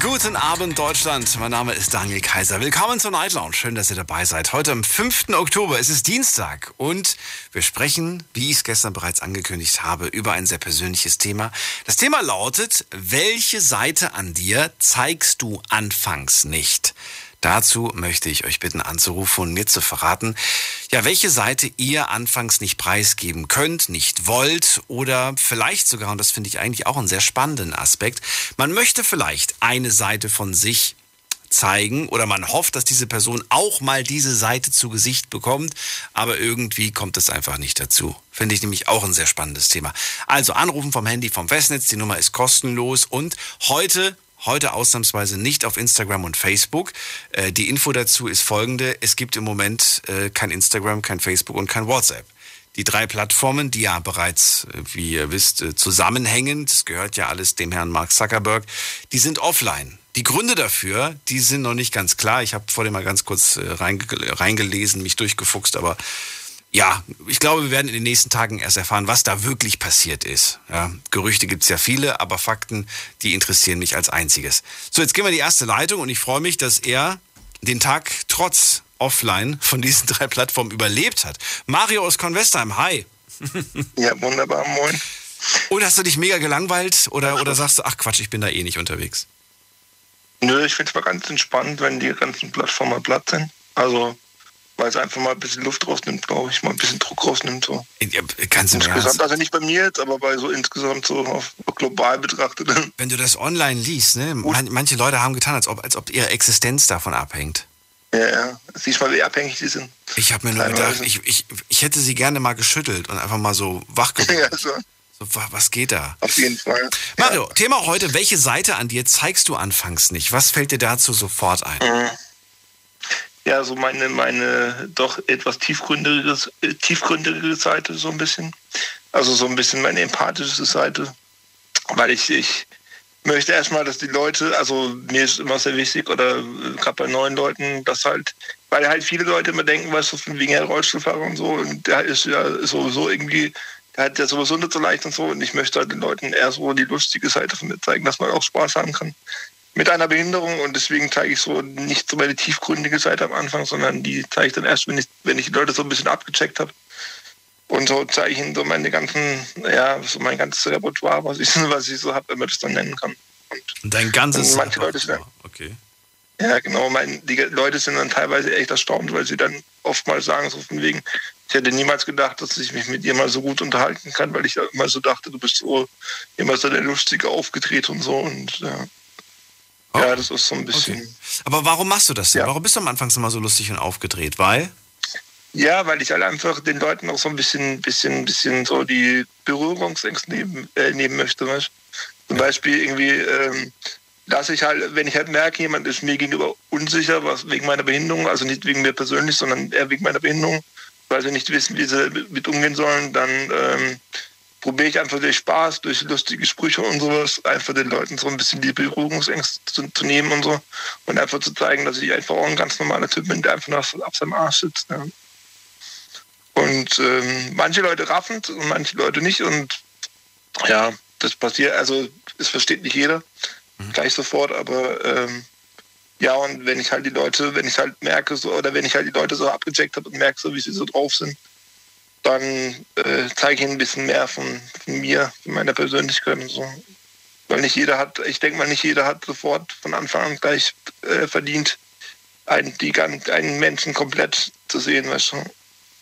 Guten Abend, Deutschland. Mein Name ist Daniel Kaiser. Willkommen zur Night Lounge. Schön, dass ihr dabei seid. Heute am 5. Oktober. Es ist Dienstag und wir sprechen, wie ich es gestern bereits angekündigt habe, über ein sehr persönliches Thema. Das Thema lautet, welche Seite an dir zeigst du anfangs nicht? Dazu möchte ich euch bitten anzurufen und mir zu verraten, ja, welche Seite ihr anfangs nicht preisgeben könnt, nicht wollt oder vielleicht sogar, und das finde ich eigentlich auch einen sehr spannenden Aspekt, man möchte vielleicht eine Seite von sich zeigen oder man hofft, dass diese Person auch mal diese Seite zu Gesicht bekommt, aber irgendwie kommt es einfach nicht dazu. Finde ich nämlich auch ein sehr spannendes Thema. Also anrufen vom Handy vom Festnetz, die Nummer ist kostenlos und heute Heute ausnahmsweise nicht auf Instagram und Facebook. Äh, die Info dazu ist folgende. Es gibt im Moment äh, kein Instagram, kein Facebook und kein WhatsApp. Die drei Plattformen, die ja bereits, äh, wie ihr wisst, äh, zusammenhängen, das gehört ja alles dem Herrn Mark Zuckerberg, die sind offline. Die Gründe dafür, die sind noch nicht ganz klar. Ich habe vorhin mal ganz kurz äh, reingelesen, mich durchgefuchst, aber ja, ich glaube, wir werden in den nächsten Tagen erst erfahren, was da wirklich passiert ist. Ja, Gerüchte gibt's ja viele, aber Fakten, die interessieren mich als einziges. So, jetzt gehen wir in die erste Leitung und ich freue mich, dass er den Tag trotz offline von diesen drei Plattformen überlebt hat. Mario aus Convestheim, hi. Ja, wunderbar, moin. Und hast du dich mega gelangweilt oder, oder sagst du, ach Quatsch, ich bin da eh nicht unterwegs? Nö, ich finde es mal ganz entspannt, wenn die ganzen Plattformen platt sind. Also weil es einfach mal ein bisschen Luft rausnimmt, glaube ich, mal ein bisschen Druck rausnimmt. So. Ja, ganz im insgesamt, Ernst. also nicht bei mir jetzt, aber bei so insgesamt so auf global betrachtet. Wenn du das online liest, ne, man, manche Leute haben getan, als ob, als ob ihre Existenz davon abhängt. Ja, ja. Siehst mal, wie abhängig die sind. Ich habe mir nur gedacht, ich, ich, ich hätte sie gerne mal geschüttelt und einfach mal so wach ja, so. so, was geht da? Auf jeden Fall. Mario, ja. Thema heute, welche Seite an dir zeigst du anfangs nicht? Was fällt dir dazu sofort ein? Mhm ja so meine, meine doch etwas tiefgründigere, tiefgründigere Seite so ein bisschen. Also so ein bisschen meine empathische Seite. Weil ich, ich möchte erstmal, dass die Leute, also mir ist immer sehr wichtig, oder gerade bei neuen Leuten, dass halt, weil halt viele Leute immer denken, weißt du, wegen der Rollstuhlfahrer und so, und der ist ja sowieso irgendwie, der hat ja sowieso nicht so leicht und so, und ich möchte halt den Leuten eher so die lustige Seite von mir zeigen, dass man auch Spaß haben kann mit einer Behinderung und deswegen zeige ich so nicht so meine tiefgründige Seite am Anfang, sondern die zeige ich dann erst, wenn ich, wenn ich die Leute so ein bisschen abgecheckt habe. Und so zeige ich ihnen so meine ganzen, ja, so mein ganzes Repertoire, was ich, was ich so habe, wenn man das dann nennen kann. Und Dein ganzes und manche Leute sind, okay. Ja, genau. Mein, die Leute sind dann teilweise echt erstaunt, weil sie dann oftmals sagen, so von wegen, ich hätte niemals gedacht, dass ich mich mit dir mal so gut unterhalten kann, weil ich immer so dachte, du bist so immer so der Lustige aufgedreht und so. Und ja. Oh. Ja, das ist so ein bisschen. Okay. Aber warum machst du das denn? Ja. Warum bist du am Anfang immer so lustig und aufgedreht? Weil? Ja, weil ich halt einfach den Leuten auch so ein bisschen, bisschen, bisschen so die Berührungsängste nehmen, äh, nehmen möchte. Weißt? Zum ja. Beispiel irgendwie ähm, lasse ich halt, wenn ich halt merke, jemand ist mir gegenüber unsicher, was wegen meiner Behinderung, also nicht wegen mir persönlich, sondern eher wegen meiner Behinderung, weil sie nicht wissen, wie sie mit umgehen sollen, dann ähm, probiere ich einfach durch Spaß, durch lustige Sprüche und sowas, einfach den Leuten so ein bisschen die Berührungsängste zu, zu, nehmen und so. Und einfach zu zeigen, dass ich einfach auch ein ganz normaler Typ bin, der einfach nach, auf seinem Arsch sitzt. Ja. Und ähm, manche Leute raffen und manche Leute nicht. Und ja, das passiert, also es versteht nicht jeder mhm. gleich sofort, aber ähm, ja, und wenn ich halt die Leute, wenn ich halt merke, so, oder wenn ich halt die Leute so abgecheckt habe und merke, so wie sie so drauf sind, dann äh, zeige ich ihnen ein bisschen mehr von, von mir, von meiner Persönlichkeit und so. Weil nicht jeder hat, ich denke mal, nicht jeder hat sofort von Anfang an gleich äh, verdient, einen, die, einen Menschen komplett zu sehen, weißt du.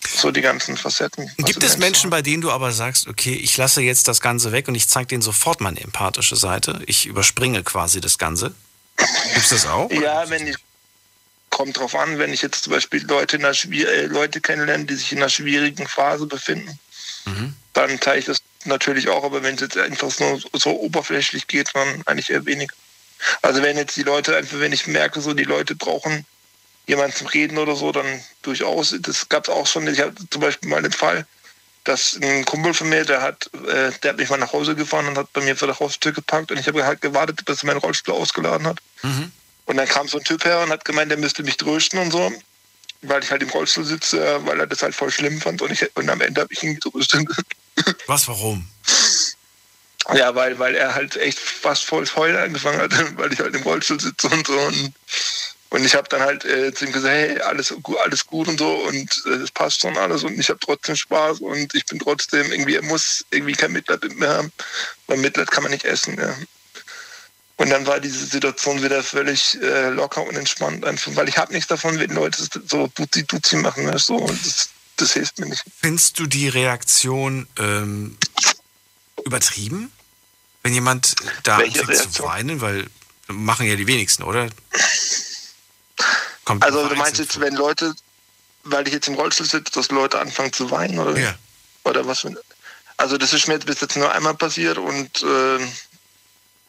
So die ganzen Facetten. Gibt es Menschen, bei denen du aber sagst, okay, ich lasse jetzt das Ganze weg und ich zeige denen sofort meine empathische Seite? Ich überspringe quasi das Ganze. Gibt es das auch? Ja, wenn ich, kommt drauf an, wenn ich jetzt zum Beispiel Leute, in einer, äh, Leute kennenlerne, die sich in einer schwierigen Phase befinden, mhm. dann teile ich das natürlich auch, aber wenn es jetzt einfach so, so oberflächlich geht, dann eigentlich eher weniger. Also wenn jetzt die Leute einfach, wenn ich merke, so die Leute brauchen jemanden zum Reden oder so, dann durchaus. Das gab es auch schon. Ich hatte zum Beispiel mal den Fall, dass ein Kumpel von mir, der hat, äh, der hat mich mal nach Hause gefahren und hat bei mir vor der Haustür gepackt und ich habe halt gewartet, bis er meinen Rollstuhl ausgeladen hat. Mhm. Und dann kam so ein Typ her und hat gemeint, der müsste mich trösten und so, weil ich halt im Rollstuhl sitze, weil er das halt voll schlimm fand und, ich, und am Ende habe ich ihn getröstet. Was, warum? Ja, weil, weil er halt echt fast voll Heulen angefangen hat, weil ich halt im Rollstuhl sitze und so. Und, und ich habe dann halt äh, zu ihm gesagt, hey, alles, alles gut und so und äh, es passt schon alles und ich habe trotzdem Spaß und ich bin trotzdem irgendwie, er muss irgendwie kein Mitleid mit mir haben, weil Mitleid kann man nicht essen. Ja. Und dann war diese Situation wieder völlig äh, locker und entspannt, einfach, weil ich habe nichts davon, wenn Leute so duzi duzi machen, weißt du, und das, das hilft mir nicht. Findest du die Reaktion ähm, übertrieben? Wenn jemand da Welche anfängt zu Reaktion? weinen, weil machen ja die wenigsten, oder? Kommt Also du meinst jetzt, vor. wenn Leute, weil ich jetzt im Rollstuhl sitze, dass Leute anfangen zu weinen oder, Ja. oder was? für- Also das ist mir jetzt bis jetzt nur einmal passiert und äh,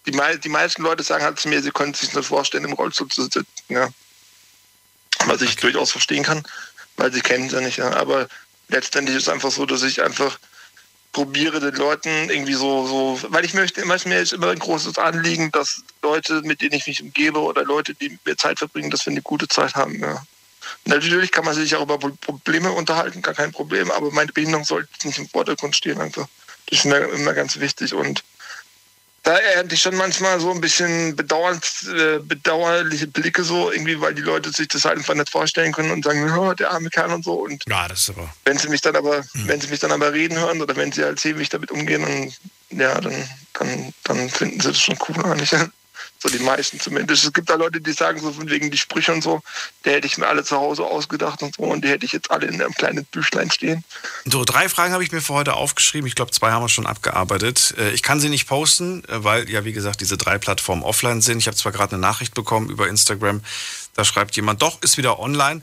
die, mei die meisten Leute sagen halt zu mir, sie können sich nicht vorstellen, im Rollstuhl zu sitzen. Ja. Was ich durchaus verstehen kann, weil sie kennen es nicht. Ja. Aber letztendlich ist es einfach so, dass ich einfach probiere den Leuten irgendwie so, so, weil ich möchte mir ist immer ein großes Anliegen, dass Leute, mit denen ich mich umgebe oder Leute, die mit mir Zeit verbringen, dass wir eine gute Zeit haben. Ja. Natürlich kann man sich auch über Pro- Probleme unterhalten, gar kein Problem, aber meine Behinderung sollte nicht im Vordergrund stehen einfach. Das ist mir immer ganz wichtig und da ernte ich schon manchmal so ein bisschen bedauernd, äh, bedauerliche Blicke so irgendwie, weil die Leute sich das halt einfach nicht vorstellen können und sagen, oh, der arme Kerl und so und Ja, das ist aber. wenn sie mich dann aber, wenn sie mich dann aber reden hören oder wenn sie halt sehen, wie ich damit umgehe, dann, ja, dann, dann, dann finden sie das schon cool eigentlich. So die meisten zumindest. Es gibt da Leute, die sagen so von wegen die Sprüche und so, der hätte ich mir alle zu Hause ausgedacht und so und die hätte ich jetzt alle in einem kleinen Büchlein stehen. So, drei Fragen habe ich mir für heute aufgeschrieben. Ich glaube, zwei haben wir schon abgearbeitet. Äh, Ich kann sie nicht posten, äh, weil ja, wie gesagt, diese drei Plattformen offline sind. Ich habe zwar gerade eine Nachricht bekommen über Instagram. Da schreibt jemand, doch, ist wieder online.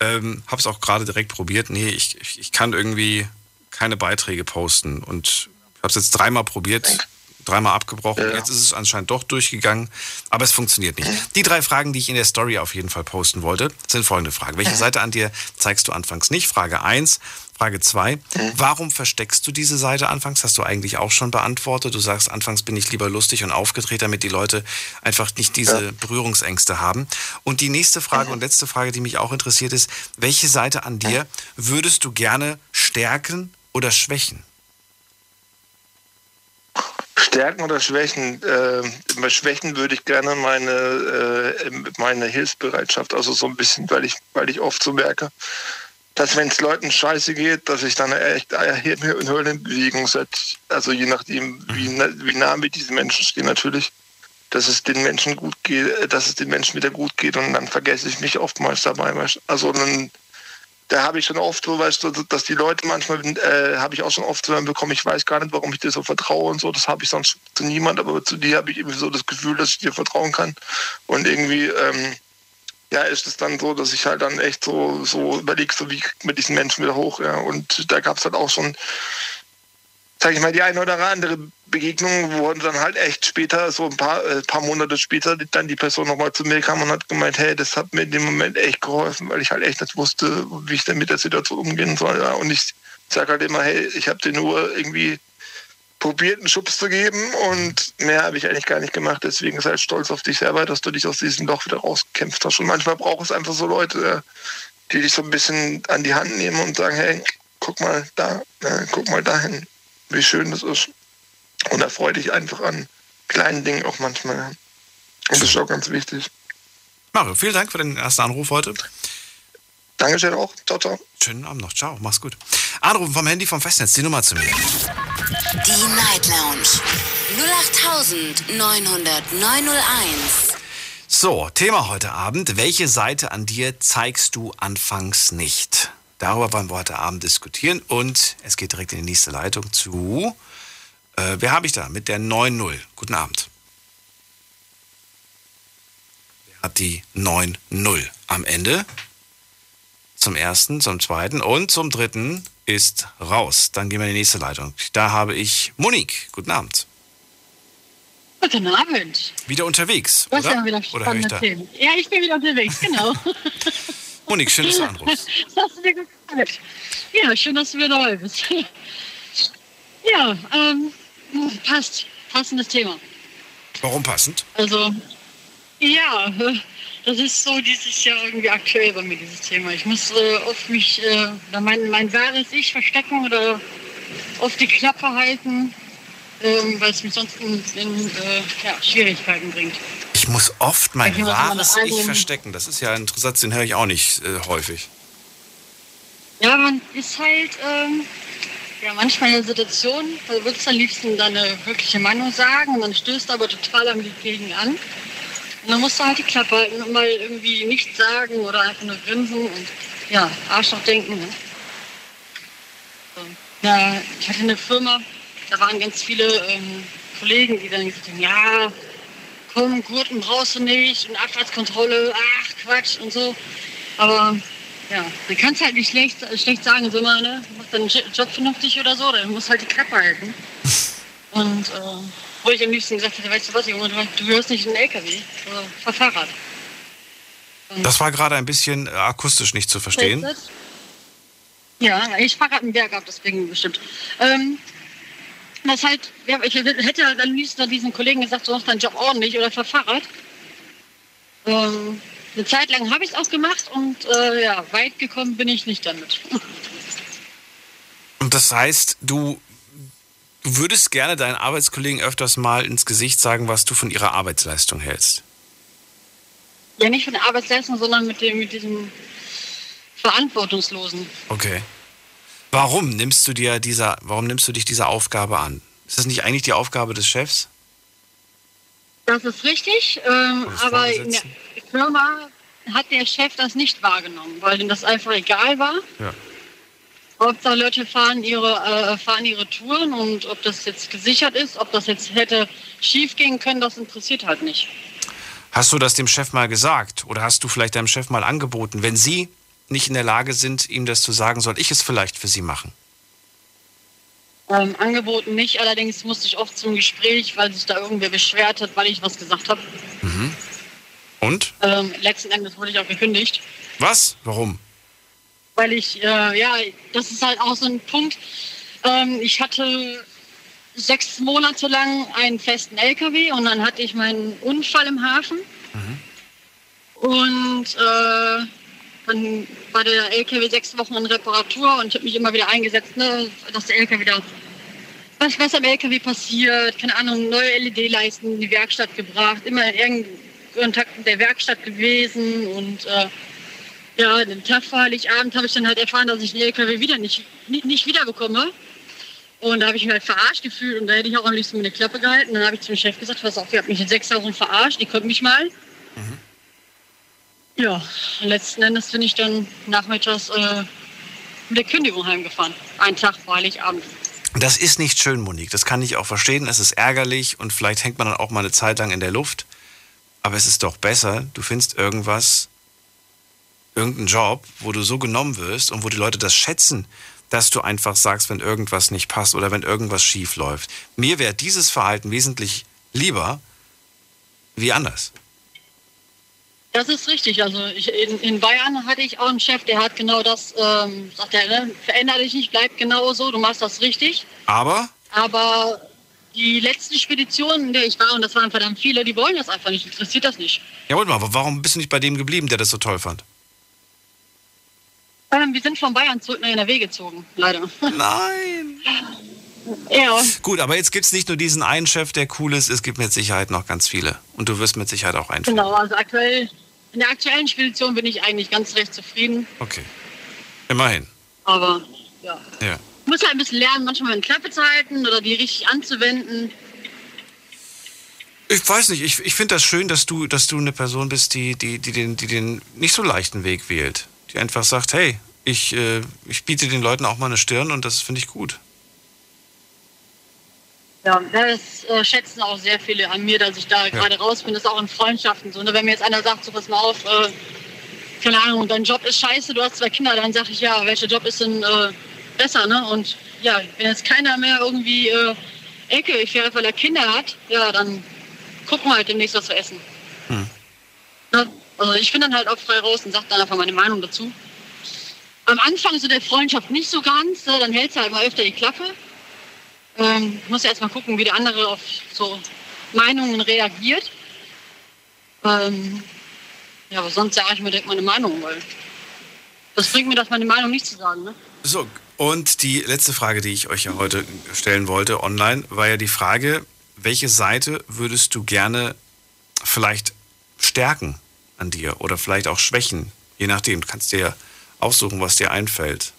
Ähm, habe es auch gerade direkt probiert. Nee, ich, ich, ich kann irgendwie keine Beiträge posten. Und ich habe es jetzt dreimal probiert, dreimal abgebrochen. Ja. Jetzt ist es anscheinend doch durchgegangen, aber es funktioniert nicht. Die drei Fragen, die ich in der Story auf jeden Fall posten wollte, sind folgende Fragen. Welche Seite an dir zeigst du anfangs nicht? Frage 1. Frage 2. Warum versteckst du diese Seite anfangs? Hast du eigentlich auch schon beantwortet. Du sagst, anfangs bin ich lieber lustig und aufgedreht, damit die Leute einfach nicht diese Berührungsängste haben. Und die nächste Frage und letzte Frage, die mich auch interessiert ist, welche Seite an dir würdest du gerne stärken oder schwächen? Stärken oder Schwächen? Äh, bei Schwächen würde ich gerne meine, äh, meine Hilfsbereitschaft, also so ein bisschen, weil ich, weil ich oft so merke, dass wenn es Leuten scheiße geht, dass ich dann echt und Hölle in Bewegung setze. Also je nachdem, wie, wie nah wir diese Menschen stehen natürlich, dass es den Menschen gut geht, äh, dass es den Menschen wieder gut geht und dann vergesse ich mich oftmals dabei. Also dann da habe ich schon oft so, weißt du, dass die Leute manchmal, äh, habe ich auch schon oft zu hören bekommen, ich weiß gar nicht, warum ich dir so vertraue und so. Das habe ich sonst zu niemand, aber zu dir habe ich irgendwie so das Gefühl, dass ich dir vertrauen kann. Und irgendwie, ähm, ja, ist es dann so, dass ich halt dann echt so, so überlege, so wie kriegt man diesen Menschen wieder hoch, ja. Und da gab es halt auch schon, sag ich mal, die eine oder andere Begegnung, wo dann halt echt später, so ein paar, äh, paar Monate später, dann die Person nochmal zu mir kam und hat gemeint, hey, das hat mir in dem Moment echt geholfen, weil ich halt echt nicht wusste, wie ich denn mit der Situation umgehen soll. Ja. Und ich sage halt immer, hey, ich habe dir nur irgendwie probiert, einen Schubs zu geben und mehr habe ich eigentlich gar nicht gemacht. Deswegen sei stolz auf dich selber, dass du dich aus diesem Loch wieder rausgekämpft hast. Und manchmal braucht es einfach so Leute, die dich so ein bisschen an die Hand nehmen und sagen, hey, guck mal da, guck mal dahin, wie schön das ist. Und da freu dich einfach an kleinen Dingen auch manchmal. Und das ist auch ganz wichtig. Mario, vielen Dank für den ersten Anruf heute. Dankeschön auch. Ciao, ciao. Schönen Abend noch. Ciao, mach's gut. Anrufen vom Handy vom Festnetz, die Nummer zu mir. Die Night Lounge 0890901. So, Thema heute Abend. Welche Seite an dir zeigst du anfangs nicht? Darüber wollen wir heute Abend diskutieren und es geht direkt in die nächste Leitung zu. Äh, wer habe ich da? Mit der 9-0. Guten Abend. Wer hat die 9-0 am Ende? Zum ersten, zum zweiten und zum dritten ist raus. Dann gehen wir in die nächste Leitung. Da habe ich Monique. Guten Abend. Guten Abend. Wieder unterwegs, Du hast oder? ja wieder oder spannende da? Themen. Ja, ich bin wieder unterwegs, genau. Monique, schön, dass du anrufst. Das hast du dir gefallen. Ja, schön, dass du wieder dabei bist. Ja, ähm, passt. Passendes Thema. Warum passend? Also, ja, das ist so dieses Jahr irgendwie aktuell bei mir, dieses Thema. Ich muss äh, oft mich, äh, mein, mein wahres Ich verstecken oder auf die Klappe halten, ähm, weil es mich sonst in, in äh, ja, Schwierigkeiten bringt. Ich muss oft mein wahres Ich verstecken. Das ist ja ein Satz, den höre ich auch nicht äh, häufig. Ja, man ist halt ähm, ja, manchmal in der Situation, da würdest du am liebsten deine wirkliche Meinung sagen und dann stößt aber total am Gegen an. Und dann musst du halt die Klappe halten und mal irgendwie nichts sagen oder einfach nur grinsen und ja, Arschloch denken. Ne? So. Ja, ich hatte eine Firma, da waren ganz viele ähm, Kollegen, die dann gesagt haben, ja, komm, Gurten brauchst du nicht und Abfahrtskontrolle, ach Quatsch und so. Aber ja, du kannst halt nicht schlecht, schlecht sagen, so immer, ne? Mach deinen Jo- Job vernünftig oder so, dann musst halt die Klappe halten. Und äh, wo ich am liebsten gesagt hätte, weißt du was, Junge, du, du gehörst nicht in den LKW, äh, fahr Fahrrad. Das war gerade ein bisschen äh, akustisch nicht zu verstehen. Ja, ich fahre gerade einen Berg ab, deswegen bestimmt. Ähm, das halt, ich hätte halt am liebsten diesen Kollegen gesagt, du machst deinen Job ordentlich oder fahr Fahrrad. Ähm, eine Zeit lang habe ich es auch gemacht und äh, ja, weit gekommen bin ich nicht damit. Und das heißt, du, du würdest gerne deinen Arbeitskollegen öfters mal ins Gesicht sagen, was du von ihrer Arbeitsleistung hältst. Ja, nicht von der Arbeitsleistung, sondern mit dem, mit diesem Verantwortungslosen. Okay. Warum nimmst du dir dieser, warum nimmst du dich dieser Aufgabe an? Ist das nicht eigentlich die Aufgabe des Chefs? Das ist richtig, ähm, aber in der. Firma hat der Chef das nicht wahrgenommen, weil ihm das einfach egal war. Ja. Hauptsache Leute fahren ihre, äh, fahren ihre Touren und ob das jetzt gesichert ist, ob das jetzt hätte schief gehen können, das interessiert halt nicht. Hast du das dem Chef mal gesagt? Oder hast du vielleicht deinem Chef mal angeboten, wenn Sie nicht in der Lage sind, ihm das zu sagen, soll ich es vielleicht für Sie machen? Ähm, angeboten nicht, allerdings musste ich oft zum Gespräch, weil sich da irgendwer beschwert hat, weil ich was gesagt habe. Und? Ähm, letzten Endes wurde ich auch gekündigt. Was? Warum? weil ich, äh, ja, das ist halt auch so ein Punkt. Ähm, ich hatte sechs Monate lang einen festen LKW und dann hatte ich meinen Unfall im Hafen. Und äh, dann war der LKW sechs Wochen in Reparatur und ich habe mich immer wieder eingesetzt, ne, dass der LKW wieder was, was am LKW passiert, keine Ahnung, neue LED-Leisten in die Werkstatt gebracht, immer in irgendeinem Kontakt mit der Werkstatt gewesen und äh, ja, den Tag vor Heiligabend habe ich dann halt erfahren, dass ich den LKW wieder nicht, nicht, nicht wiederbekomme. Und da habe ich mich halt verarscht gefühlt und da hätte ich auch am liebsten meine Klappe gehalten. Dann habe ich zum Chef gesagt, pass auf, ihr habt mich in sechs Wochen verarscht, ihr könnt mich mal. Ja, letzten Endes bin ich dann nachmittags äh, mit der Kündigung heimgefahren. Einen Tag vor Heiligabend. Das ist nicht schön, Monique. Das kann ich auch verstehen. Es ist ärgerlich und vielleicht hängt man dann auch mal eine Zeit lang in der Luft. Aber es ist doch besser, du findest irgendwas, irgendeinen Job, wo du so genommen wirst und wo die Leute das schätzen, dass du einfach sagst, wenn irgendwas nicht passt oder wenn irgendwas schief läuft. Mir wäre dieses Verhalten wesentlich lieber wie anders. Das ist richtig. Also ich, in, in Bayern hatte ich auch einen Chef, der hat genau das, ähm, sagt er, ne, veränder dich nicht, bleib genau so, du machst das richtig. Aber Aber die letzten Speditionen, in der ich war, und das waren verdammt viele, die wollen das einfach nicht, interessiert das nicht. Ja, warte mal, aber warum bist du nicht bei dem geblieben, der das so toll fand? Ähm, wir sind von Bayern zurück nach NRW gezogen, leider. Nein. ja, Gut, aber jetzt gibt es nicht nur diesen einen Chef, der cool ist, es gibt mit Sicherheit noch ganz viele. Und du wirst mit Sicherheit auch einen finden. genau. Also aktuell, in der aktuellen Spedition bin ich eigentlich ganz recht zufrieden. Okay. Immerhin. Aber ja, Ja. ich muss halt ein bisschen lernen, manchmal eine Klappe zu halten oder die richtig anzuwenden. Ich weiß nicht, ich, ich finde das schön, dass du, dass du eine Person bist, die, die, die, den, die den nicht so leichten Weg wählt. Die einfach sagt, hey, ich, äh, ich biete den Leuten auch mal eine Stirn und das finde ich gut. Ja, das äh, schätzen auch sehr viele an mir, dass ich da gerade raus bin. Das ist auch in Freundschaften so. Ne? Wenn mir jetzt einer sagt, so pass mal auf, äh, keine Ahnung, dein Job ist scheiße, du hast zwei Kinder, dann sage ich, ja, welcher Job ist denn äh, besser, ne? Und ja, wenn jetzt keiner mehr irgendwie äh, Ecke fährt, weil er Kinder hat, ja, dann gucken wir halt demnächst was zu essen. Ne? Also ich bin dann halt auch frei raus und sage dann einfach meine Meinung dazu. Am Anfang so der Freundschaft nicht so ganz, ne? dann hältst du halt mal öfter die Klappe. Ähm, muss ja erstmal gucken, wie der andere auf so Meinungen reagiert. Ähm, Ja, aber sonst sage ich mir direkt meine Meinung, weil das bringt mir das, meine Meinung nicht zu sagen, ne? So, und die letzte Frage, die ich euch ja heute stellen wollte online, war ja die Frage, welche Seite würdest du gerne vielleicht stärken an dir oder vielleicht auch schwächen? Je nachdem, du kannst dir aussuchen, was dir einfällt.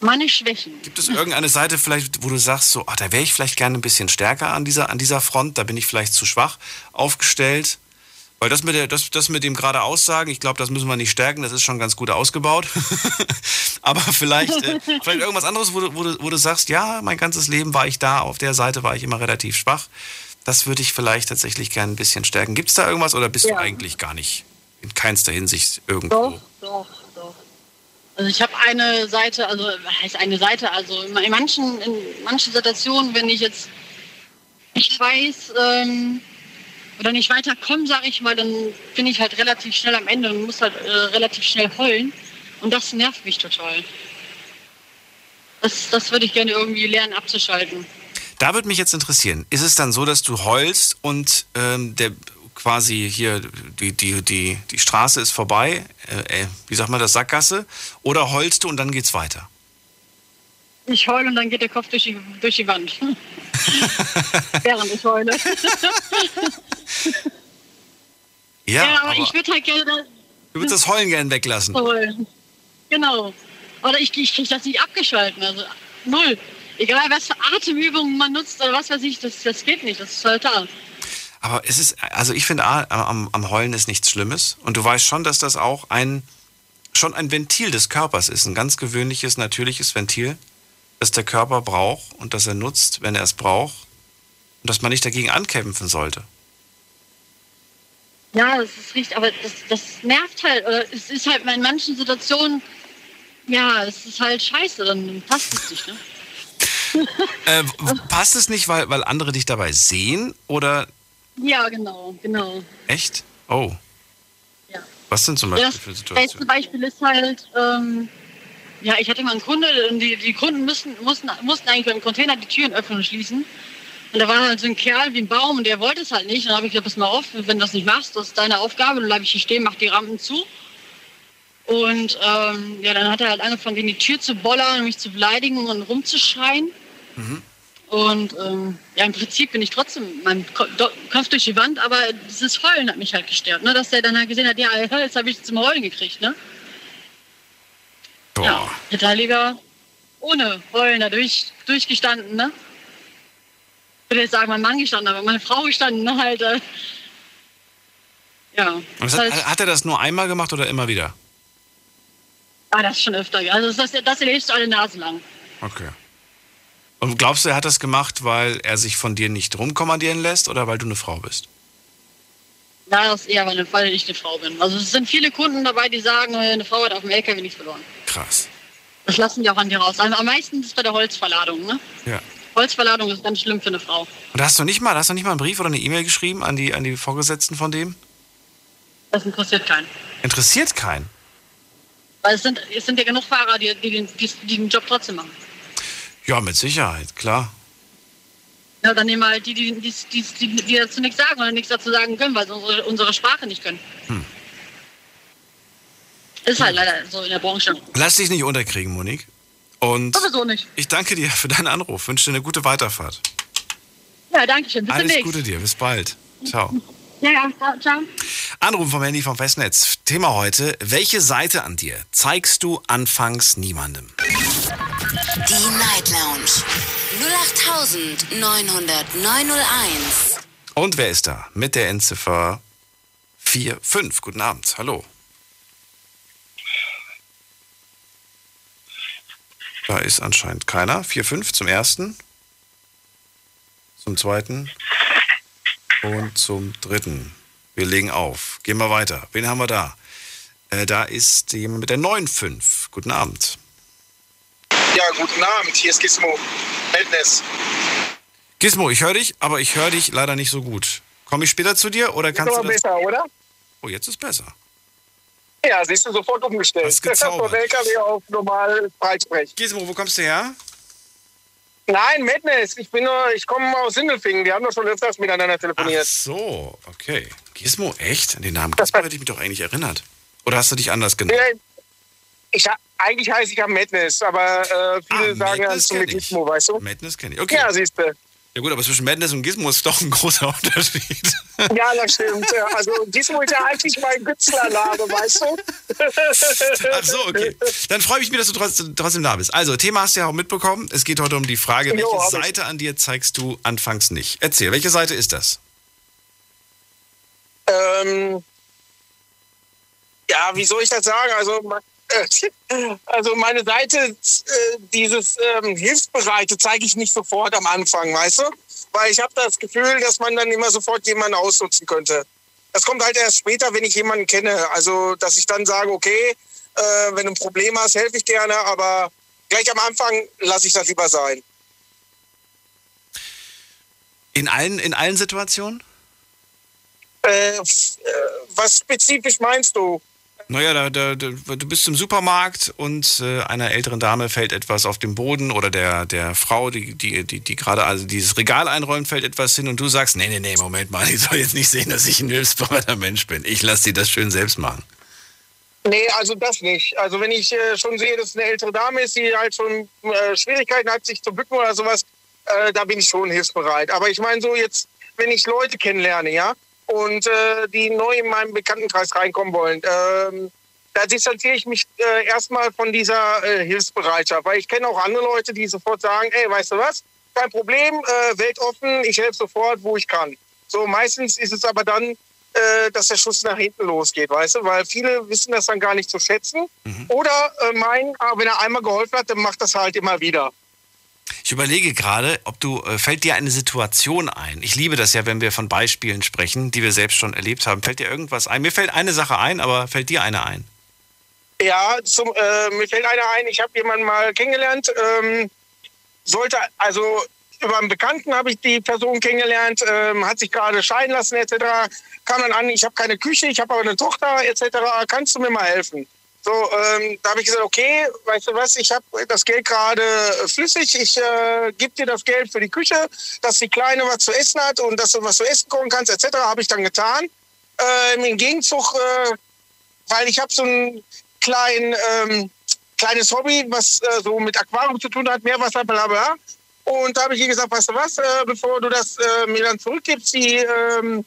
Meine Schwächen. Gibt es irgendeine Seite vielleicht, wo du sagst, so, ach, da wäre ich vielleicht gerne ein bisschen stärker an dieser, an dieser Front, da bin ich vielleicht zu schwach aufgestellt? Weil das mit, der, das, das mit dem gerade Aussagen, ich glaube, das müssen wir nicht stärken, das ist schon ganz gut ausgebaut. Aber vielleicht, äh, vielleicht irgendwas anderes, wo du, wo, du, wo du sagst, ja, mein ganzes Leben war ich da, auf der Seite war ich immer relativ schwach. Das würde ich vielleicht tatsächlich gerne ein bisschen stärken. Gibt es da irgendwas oder bist Ja. du eigentlich gar nicht in keinster Hinsicht irgendwo? Doch, doch, doch. Also ich habe eine Seite, also heißt eine Seite, also in in manchen, in manchen Situationen, wenn ich jetzt nicht weiß ähm, oder nicht weiterkomme, sage ich mal, dann bin ich halt relativ schnell am Ende und muss halt äh, relativ schnell heulen. Und das nervt mich total. Das, das würde ich gerne irgendwie lernen abzuschalten. Da würde mich jetzt interessieren, ist es dann so, dass du heulst und ähm, der quasi hier die, die, die, die Straße ist vorbei, äh, äh, wie sagt man das, Sackgasse, oder heulst du und dann geht's weiter? Ich heule und dann geht der Kopf durch die, durch die Wand. Während ich heule. Ja, Ja, aber, aber ich würde halt gerne du würdest das Heulen gerne weglassen. heulen. Genau. Oder ich, ich kriege das nicht abgeschalten. Also null. Egal, was für Atemübungen man nutzt oder was weiß ich, das, das geht nicht. Das ist total. Aber es ist, also ich finde, am, am Heulen ist nichts Schlimmes. Und du weißt schon, dass das auch ein, schon ein Ventil des Körpers ist. Ein ganz gewöhnliches, natürliches Ventil, das der Körper braucht und das er nutzt, wenn er es braucht. Und dass man nicht dagegen ankämpfen sollte. Ja, das ist richtig, aber das, das nervt halt. Oder es ist halt in manchen Situationen, ja, es ist halt scheiße, dann passt es nicht, ne? Äh, passt es nicht, weil, weil andere dich dabei sehen? Oder Ja, genau, genau. echt? Oh. Ja. Was sind zum Beispiel das für beste Situationen? Beispiel ist halt, ähm, ja, ich hatte mal einen Kunde, und die, die Kunden müssen, mussten, mussten eigentlich beim Container die Türen öffnen und schließen. Und da war halt so ein Kerl wie ein Baum und der wollte es halt nicht. Und dann habe ich gesagt, pass mal auf, wenn du das nicht machst, das ist deine Aufgabe, dann bleibe ich hier stehen, mach die Rampen zu. Und ähm, ja, dann hat er halt angefangen, gegen die Tür zu bollern, mich zu beleidigen und rumzuschreien. Und ähm, ja, im Prinzip bin ich trotzdem mein Kopf durch die Wand, aber dieses Heulen hat mich halt gestört, ne? dass der dann halt gesehen hat, ja, jetzt habe ich zum Heulen gekriegt. Ne? Boah. Ja, lieber ohne Heulen da durch, durchgestanden. Ne? Ich würde jetzt sagen, mein Mann gestanden, aber meine Frau gestanden ne? halt. Äh, ja, Und das halt, hat, hat er das nur einmal gemacht oder immer wieder? ah, das ist schon öfter. Also das, das erlebst du alle Nase lang. Okay. Und glaubst du, er hat das gemacht, weil er sich von dir nicht rumkommandieren lässt oder weil du eine Frau bist? Ja, das ist eher, weil, weil ich eine Frau bin. Also es sind viele Kunden dabei, die sagen, äh, eine Frau hat auf dem LKW nichts verloren. Krass. Das lassen die auch an dir raus. Also am meisten ist es bei der Holzverladung. Ne? Ja. Holzverladung ist ganz schlimm für eine Frau. Und hast du nicht mal, hast du nicht mal einen Brief oder eine E-Mail geschrieben an die, an die Vorgesetzten von dem? Das interessiert keinen. Interessiert keinen. Weil es sind, es sind ja genug Fahrer, die, die, den, die, die den Job trotzdem machen. Ja, mit Sicherheit, klar. Ja, dann nehmen wir halt die, die, die, die, die, die dazu nichts sagen oder nichts dazu sagen können, weil sie unsere, unsere Sprache nicht können. Hm. Ist halt leider so in der Branche. Lass dich nicht unterkriegen, Monique. Und Sowieso nicht. ich danke dir für deinen Anruf. Wünsche dir eine gute Weiterfahrt. Ja, danke schön. Bis Alles demnächst. Gute dir. Bis bald. Ciao. Ja, ja, ciao, ciao. Anruf vom Handy vom Festnetz. Thema heute. Welche Seite an dir zeigst du anfangs niemandem? Die Night Lounge 08901. Und wer ist da? Mit der Endziffer 45. Guten Abend. Hallo. Da ist anscheinend keiner. 4-5 zum ersten. Zum zweiten. Und zum dritten. Wir legen auf. Gehen wir weiter. Wen haben wir da? Äh, da ist jemand mit der 9-5. Guten Abend. Ja, guten Abend, hier ist Gizmo. Madness. Gizmo, ich höre dich, aber ich höre dich leider nicht so gut. Komme ich später zu dir oder Ist kannst du aber das? besser, oder? Oh, jetzt ist besser. Ja, siehst du, sofort umgestellt. Hast gezaubert. Von LKW auf normal Freisprech. Gizmo, wo kommst du her? Nein, Madness, ich bin nur, ich komme aus Sindelfingen. Wir haben doch schon öfters miteinander Ach telefoniert. so, okay. Gizmo, echt? An den Namen Gizmo hätte ich mich doch eigentlich erinnert. Oder hast du dich anders genannt? Äh, Ich, eigentlich heiße ich ja Madness, aber äh, viele Ah, sagen ja Madness zu mir. Gizmo, weißt du? Madness kenne ich. Okay. Ja, siehst du. Ja gut, aber zwischen Madness und Gizmo ist doch ein großer Unterschied. Ja, das stimmt. Also Gizmo ist ja eigentlich mein Künstlername, weißt du? Ach so, okay. Dann freue ich mich, dass du trotzdem, trotzdem da bist. Also, Thema hast du ja auch mitbekommen. Es geht heute um die Frage, welche Jo. Seite an dir zeigst du anfangs nicht? Erzähl, welche Seite ist das? Ähm, ja, wie soll ich das sagen? Also, also meine Seite, äh, dieses ähm, Hilfsbereite zeige ich nicht sofort am Anfang, weißt du? Weil ich habe das Gefühl, dass man dann immer sofort jemanden ausnutzen könnte. Das kommt halt erst später, wenn ich jemanden kenne. Also, dass ich dann sage, okay, äh, wenn du ein Problem hast, helfe ich gerne, aber gleich am Anfang lasse ich das lieber sein. In allen, in allen Situationen? Äh, äh, was spezifisch meinst du? Naja, da, da, da, du bist im Supermarkt und äh, einer älteren Dame fällt etwas auf den Boden oder der, der Frau, die, die, die, die gerade also dieses Regal einräumt, fällt etwas hin und du sagst, nee, nee, nee, Moment mal, ich soll jetzt nicht sehen, dass ich ein hilfsbereiter Mensch bin. Ich lasse sie das schön selbst machen. Nee, also das nicht. Also wenn ich äh, schon sehe, dass eine ältere Dame ist, die halt schon äh, Schwierigkeiten hat, sich zu bücken oder sowas, äh, da bin ich schon hilfsbereit. Aber ich meine so jetzt, wenn ich Leute kennenlerne, ja, und äh, die neu in meinen Bekanntenkreis reinkommen wollen, ähm, da distanziere ich mich äh, erstmal von dieser äh, Hilfsbereitschaft, weil ich kenne auch andere Leute, die sofort sagen, ey, weißt du was, kein Problem, äh, weltoffen, ich helfe sofort, wo ich kann. So, meistens ist es aber dann, äh, dass der Schuss nach hinten losgeht, weißt du, weil viele wissen das dann gar nicht zu schätzen. Oder äh, meinen, ah, wenn er einmal geholfen hat, dann macht das halt immer wieder. Ich überlege gerade, ob du, äh, fällt dir eine Situation ein? Ich liebe das ja, wenn wir von Beispielen sprechen, die wir selbst schon erlebt haben. Fällt dir irgendwas ein? Mir fällt eine Sache ein, aber fällt dir eine ein? Ja, zum, äh, mir fällt einer ein, ich habe jemanden mal kennengelernt, ähm, sollte, also über einen Bekannten habe ich die Person kennengelernt, ähm, hat sich gerade scheiden lassen etc. Kam dann an, ich habe keine Küche, ich habe aber eine Tochter etc. Kannst du mir mal helfen? So, ähm, da habe ich gesagt, okay, weißt du was, ich habe das Geld gerade flüssig, ich äh, gebe dir das Geld für die Küche, dass die Kleine was zu essen hat und dass du was zu essen kochen kannst etc. Habe ich dann getan. Ähm, Im Gegenzug, äh, weil ich habe so ein klein, ähm, kleines Hobby, was äh, so mit Aquarium zu tun hat, Meerwasser, bla bla. Und da habe ich ihr gesagt, weißt du was, äh, bevor du das äh, mir dann zurückgibst, die, ähm,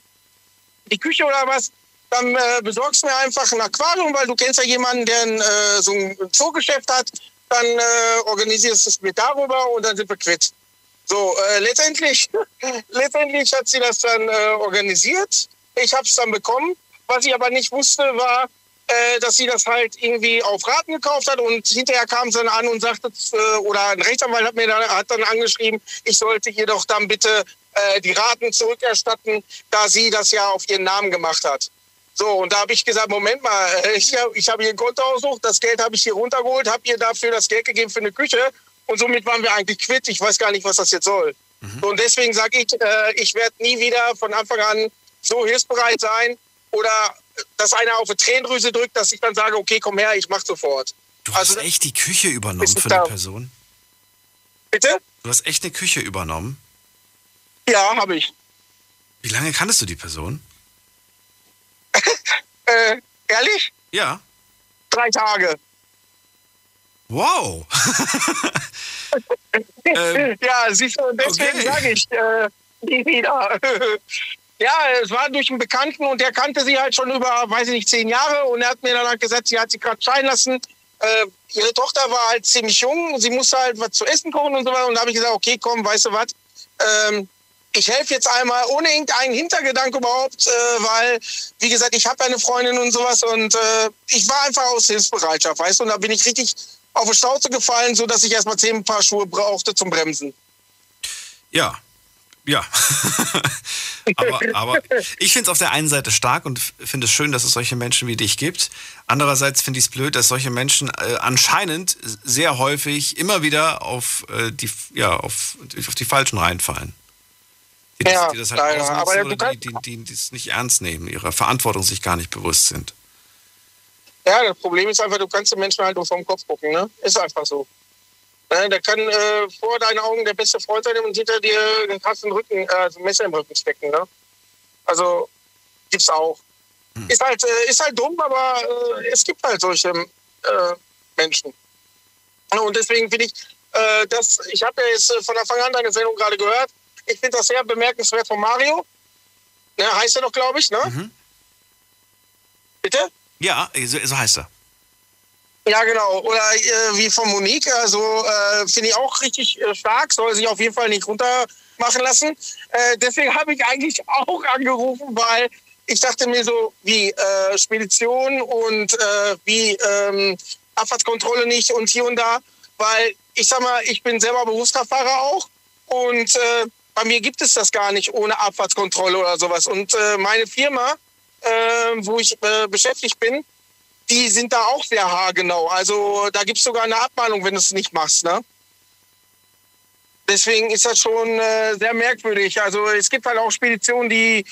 die Küche oder was, dann äh, besorgst du mir einfach ein Aquarium, weil du kennst ja jemanden, der äh, so ein Zoogeschäft hat. Dann äh, organisierst du es mir darüber und dann sind wir quitt. So, äh, letztendlich, letztendlich hat sie das dann äh, organisiert. Ich habe es dann bekommen. Was ich aber nicht wusste, war, äh, dass sie das halt irgendwie auf Raten gekauft hat und hinterher kam sie dann an und sagte, äh, oder ein Rechtsanwalt hat mir dann, hat dann angeschrieben, ich sollte ihr doch dann bitte äh, die Raten zurückerstatten, da sie das ja auf ihren Namen gemacht hat. So, und da habe ich gesagt, Moment mal, äh, ich, hab- ich habe hier ein Konto ausgesucht, das Geld habe ich hier runtergeholt, habe ihr dafür das Geld gegeben für eine Küche und somit waren wir eigentlich quitt. Ich weiß gar nicht, was das jetzt soll. So, und deswegen sage ich, äh, ich werde nie wieder von Anfang an so hilfsbereit sein oder dass einer auf die Tränendrüse drückt, dass ich dann sage, okay, komm her, ich mach sofort. Du hast Also- echt die Küche übernommen für eine Person? Bitte? Du hast echt eine Küche übernommen? Ja, habe ich. Wie lange kanntest du die Person? Äh, ehrlich? Ja. Drei Tage. Wow. ähm, Ja, siehst du, deswegen Okay. sage ich, äh, nie wieder. ja, es war durch einen Bekannten und der kannte sie halt schon über, weiß ich nicht, zehn Jahre und er hat mir dann halt gesagt, sie hat sich gerade scheiden lassen. Äh, ihre Tochter war halt ziemlich jung, sie musste halt was zu essen kochen und so weiter. Und da habe ich gesagt, okay, komm, weißt du was, ähm, ich helfe jetzt einmal ohne irgendeinen Hintergedanke überhaupt, äh, weil, wie gesagt, ich habe eine Freundin und sowas und äh, ich war einfach aus Hilfsbereitschaft, weißt du, und da bin ich richtig auf die Schnauze gefallen, so dass ich erstmal zehn Paar Schuhe brauchte zum Bremsen. Ja. Ja. aber, aber ich finde es auf der einen Seite stark und finde es schön, dass es solche Menschen wie dich gibt. Andererseits finde ich es blöd, dass solche Menschen äh, anscheinend sehr häufig immer wieder auf, äh, die, ja, auf, auf die Falschen reinfallen. Die Ja, die das halt leider. Aber du oder die, die, die, es nicht ernst nehmen, ihrer Verantwortung sich gar nicht bewusst sind. Ja, das Problem ist einfach, du kannst den Menschen halt nur vom Kopf gucken, ne? Ist einfach so. Ne, der kann äh, vor deinen Augen der beste Freund sein und hinter dir den krassen Rücken, äh, also ein Messer im Rücken stecken, ne? Also, Gibt's auch. Ist halt, äh, ist halt dumm, aber äh, es gibt halt solche äh, Menschen. Und deswegen finde ich, äh, das, ich habe ja jetzt äh, von Anfang an deine Sendung gerade gehört. Ich finde das sehr bemerkenswert von Mario. Ne, heißt er doch, glaube ich, ne? Bitte? Ja, so, heißt er. Ja, genau. Oder äh, wie von Monique, also äh, finde ich auch richtig äh, stark, soll sich auf jeden Fall nicht runter machen lassen. Äh, deswegen habe ich eigentlich auch angerufen, weil ich dachte mir so, wie äh, Spedition und äh, wie ähm, Abfahrtskontrolle nicht und hier und da, weil ich sag mal, ich bin selber Berufskraftfahrer auch und bei mir gibt es das gar nicht ohne Abfahrtskontrolle oder sowas. Und äh, meine Firma, äh, wo ich äh, beschäftigt bin, die sind da auch sehr haargenau. Also da gibt es sogar eine Abmahnung, wenn du es nicht machst. Ne? Deswegen ist das schon äh, sehr merkwürdig. Also es gibt halt auch Speditionen, die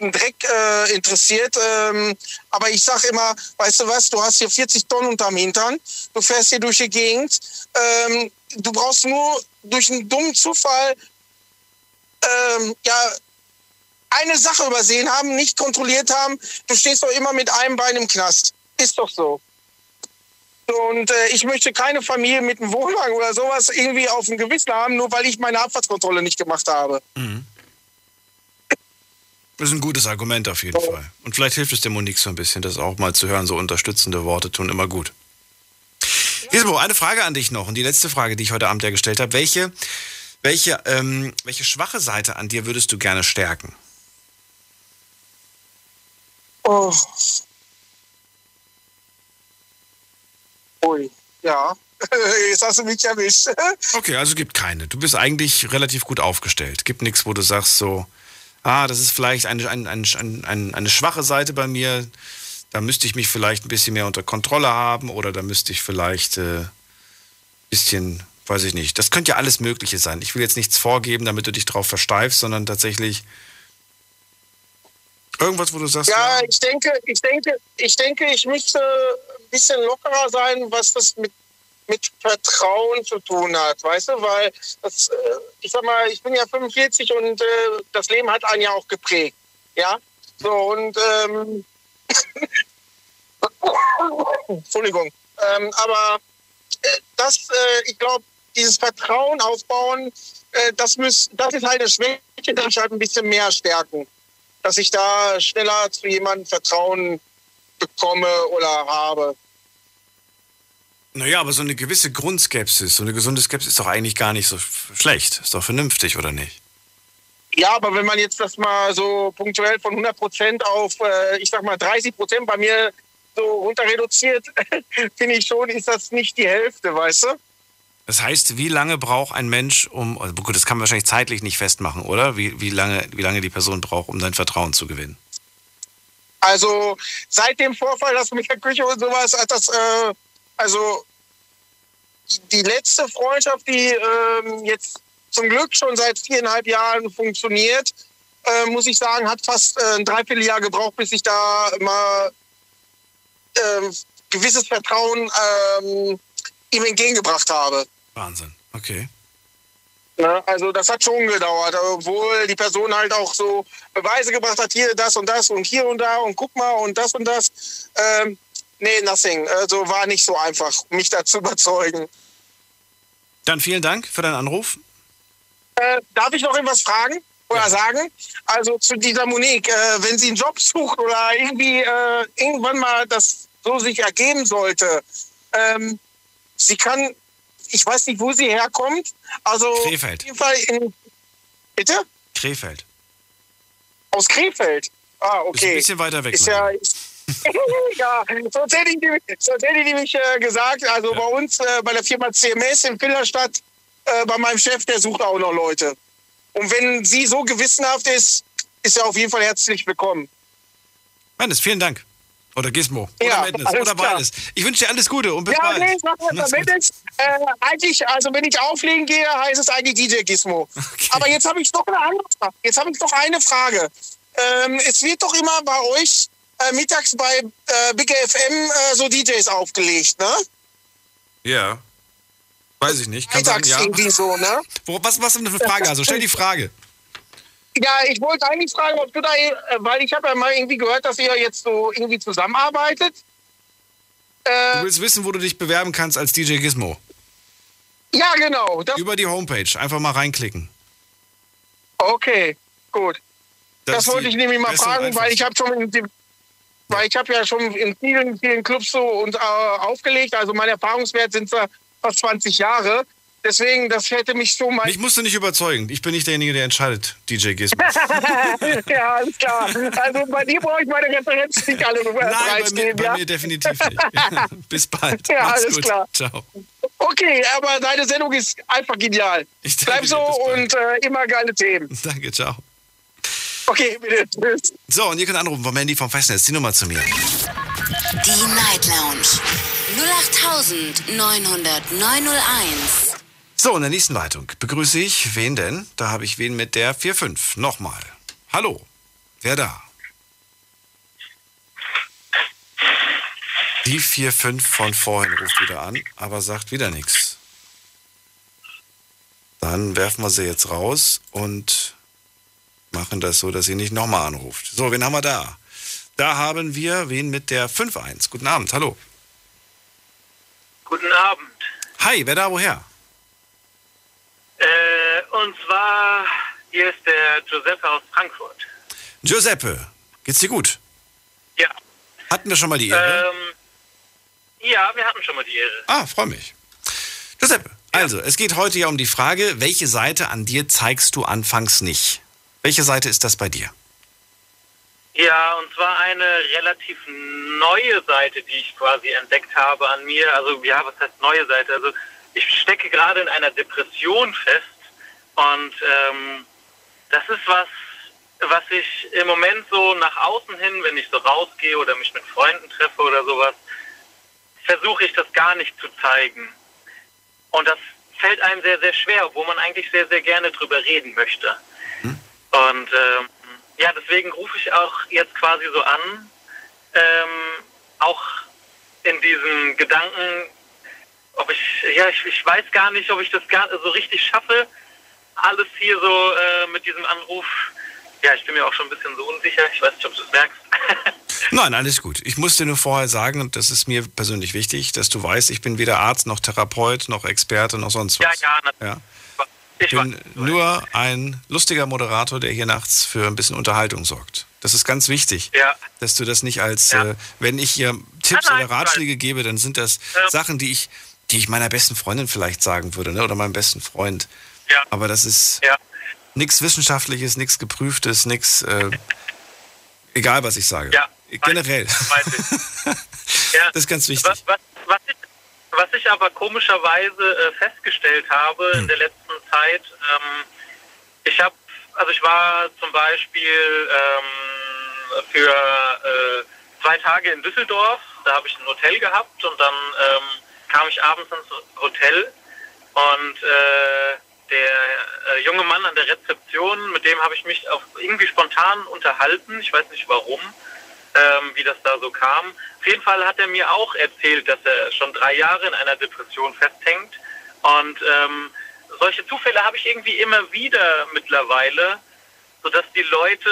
den Dreck äh, interessiert. Ähm, aber ich sage immer, weißt du was, du hast hier 40 Tonnen unterm Hintern, du fährst hier durch die Gegend. Ähm, du brauchst nur durch einen dummen Zufall ähm, ja, eine Sache übersehen haben, nicht kontrolliert haben. Du stehst doch immer mit einem Bein im Knast. Ist doch so. Und äh, ich möchte keine Familie mit einem Wohnwagen oder sowas irgendwie auf dem Gewissen haben, nur weil ich meine Abfahrtskontrolle nicht gemacht habe. Das ist ein gutes Argument auf jeden Fall. Und vielleicht hilft es der Monique so ein bisschen, das auch mal zu hören. So unterstützende Worte tun immer gut. Gizmo, eine Frage an dich noch. Und die letzte Frage, die ich heute Abend ja gestellt habe. Welche, welche, ähm, welche schwache Seite an dir würdest du gerne stärken? Oh. Ui, ja. Jetzt hast du mich erwischt. Okay, also gibt keine. Du bist eigentlich relativ gut aufgestellt. Gibt nichts, wo du sagst so, ah, das ist vielleicht eine, eine, eine, eine, schwache Seite bei mir. Da müsste ich mich vielleicht ein bisschen mehr unter Kontrolle haben oder da müsste ich vielleicht ein äh, bisschen, weiß ich nicht. Das könnte ja alles Mögliche sein. Ich will jetzt nichts vorgeben, damit du dich drauf versteifst, sondern tatsächlich irgendwas, wo du sagst, Ja, ich denke, ich denke, ich denke, ich müsste ein bisschen lockerer sein, was das mit mit Vertrauen zu tun hat, weißt du, weil das, äh, ich sag mal, ich bin ja 45 und äh, das Leben hat einen ja auch geprägt, ja, so und ähm, Entschuldigung, ähm, aber äh, das, äh, ich glaube, dieses Vertrauen aufbauen, äh, das muss, das ist halt eine Schwäche, das ich halt ein bisschen mehr stärken, dass ich da schneller zu jemandem Vertrauen bekomme oder habe. naja, aber so eine gewisse Grundskepsis, so eine gesunde Skepsis ist doch eigentlich gar nicht so schlecht. Ist doch vernünftig, oder nicht? Ja, aber wenn man jetzt das mal so punktuell von 100 Prozent auf, äh, ich sag mal 30 Prozent bei mir so runter reduziert, finde ich schon, ist das nicht die Hälfte, weißt du? Das heißt, wie lange braucht ein Mensch, um, also gut, das kann man wahrscheinlich zeitlich nicht festmachen, oder? Wie, wie, lange, wie lange die Person braucht, um dein Vertrauen zu gewinnen? Also seit dem Vorfall, das mit der Küche und sowas, hat das, äh, also die letzte Freundschaft, die ähm, jetzt zum Glück schon seit viereinhalb Jahren funktioniert, äh, muss ich sagen, hat fast äh, ein Dreivierteljahr gebraucht, bis ich da mal ähm, gewisses Vertrauen ähm, ihm entgegengebracht habe. Wahnsinn. Okay. Ne? Also das hat schon gedauert, obwohl die Person halt auch so Beweise gebracht hat, hier das und das und hier und da und guck mal und das und das. Ähm, nee, nothing. Also war nicht so einfach, mich da zu überzeugen. Dann vielen Dank für deinen Anruf. Äh, darf ich noch irgendwas fragen oder sagen? Also zu dieser Monique, äh, wenn sie einen Job sucht oder irgendwie äh, irgendwann mal das so sich ergeben sollte, ähm, sie kann, ich weiß nicht, wo sie herkommt, also Krefeld. auf jeden Fall in, bitte? Krefeld. Aus Krefeld. Ah, Ist ein okay. bisschen weiter weg. Ist ja, ist, ja, sonst hätte ich, nämlich- sonst hätte ich nämlich äh, gesagt, also bei uns, äh, bei der Firma CMS in Villerstadt, äh, bei meinem Chef, der sucht auch noch Leute. Und wenn sie so gewissenhaft ist, ist er auf jeden Fall herzlich willkommen. Mendes, vielen Dank. Oder Gizmo. Oder Ja, Mendes. alles Oder beides. Ich wünsche dir alles Gute und bis ja, bald. nee, sag mal, es, äh, eigentlich, also wenn ich auflegen gehe, heißt es eigentlich DJ Gizmo. Okay. Aber jetzt habe ich noch eine andere Frage. Jetzt habe ich noch eine Frage. Ähm, es wird doch immer bei euch äh, mittags bei äh, Big FM äh, so DJs aufgelegt, ne? Ja. Weiß ich nicht. Kann Mittags ja. irgendwie so, ne? Was, was ist denn eine Frage? Also stell die Frage. Ja, ich wollte eigentlich fragen, ob du da, äh, weil ich habe ja mal irgendwie gehört, dass ihr jetzt so irgendwie zusammenarbeitet. Du Äh, willst wissen, wo du dich bewerben kannst als DJ Gizmo? ja, genau. Das, Über die Homepage. Einfach mal reinklicken. okay, gut. Das, ist wollte ich nämlich mal fragen, weil ich habe schon in dem, weil ich habe ja schon in vielen, vielen Clubs so und, äh, aufgelegt. Also mein Erfahrungswert sind fast 20 Jahre. Deswegen, das hätte mich so mal. Mich musst du nicht überzeugen. Ich bin nicht derjenige, der entscheidet, DJ Gizmo. ja, alles klar. Also bei dir brauche ich meine Referenz nicht alle Nein, bei mir, preisgeben, bei ja? mir definitiv nicht. Bis bald. Ja, Mach's alles gut. klar. Ciao. Okay, aber deine Sendung ist einfach genial. Ich Bleib dir, so und äh, immer geile Themen. Danke, ciao. Okay, bitte. Tschüss. So, und ihr könnt anrufen vom Handy vom Festnetz. Die Nummer zu mir. Die Night Lounge 0890901. So, in der nächsten Leitung begrüße ich, wen denn? Da habe ich wen mit der 4-5. Nochmal. Hallo. Wer da? Die 4-5 von vorhin ruft wieder an, aber sagt wieder nichts. Dann werfen wir sie jetzt raus und machen das so, dass sie nicht nochmal anruft. So, wen haben wir da? Da haben wir wen mit der 5-1. Guten Abend, hallo. Guten Abend. Hi, wer da, woher? Äh, und zwar, hier ist der Giuseppe aus Frankfurt. Giuseppe, geht's dir gut? Ja. Hatten wir schon mal die Ehre? Ähm, ja, wir hatten schon mal die Ehre. Ah, freue mich. Giuseppe, also, es geht heute ja um die Frage, welche Seite an dir zeigst du anfangs nicht? Welche Seite ist das bei dir? Ja, und zwar eine relativ neue Seite, die ich quasi entdeckt habe an mir. Also, ja, was heißt neue Seite? Also, ich stecke gerade in einer Depression fest und ähm, das ist was, was ich im Moment so nach außen hin, wenn ich so rausgehe oder mich mit Freunden treffe oder sowas, versuche ich das gar nicht zu zeigen. Und das fällt einem sehr, sehr schwer, wo man eigentlich sehr, sehr gerne drüber reden möchte. Und ähm, ja, deswegen rufe ich auch jetzt quasi so an, ähm, auch in diesem Gedanken, ob ich, ja, ich, ich weiß gar nicht, ob ich das gar so richtig schaffe, alles hier so äh, mit diesem Anruf. Ja, ich bin mir auch schon ein bisschen so unsicher. Ich weiß nicht, ob du es merkst. Nein, alles gut. Ich muss dir nur vorher sagen, und das ist mir persönlich wichtig, dass du weißt, ich bin weder Arzt noch Therapeut noch Experte noch sonst ja, was. ja, natürlich. Ja. Ich bin weiß. nur ein lustiger Moderator, der hier nachts für ein bisschen Unterhaltung sorgt. Das ist ganz wichtig, Ja. dass du das nicht als, Ja. äh, wenn ich hier Tipps Nein, nein, oder Ratschläge gebe, dann sind das Ja. Sachen, die ich, die ich meiner besten Freundin vielleicht sagen würde, ne? oder meinem besten Freund. Ja. Aber das ist Ja. nichts Wissenschaftliches, nichts Geprüftes, nichts, äh, egal was ich sage. Ja. Generell. Ja. Das ist ganz wichtig. Was, was, was, ich, was ich aber komischerweise äh, festgestellt habe Hm. in der letzten Zeit, ähm, ich habe, also ich war zum Beispiel ähm, für äh, zwei Tage in Düsseldorf, da habe ich ein Hotel gehabt und dann ähm, kam ich abends ins Hotel und äh, der äh, junge Mann an der Rezeption, mit dem habe ich mich auf irgendwie spontan unterhalten, ich weiß nicht warum, ähm, wie das da so kam. Auf jeden Fall hat er mir auch erzählt, dass er schon drei Jahre in einer Depression festhängt. Und ähm, solche Zufälle habe ich irgendwie immer wieder mittlerweile, sodass die Leute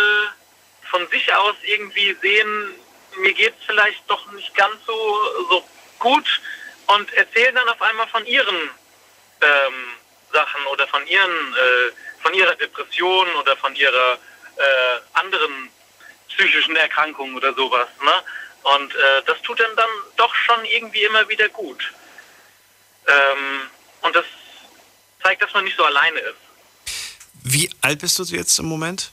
von sich aus irgendwie sehen, mir geht es vielleicht doch nicht ganz so, so gut und erzählen dann auf einmal von ihren ähm, Sachen oder von ihren, äh, von ihrer Depression oder von ihrer äh, anderen psychischen Erkrankungen oder sowas. Ne? Und äh, das tut dann dann doch schon irgendwie immer wieder gut. Ähm, und das zeigt, dass man nicht so alleine ist. Wie alt bist du jetzt im Moment?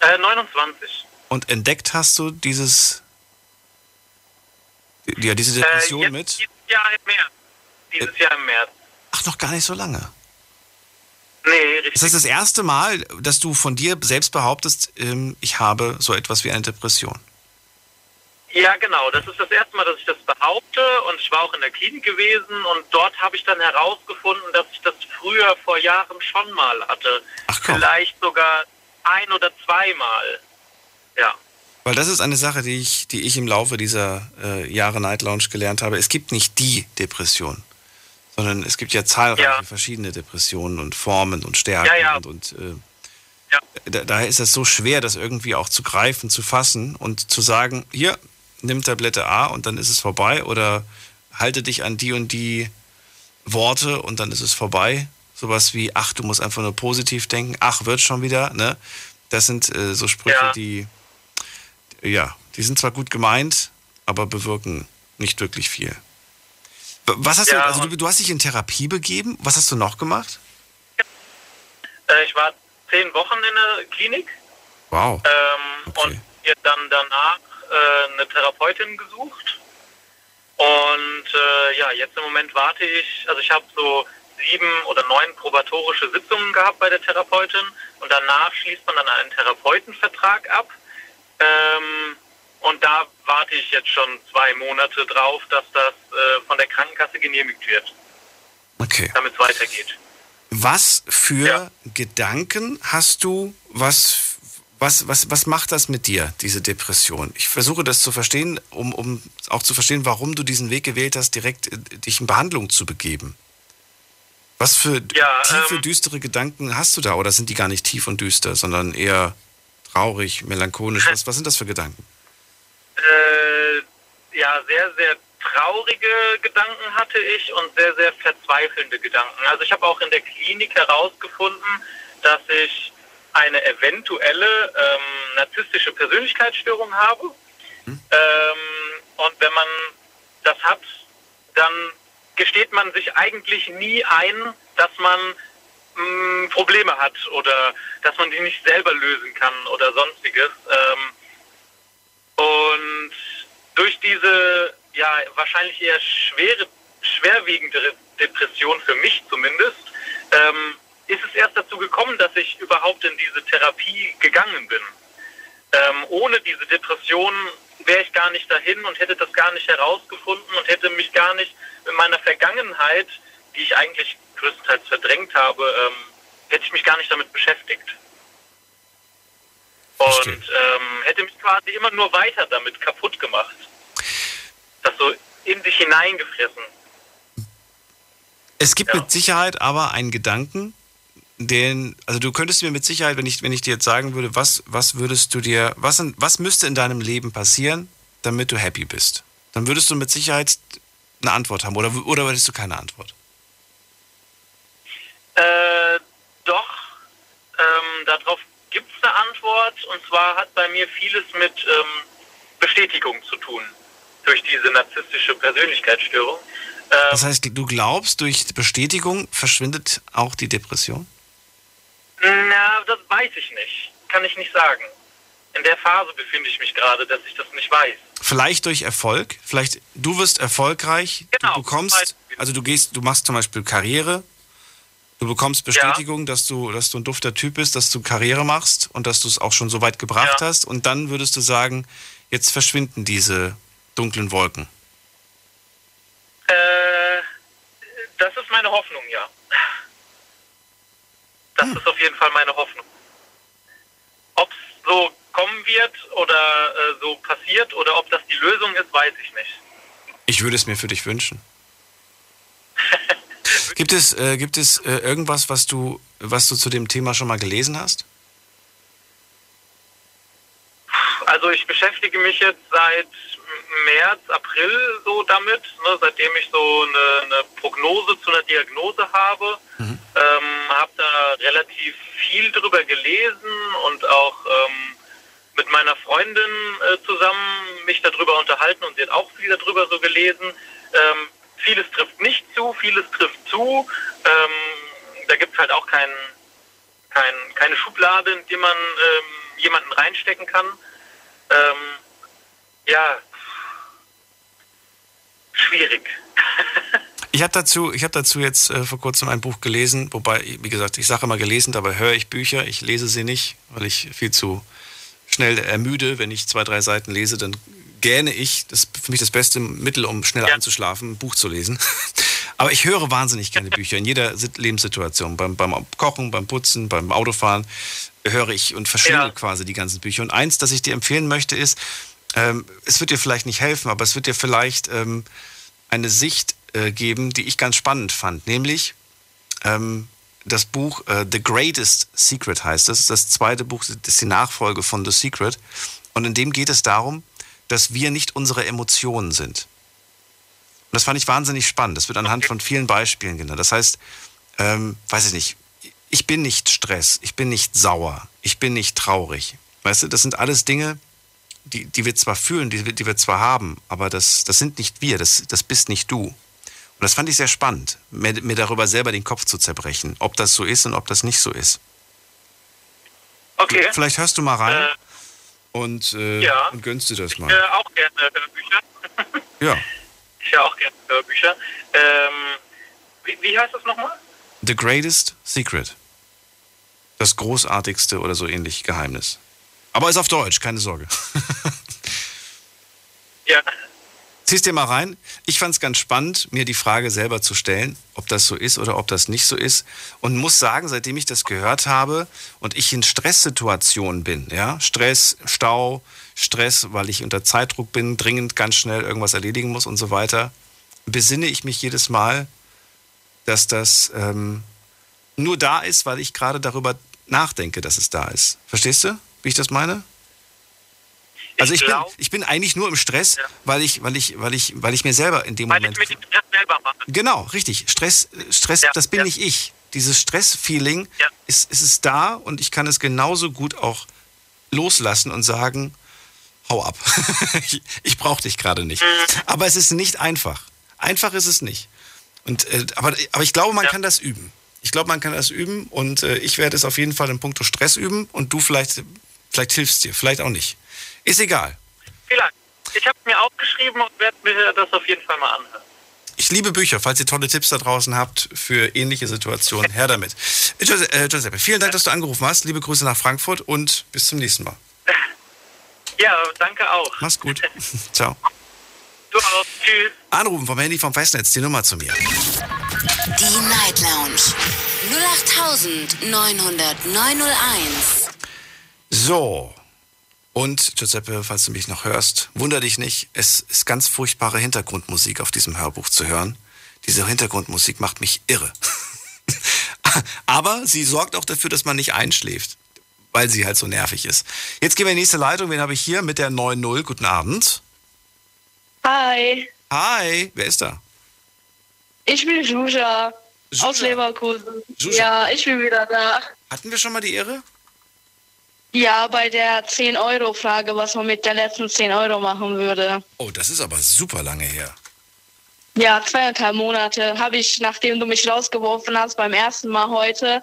Äh, 29. Und entdeckt hast du dieses, ja, diese Depression äh, jetzt, mit? Dieses Jahr im März. Dieses Jahr im März. Ach, noch gar nicht so lange. Nee, richtig. Ist das das erste Mal, dass du von dir selbst behauptest, ähm, ich habe so etwas wie eine Depression? Ja, genau. Das ist das erste Mal, dass ich das behaupte. Und ich war auch in der Klinik gewesen. Und dort habe ich dann herausgefunden, dass ich das früher vor Jahren schon mal hatte. Ach komm. Vielleicht sogar ein oder zweimal. Ja. Weil das ist eine Sache, die ich, die ich im Laufe dieser äh, Jahre Night Lounge gelernt habe. Es gibt nicht die Depression, sondern es gibt ja zahlreiche Ja. verschiedene Depressionen und Formen und Stärken Ja, ja. und, und äh. Da, daher ist es so schwer, das irgendwie auch zu greifen, zu fassen und zu sagen, hier, nimm Tablette A und dann ist es vorbei oder halte dich an die und die Worte und dann ist es vorbei. Sowas wie, ach, du musst einfach nur positiv denken, ach, wird schon wieder, ne? Das sind äh, so Sprüche, Ja. die, ja, die sind zwar gut gemeint, aber bewirken nicht wirklich viel. Was hast Ja, du, also du, du hast dich in Therapie begeben, was hast du noch gemacht? Äh, ich war zehn Wochen in der Klinik Wow. ähm, Okay. und mir dann danach äh, eine Therapeutin gesucht. Und äh, ja, jetzt im Moment warte ich, also ich habe so sieben oder neun probatorische Sitzungen gehabt bei der Therapeutin und danach schließt man dann einen Therapeutenvertrag ab. Ähm, und da warte ich jetzt schon zwei Monate drauf, dass das äh, von der Krankenkasse genehmigt wird, Okay. damit es weitergeht. Was für Ja. Gedanken hast du? Was, was, was, was macht das mit dir, diese Depression? Ich versuche das zu verstehen, um, um auch zu verstehen, warum du diesen Weg gewählt hast, direkt äh, dich in Behandlung zu begeben. Was für Ja, tiefe, ähm, düstere Gedanken hast du da? Oder sind die gar nicht tief und düster, sondern eher traurig, melancholisch? Was, was sind das für Gedanken? äh, ja, sehr, sehr traurige Gedanken hatte ich und sehr, sehr verzweifelnde Gedanken. Also ich habe auch in der Klinik herausgefunden, dass ich eine eventuelle ähm, narzisstische Persönlichkeitsstörung habe. Ähm, und wenn man das hat, dann gesteht man sich eigentlich nie ein, dass man mh, Probleme hat oder dass man die nicht selber lösen kann oder sonstiges. Ähm, und durch diese ja wahrscheinlich eher schwere, schwerwiegendere Depression für mich zumindest, ähm, ist es erst dazu gekommen, dass ich überhaupt in diese Therapie gegangen bin. Ähm, ohne diese Depression wäre ich gar nicht dahin und hätte das gar nicht herausgefunden und hätte mich gar nicht in meiner Vergangenheit, die ich eigentlich größtenteils verdrängt habe, ähm, hätte ich mich gar nicht damit beschäftigt. Und ähm, hätte mich quasi immer nur weiter damit kaputt gemacht. Das so in sich hineingefressen. Es gibt Ja. mit Sicherheit aber einen Gedanken, den, also du könntest mir mit Sicherheit, wenn ich, wenn ich dir jetzt sagen würde, was, was würdest du dir, was, was müsste in deinem Leben passieren, damit du happy bist? Dann würdest du mit Sicherheit eine Antwort haben oder, oder würdest du keine Antwort? Äh, doch, ähm, darauf gibt es eine Antwort. Und zwar hat bei mir vieles mit ähm, Bestätigung zu tun. Durch diese narzisstische Persönlichkeitsstörung. Ähm, Das heißt, du glaubst, durch Bestätigung verschwindet auch die Depression? na, das weiß ich nicht. Kann ich nicht sagen. In der Phase befinde ich mich gerade, dass ich das nicht weiß. Vielleicht durch Erfolg, vielleicht du wirst erfolgreich, Genau, du bekommst, also du gehst, du machst zum Beispiel Karriere, du bekommst Bestätigung, dass du, dass du ein dufter Typ bist, dass du Karriere machst und dass du es auch schon so weit gebracht Ja. hast und dann würdest du sagen, jetzt verschwinden diese dunklen Wolken. Äh, das ist meine Hoffnung, ja. Das ist auf jeden Fall meine Hoffnung. Ob es so kommen wird oder äh, so passiert oder ob das die Lösung ist, weiß ich nicht. Ich würde es mir für dich wünschen. gibt es, äh, gibt es äh, irgendwas, was du, was du zu dem Thema schon mal gelesen hast? Also ich beschäftige mich jetzt seit März, April so damit, ne, seitdem ich so eine, eine Prognose zu einer Diagnose habe. Ähm, habe da relativ viel drüber gelesen und auch ähm, mit meiner Freundin äh, zusammen mich darüber unterhalten und sie hat auch viel darüber so gelesen. Ähm, vieles trifft nicht zu, vieles trifft zu. Ähm, da gibt es halt auch kein, kein, keine Schublade, in die man ähm, jemanden reinstecken kann. Ähm, ja, schwierig. Ich habe dazu, hab dazu jetzt äh, vor kurzem ein Buch gelesen, wobei, wie gesagt, ich sage immer gelesen, dabei höre ich Bücher, ich lese sie nicht, weil ich viel zu schnell ermüde. Wenn ich zwei, drei Seiten lese, dann gähne ich. Das ist für mich das beste Mittel, um schnell Ja. einzuschlafen, ein Buch zu lesen. Aber ich höre wahnsinnig gerne Bücher in jeder Sit- Lebenssituation. Beim, beim Kochen, beim Putzen, beim Autofahren höre ich und verschlinge Ja. quasi die ganzen Bücher. Und eins, das ich dir empfehlen möchte, ist, ähm, es wird dir vielleicht nicht helfen, aber es wird dir vielleicht ähm, eine Sicht äh, geben, die ich ganz spannend fand. Nämlich, ähm, das Buch äh, The Greatest Secret heißt. Das ist das zweite Buch, das ist die Nachfolge von The Secret. Und in dem geht es darum, dass wir nicht unsere Emotionen sind. Und das fand ich wahnsinnig spannend. Das wird anhand von vielen Beispielen genannt. Das heißt, ähm, weiß ich nicht, ich bin nicht Stress, ich bin nicht sauer, ich bin nicht traurig. Weißt du, das sind alles Dinge, die, die wir zwar fühlen, die, die wir zwar haben, aber das, das sind nicht wir, das, das bist nicht du. Und das fand ich sehr spannend, mir, mir darüber selber den Kopf zu zerbrechen, ob das so ist und ob das nicht so ist. Okay. Vielleicht hörst du mal rein Äh, und, äh, ja. und gönnst dir das Ich mal. höre auch gerne Hörbücher. Ja. Ich höre auch gerne Hörbücher. Ähm, wie, wie heißt das nochmal? The Greatest Secret. Das großartigste oder so ähnlich Geheimnis. Aber ist auf Deutsch, keine Sorge. Ja. Zieh's dir mal rein. Ich fand es ganz spannend, mir die Frage selber zu stellen, ob das so ist oder ob das nicht so ist. Und muss sagen, seitdem ich das gehört habe und ich in Stresssituationen bin, ja, Stress, Stau, Stress, weil ich unter Zeitdruck bin, dringend ganz schnell irgendwas erledigen muss und so weiter, besinne ich mich jedes Mal, dass das ähm, nur da ist, weil ich gerade darüber nachdenke, dass es da ist. Verstehst du, wie ich das meine? Also ich bin, glaub- ich bin eigentlich nur im Stress, Ja. weil ich, weil ich, weil ich, weil ich mir selber in dem Weil Moment. ich mir den Stress selber mache. Genau, richtig. Stress, Stress, Ja, das bin ja. nicht ich. Dieses Stressfeeling Ja. ist, ist es da und ich kann es genauso gut auch loslassen und sagen, hau ab. ich ich brauche dich gerade nicht. Mhm. Aber es ist nicht einfach. Einfach ist es nicht. Und, äh, aber, aber ich glaube, man kann das üben. Ich glaube, man kann das üben und äh, ich werde es auf jeden Fall in puncto Stress üben und du vielleicht, vielleicht hilfst dir, vielleicht auch nicht. Ist egal. Vielleicht. Ich habe mir aufgeschrieben und werde mir das auf jeden Fall mal anhören. Ich liebe Bücher. Falls ihr tolle Tipps da draußen habt für ähnliche Situationen, her damit. Äh, Giuseppe, äh, Giuseppe, vielen Dank, dass du angerufen hast. Liebe Grüße nach Frankfurt und bis zum nächsten Mal. Ja, danke auch. Mach's gut. Ciao. Du auch. Tschüss. Anrufen vom Handy vom Festnetz, die Nummer zu mir. Die Night Lounge 0890901. So. Und Giuseppe, falls du mich noch hörst, wunder dich nicht, es ist ganz furchtbare Hintergrundmusik auf diesem Hörbuch zu hören. Diese Hintergrundmusik macht mich irre. Aber sie sorgt auch dafür, dass man nicht einschläft, weil sie halt so nervig ist. Jetzt gehen wir in die nächste Leitung. Wen habe ich hier mit der 9.0? Guten Abend. Hi, Hi, wer ist da? ich bin Juja aus Leverkusen. Juja. Ja, ich bin wieder da. Hatten wir schon mal die Ehre? Ja, bei der 10-Euro-Frage, was man mit der letzten 10 Euro machen würde. Oh, das ist aber super lange her. Ja, zweieinhalb Monate habe ich, nachdem du mich rausgeworfen hast, beim ersten Mal heute,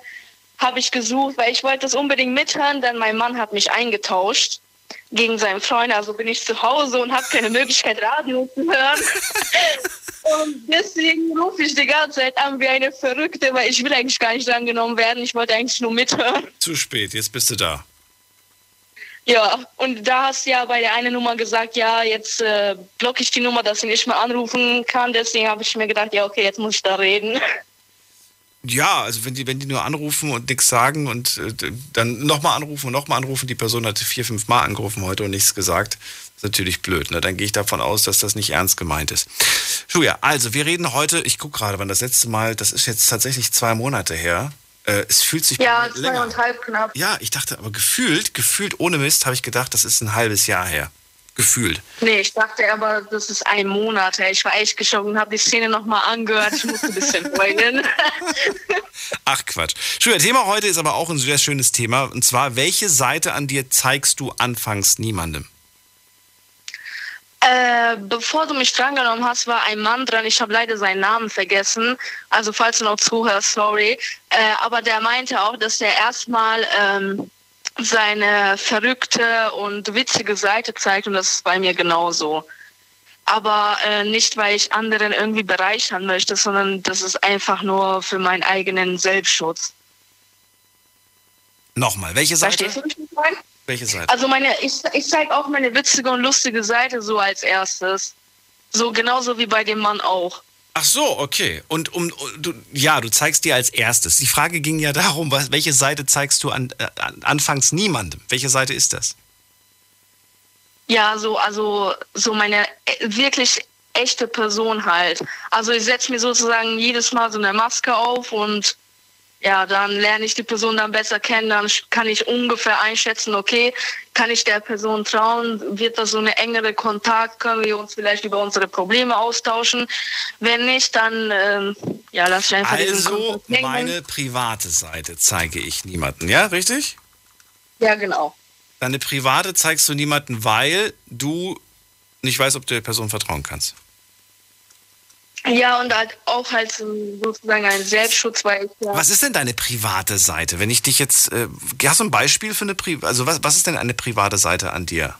habe ich gesucht, weil ich wollte das unbedingt mithören, denn mein Mann hat mich eingetauscht gegen seinen Freund. Also bin ich zu Hause und habe keine Möglichkeit, Radio zu hören. und deswegen rufe ich die ganze Zeit an wie eine Verrückte, weil ich will eigentlich gar nicht angenommen werden. Ich wollte eigentlich nur mithören. Zu spät, jetzt bist du da. Ja, und da hast du ja bei der einen Nummer gesagt, ja, jetzt äh, blocke ich die Nummer, dass sie nicht mehr anrufen kann. Deswegen habe ich mir gedacht, ja, okay, jetzt muss ich da reden. Ja, also wenn die, wenn die nur anrufen und nichts sagen und äh, dann nochmal anrufen und nochmal anrufen, die Person hat vier, fünf Mal angerufen heute und nichts gesagt, ist natürlich blöd. Ne? Dann gehe ich davon aus, dass das nicht ernst gemeint ist. Julia, also wir reden heute, ich gucke gerade, wann das letzte Mal, das ist jetzt tatsächlich zwei Monate her. Äh, es fühlt sich Ja, länger. zweieinhalb knapp. Ja, ich dachte, aber gefühlt, gefühlt ohne Mist, habe ich gedacht, das ist ein halbes Jahr her. Gefühlt. Nee, ich dachte aber, das ist ein Monat her. Ich war echt geschockt und habe die Szene nochmal angehört. Ich musste ein bisschen heulen. Ach Quatsch. Julia, Thema heute ist aber auch ein sehr schönes Thema. Und zwar, welche Seite an dir zeigst du anfangs niemandem? Äh, bevor du mich drangenommen hast, war ein Mann dran. Ich habe leider seinen Namen vergessen. Also falls du noch zuhörst, sorry. Äh, aber der meinte auch, dass er erstmal ähm, seine verrückte und witzige Seite zeigt. Und das ist bei mir genauso. Aber äh, nicht, weil ich anderen irgendwie bereichern möchte, sondern das ist einfach nur für meinen eigenen Selbstschutz. Nochmal, welche Seite? Verstehst du mich nicht rein? Welche Seite? Also meine, ich, ich zeige auch meine witzige und lustige Seite so als erstes. So genauso wie bei dem Mann auch. Ach so, okay. Und um, du, ja, du zeigst dir als erstes. Die Frage ging ja darum, was, welche Seite zeigst du an, äh, an, anfangs niemandem? Welche Seite ist das? Ja, so, also so meine äh, wirklich echte Person halt. Also ich setze mir sozusagen jedes Mal so eine Maske auf und ja, dann lerne ich die Person dann besser kennen, dann kann ich ungefähr einschätzen, okay, kann ich der Person trauen, wird das so eine engere Kontakt, können wir uns vielleicht über unsere Probleme austauschen. Wenn nicht, dann ähm, ja, lass ich einfach Also meine private Seite zeige ich niemanden, ja, richtig? Ja, genau. Deine private zeigst du niemanden, weil du nicht weißt, ob du der Person vertrauen kannst. Ja, und halt auch halt so- sozusagen ein Selbstschutz, weil ich ja, Was ist denn deine private Seite? Wenn ich dich jetzt, äh, hast du ein Beispiel für eine private, also was, was ist denn eine private Seite an dir?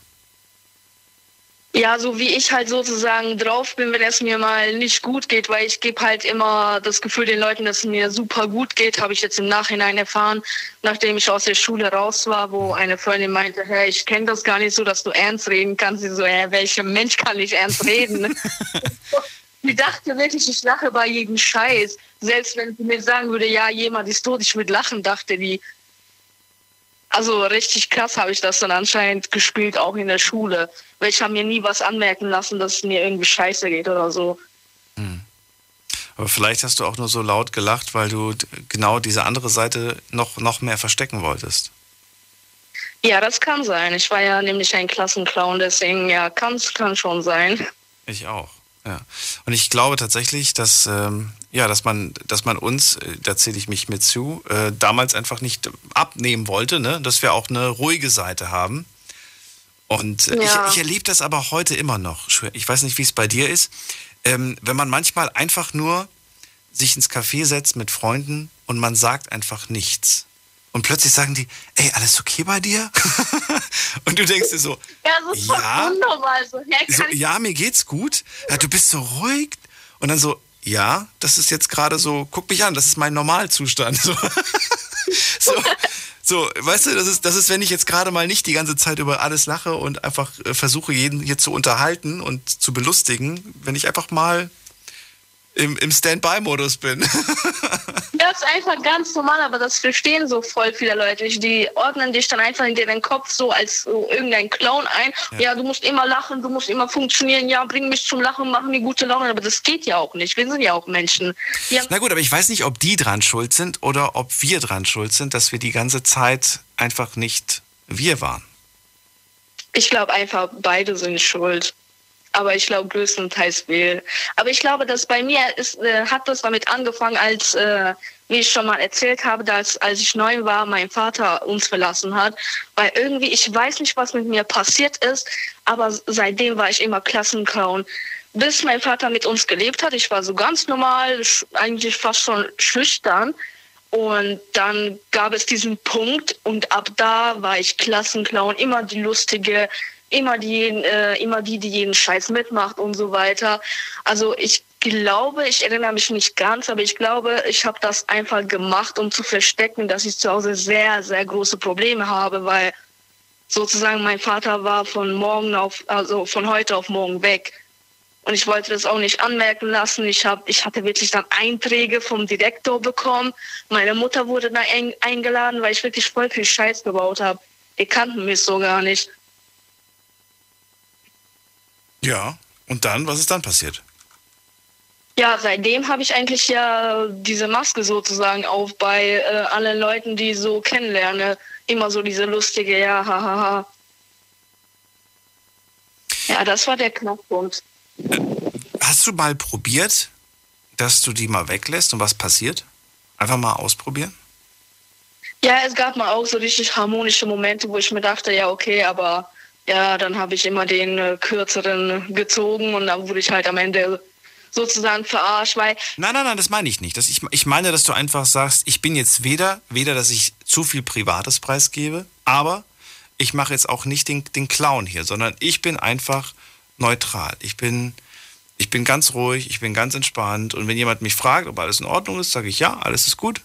ja, so wie ich halt sozusagen drauf bin, wenn es mir mal nicht gut geht, weil ich gebe halt immer das Gefühl den Leuten, dass es mir super gut geht, habe ich jetzt im Nachhinein erfahren, nachdem ich aus der Schule raus war, wo eine Freundin meinte, hey, ich kenne das gar nicht so, dass du ernst reden kannst. Sie so, hey, welcher Mensch kann nicht ernst reden? Die dachte wirklich, ich lache bei jedem Scheiß. Selbst wenn sie mir sagen würde, ja, jemand ist tot, ich würde lachen, dachte die. Also richtig krass habe ich das dann anscheinend gespielt, auch in der Schule. Weil ich habe mir nie was anmerken lassen, dass es mir irgendwie scheiße geht oder so. Aber vielleicht hast du auch nur so laut gelacht, weil du genau diese andere Seite noch, noch mehr verstecken wolltest. Ja, das kann sein. Ich war ja nämlich ein Klassenclown, deswegen ja, kann kann schon sein. Ich auch. Ja. Und ich glaube tatsächlich, dass, ähm, ja, dass man, dass man uns, äh, da zähle ich mich mit zu, äh, damals einfach nicht abnehmen wollte, ne? dass wir auch eine ruhige Seite haben. Und äh, Ja. ich, ich erlebe das aber heute immer noch. Ich weiß nicht, wie es bei dir ist. Ähm, wenn man manchmal einfach nur sich ins Café setzt mit Freunden und man sagt einfach nichts. Und plötzlich sagen die, ey, alles okay bei dir? und du denkst dir so, Ja, das ist Ja. unnormal. So, hä, so, ja, mir geht's gut. Ja, du bist so ruhig. Und dann so, ja, das ist jetzt gerade so, guck mich an, das ist mein Normalzustand. So, so, so weißt du, das ist, das ist, wenn ich jetzt gerade mal nicht die ganze Zeit über alles lache und einfach äh, versuche, jeden hier zu unterhalten und zu belustigen, wenn ich einfach mal im, im Standby-Modus bin. Das ist einfach ganz normal, aber das verstehen so voll viele Leute nicht. Die ordnen dich dann einfach in den Kopf so als so irgendein Clown ein. Ja. du musst immer lachen, du musst immer funktionieren. Ja, bring mich zum Lachen, mach mir gute Laune. Aber das geht ja auch nicht. Wir sind ja auch Menschen. Haben Na gut, aber ich weiß nicht, ob die dran schuld sind oder ob wir dran schuld sind, dass wir die ganze Zeit einfach nicht wir waren. Ich glaube einfach, beide sind schuld. Aber ich glaube größtenteils will. Aber ich glaube, dass bei mir ist, äh, hat das damit angefangen, als, äh, wie ich schon mal erzählt habe, dass als ich neun war, mein Vater uns verlassen hat. Weil irgendwie, ich weiß nicht, was mit mir passiert ist, aber seitdem war ich immer Klassenclown. Bis mein Vater mit uns gelebt hat, ich war so ganz normal, eigentlich fast schon schüchtern. Und dann gab es diesen Punkt und ab da war ich Klassenclown, immer die lustige, immer die, äh, immer die, die jeden Scheiß mitmacht und so weiter. Also ich glaube, ich erinnere mich nicht ganz, aber ich glaube, ich habe das einfach gemacht, um zu verstecken, dass ich zu Hause sehr, sehr große Probleme habe, weil sozusagen mein Vater war von morgen auf, also von heute auf morgen weg. Und ich wollte das auch nicht anmerken lassen. Ich, hab, ich hatte wirklich dann Einträge vom Direktor bekommen. Meine Mutter wurde da ein, eingeladen, weil ich wirklich voll viel Scheiß gebaut habe. Die kannten mich so gar nicht. Ja. Und dann, was ist dann passiert? Ja, seitdem habe ich eigentlich ja diese Maske sozusagen auf bei äh, allen Leuten, die ich so kennenlerne. Immer so diese lustige, ja, hahaha. Ha, ha. Ja, das war der Knackpunkt. Hast du mal probiert, dass du die mal weglässt und was passiert? Einfach mal ausprobieren? Ja, es gab mal auch so richtig harmonische Momente, wo ich mir dachte, ja, okay, aber ja, dann habe ich immer den äh, kürzeren gezogen und dann wurde ich halt am Ende sozusagen verarscht, weil Nein, nein, nein, das meine ich nicht. Das, ich, ich meine, dass du einfach sagst, ich bin jetzt weder, weder, dass ich zu viel Privates preisgebe, aber ich mache jetzt auch nicht den, den Clown hier, sondern ich bin einfach neutral. Ich bin, ich bin ganz ruhig, ich bin ganz entspannt und wenn jemand mich fragt, ob alles in Ordnung ist, sage ich ja, alles ist gut.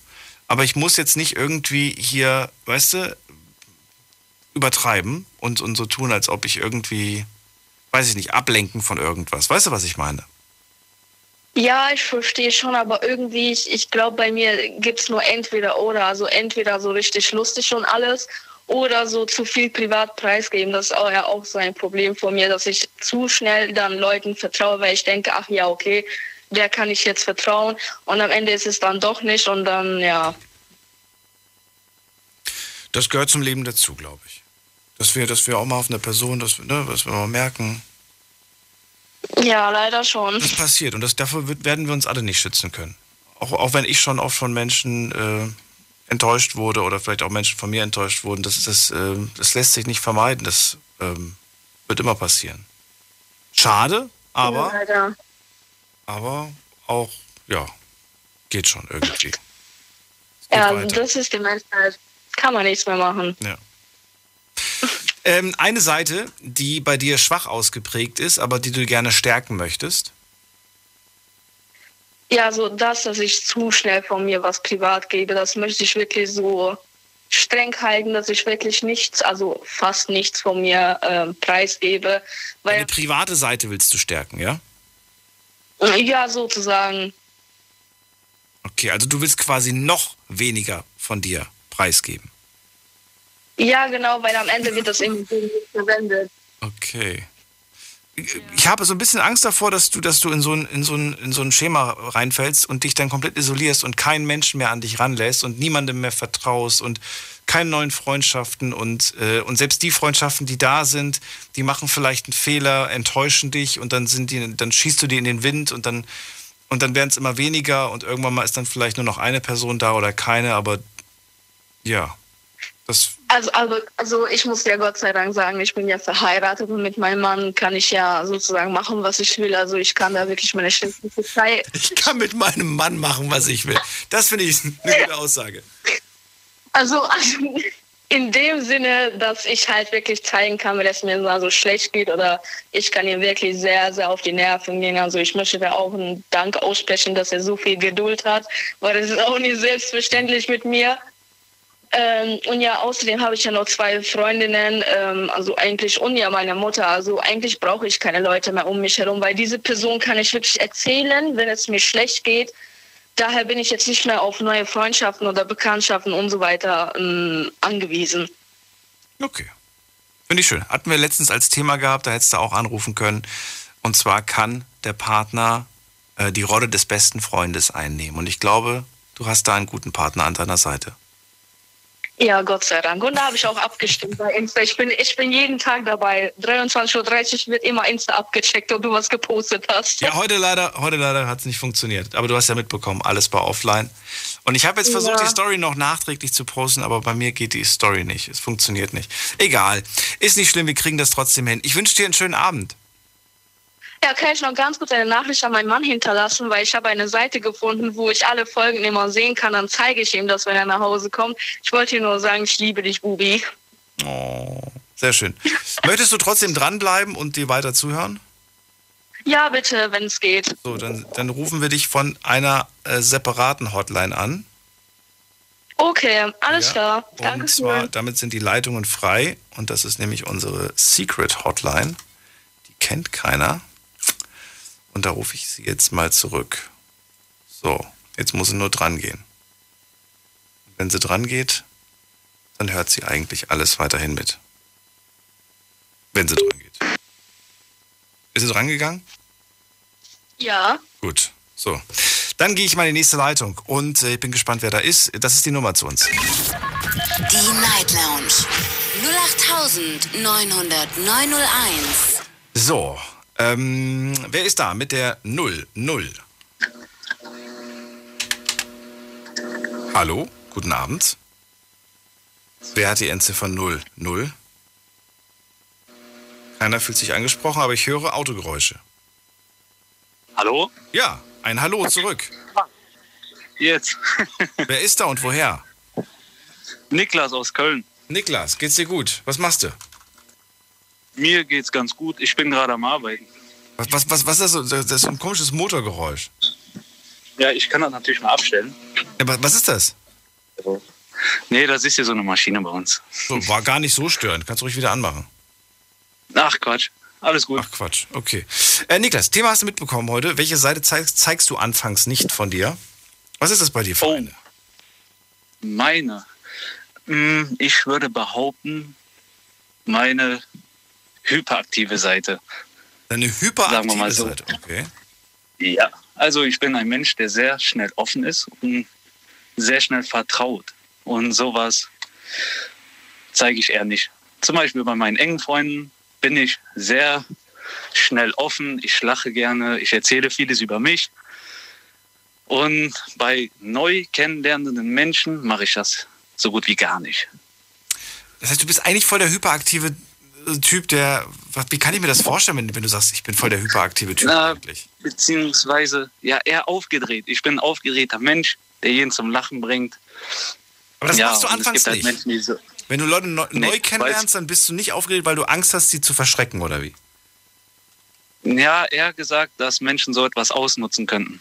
Aber ich muss jetzt nicht irgendwie hier, weißt du, übertreiben und, und so tun, als ob ich irgendwie, weiß ich nicht, ablenken von irgendwas. Weißt du, was ich meine? Ja, ich verstehe schon, aber irgendwie, ich, ich glaube, bei mir gibt's nur entweder oder. Also entweder so richtig lustig und alles oder so zu viel privat preisgeben. Das ist auch, ja auch so ein Problem von mir, dass ich zu schnell dann Leuten vertraue, weil ich denke, ach ja, okay, der kann ich jetzt vertrauen. Und am Ende ist es dann doch nicht und dann, ja, Das gehört zum Leben dazu, glaube ich. Dass wir, dass wir auch mal auf eine Person, dass, ne, dass wir mal merken, Ja, leider schon. das passiert. Und das, dafür wird, werden wir uns alle nicht schützen können. Auch, auch wenn ich schon oft von Menschen äh, enttäuscht wurde oder vielleicht auch Menschen von mir enttäuscht wurden, das, das, äh, das lässt sich nicht vermeiden. Das ähm, wird immer passieren. Schade, aber, Leider. aber auch, ja, geht schon irgendwie. Ja, weiter. das ist die Menschheit. Kann man nichts mehr machen. Ja. Ähm, eine Seite, die bei dir schwach ausgeprägt ist, aber die du gerne stärken möchtest. Ja, so das, dass ich zu schnell von mir was privat gebe, das möchte ich wirklich so streng halten, dass ich wirklich nichts, also fast nichts von mir ähm, preisgebe. Weil, Eine private Seite willst du stärken, ja? ja, sozusagen. Okay, also du willst quasi noch weniger von dir preisgeben. Ja, genau, weil am Ende wird das irgendwie verwendet. Okay. Ich habe so ein bisschen Angst davor, dass du, dass du in so ein, in so ein, in so ein Schema reinfällst und dich dann komplett isolierst und keinen Menschen mehr an dich ranlässt und niemandem mehr vertraust und keine neuen Freundschaften und, äh, und selbst die Freundschaften, die da sind, die machen vielleicht einen Fehler, enttäuschen dich und dann sind die, dann schießt du die in den Wind und dann, und dann werden es immer weniger und irgendwann mal ist dann vielleicht nur noch eine Person da oder keine, aber ja, das Also, also, also ich muss ja Gott sei Dank sagen, ich bin ja verheiratet und mit meinem Mann kann ich ja sozusagen machen, was ich will. Also ich kann da wirklich meine schlimmste Zeit. Ich kann mit meinem Mann machen, was ich will. Das finde ich eine gute Aussage. Also, also in dem Sinne, dass ich halt wirklich zeigen kann, wenn es mir mal so schlecht geht oder ich kann ihm wirklich sehr, sehr auf die Nerven gehen. Also ich möchte da auch einen Dank aussprechen, dass er so viel Geduld hat, weil das ist auch nicht selbstverständlich mit mir. Ähm, und ja, außerdem habe ich ja noch zwei Freundinnen, ähm, also eigentlich und ja meine Mutter. Also eigentlich brauche ich keine Leute mehr um mich herum, weil diese Person kann ich wirklich erzählen, wenn es mir schlecht geht. Daher bin ich jetzt nicht mehr auf neue Freundschaften oder Bekanntschaften und so weiter ähm, angewiesen. Okay. Finde ich schön. Hatten wir letztens als Thema gehabt, da hättest du auch anrufen können. Und zwar kann der Partner äh, die Rolle des besten Freundes einnehmen. Und ich glaube, du hast da einen guten Partner an deiner Seite. Ja, Gott sei Dank. Und da habe ich auch abgestimmt bei Insta. Ich bin, ich bin jeden Tag dabei. 23.30 Uhr wird immer Insta abgecheckt, ob du was gepostet hast. Ja, heute leider, heute leider hat es nicht funktioniert. Aber du hast ja mitbekommen, alles war offline. Und ich habe jetzt versucht, Ja. die Story noch nachträglich zu posten, aber bei mir geht die Story nicht. Es funktioniert nicht. Egal. Ist nicht schlimm, wir kriegen das trotzdem hin. Ich wünsche dir einen schönen Abend. Ja, kann ich noch ganz kurz eine Nachricht an meinen Mann hinterlassen, weil ich habe eine Seite gefunden, wo ich alle Folgen immer sehen kann. Dann zeige ich ihm das, wenn er nach Hause kommt. Ich wollte ihm nur sagen, ich liebe dich, Bubi. Oh, sehr schön. Möchtest du trotzdem dranbleiben und dir weiter zuhören? Ja, bitte, wenn es geht. So, dann, dann rufen wir dich von einer äh, separaten Hotline an. Okay, alles Ja, klar. Und Danke zwar, schön. damit sind die Leitungen frei. Und das ist nämlich unsere Secret Hotline. Die kennt keiner. Und da rufe ich sie jetzt mal zurück. So, jetzt muss sie nur dran gehen. Wenn sie dran geht, dann hört sie eigentlich alles weiterhin mit. Wenn sie dran geht. Ist sie dran gegangen? Ja, Gut, so. Dann gehe ich mal in die nächste Leitung und äh, ich bin gespannt, wer da ist. Das ist die Nummer zu uns. Die Night Lounge 0890901. So, ähm, wer ist da mit der 0? 0. Hallo, guten Abend. Wer hat die Endziffer 0? 0? Keiner fühlt sich angesprochen, aber ich höre Autogeräusche. Hallo? Ja, ein Hallo zurück. Jetzt. Wer ist da und woher? Niklas aus Köln. Niklas, geht's dir gut? Was machst du? Mir geht's ganz gut. Ich bin gerade am Arbeiten. Was, was, was, was ist das? Das ist ein komisches Motorgeräusch. Ja, ich kann das natürlich mal abstellen. Ja, wa- was ist das? Nee, das ist ja so eine Maschine bei uns. So, war gar nicht so störend. Kannst du ruhig wieder anmachen. Ach Quatsch. Alles gut. Ach Quatsch, okay. Äh, Niklas, Thema hast du mitbekommen heute. Welche Seite zeigst, zeigst du anfangs nicht von dir? Was ist das bei dir für Oh. eine? Meine. Hm, Ich würde behaupten, meine hyperaktive Seite. Deine hyperaktive so. Seite, okay. Ja. Also ich bin ein Mensch, der sehr schnell offen ist und sehr schnell vertraut. Und sowas zeige ich eher nicht. Zum Beispiel bei meinen engen Freunden bin ich sehr schnell offen, ich lache gerne, ich erzähle vieles über mich. Und bei neu kennenlernenden Menschen mache ich das so gut wie gar nicht. Das heißt, du bist eigentlich voll der hyperaktive Typ, der. Wie kann ich mir das vorstellen, wenn, wenn du sagst, ich bin voll der hyperaktive Typ Na, eigentlich? beziehungsweise ja eher aufgedreht. Ich bin ein aufgedrehter Mensch, der jeden zum Lachen bringt. Aber das ja, machst du anfangs halt nicht. Menschen, so, Wenn du Leute neu, Nee, neu kennenlernst, dann bist du nicht aufgeregt, weil du Angst hast, sie zu verschrecken, oder wie? ja, eher gesagt, dass Menschen so etwas ausnutzen könnten.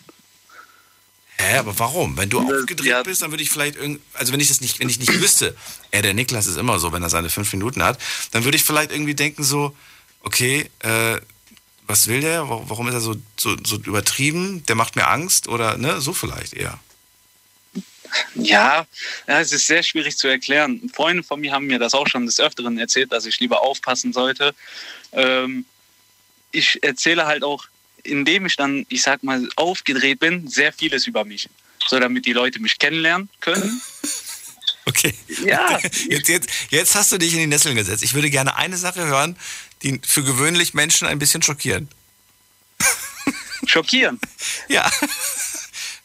Hä, aber warum? Wenn du Das- aufgedreht ja. bist, dann würde ich vielleicht irgend, also wenn ich das nicht, wenn ich nicht wüsste, er, der Niklas ist immer so, wenn er seine fünf Minuten hat, dann würde ich vielleicht irgendwie denken so, okay, äh, was will der? Wa- Warum ist er so, so, so übertrieben? Der macht mir Angst oder ne, so vielleicht eher. Ja, ja, es ist sehr schwierig zu erklären. Freunde von mir haben mir das auch schon des Öfteren erzählt, dass ich lieber aufpassen sollte. Ähm, ich erzähle halt auch, indem ich dann, ich sag mal, aufgedreht bin, sehr vieles über mich. So damit die Leute mich kennenlernen können. Okay. Ja. Jetzt, jetzt, jetzt hast du dich in die Nesseln gesetzt. Ich würde gerne eine Sache hören, die für gewöhnlich Menschen ein bisschen schockieren. Schockieren. Ja.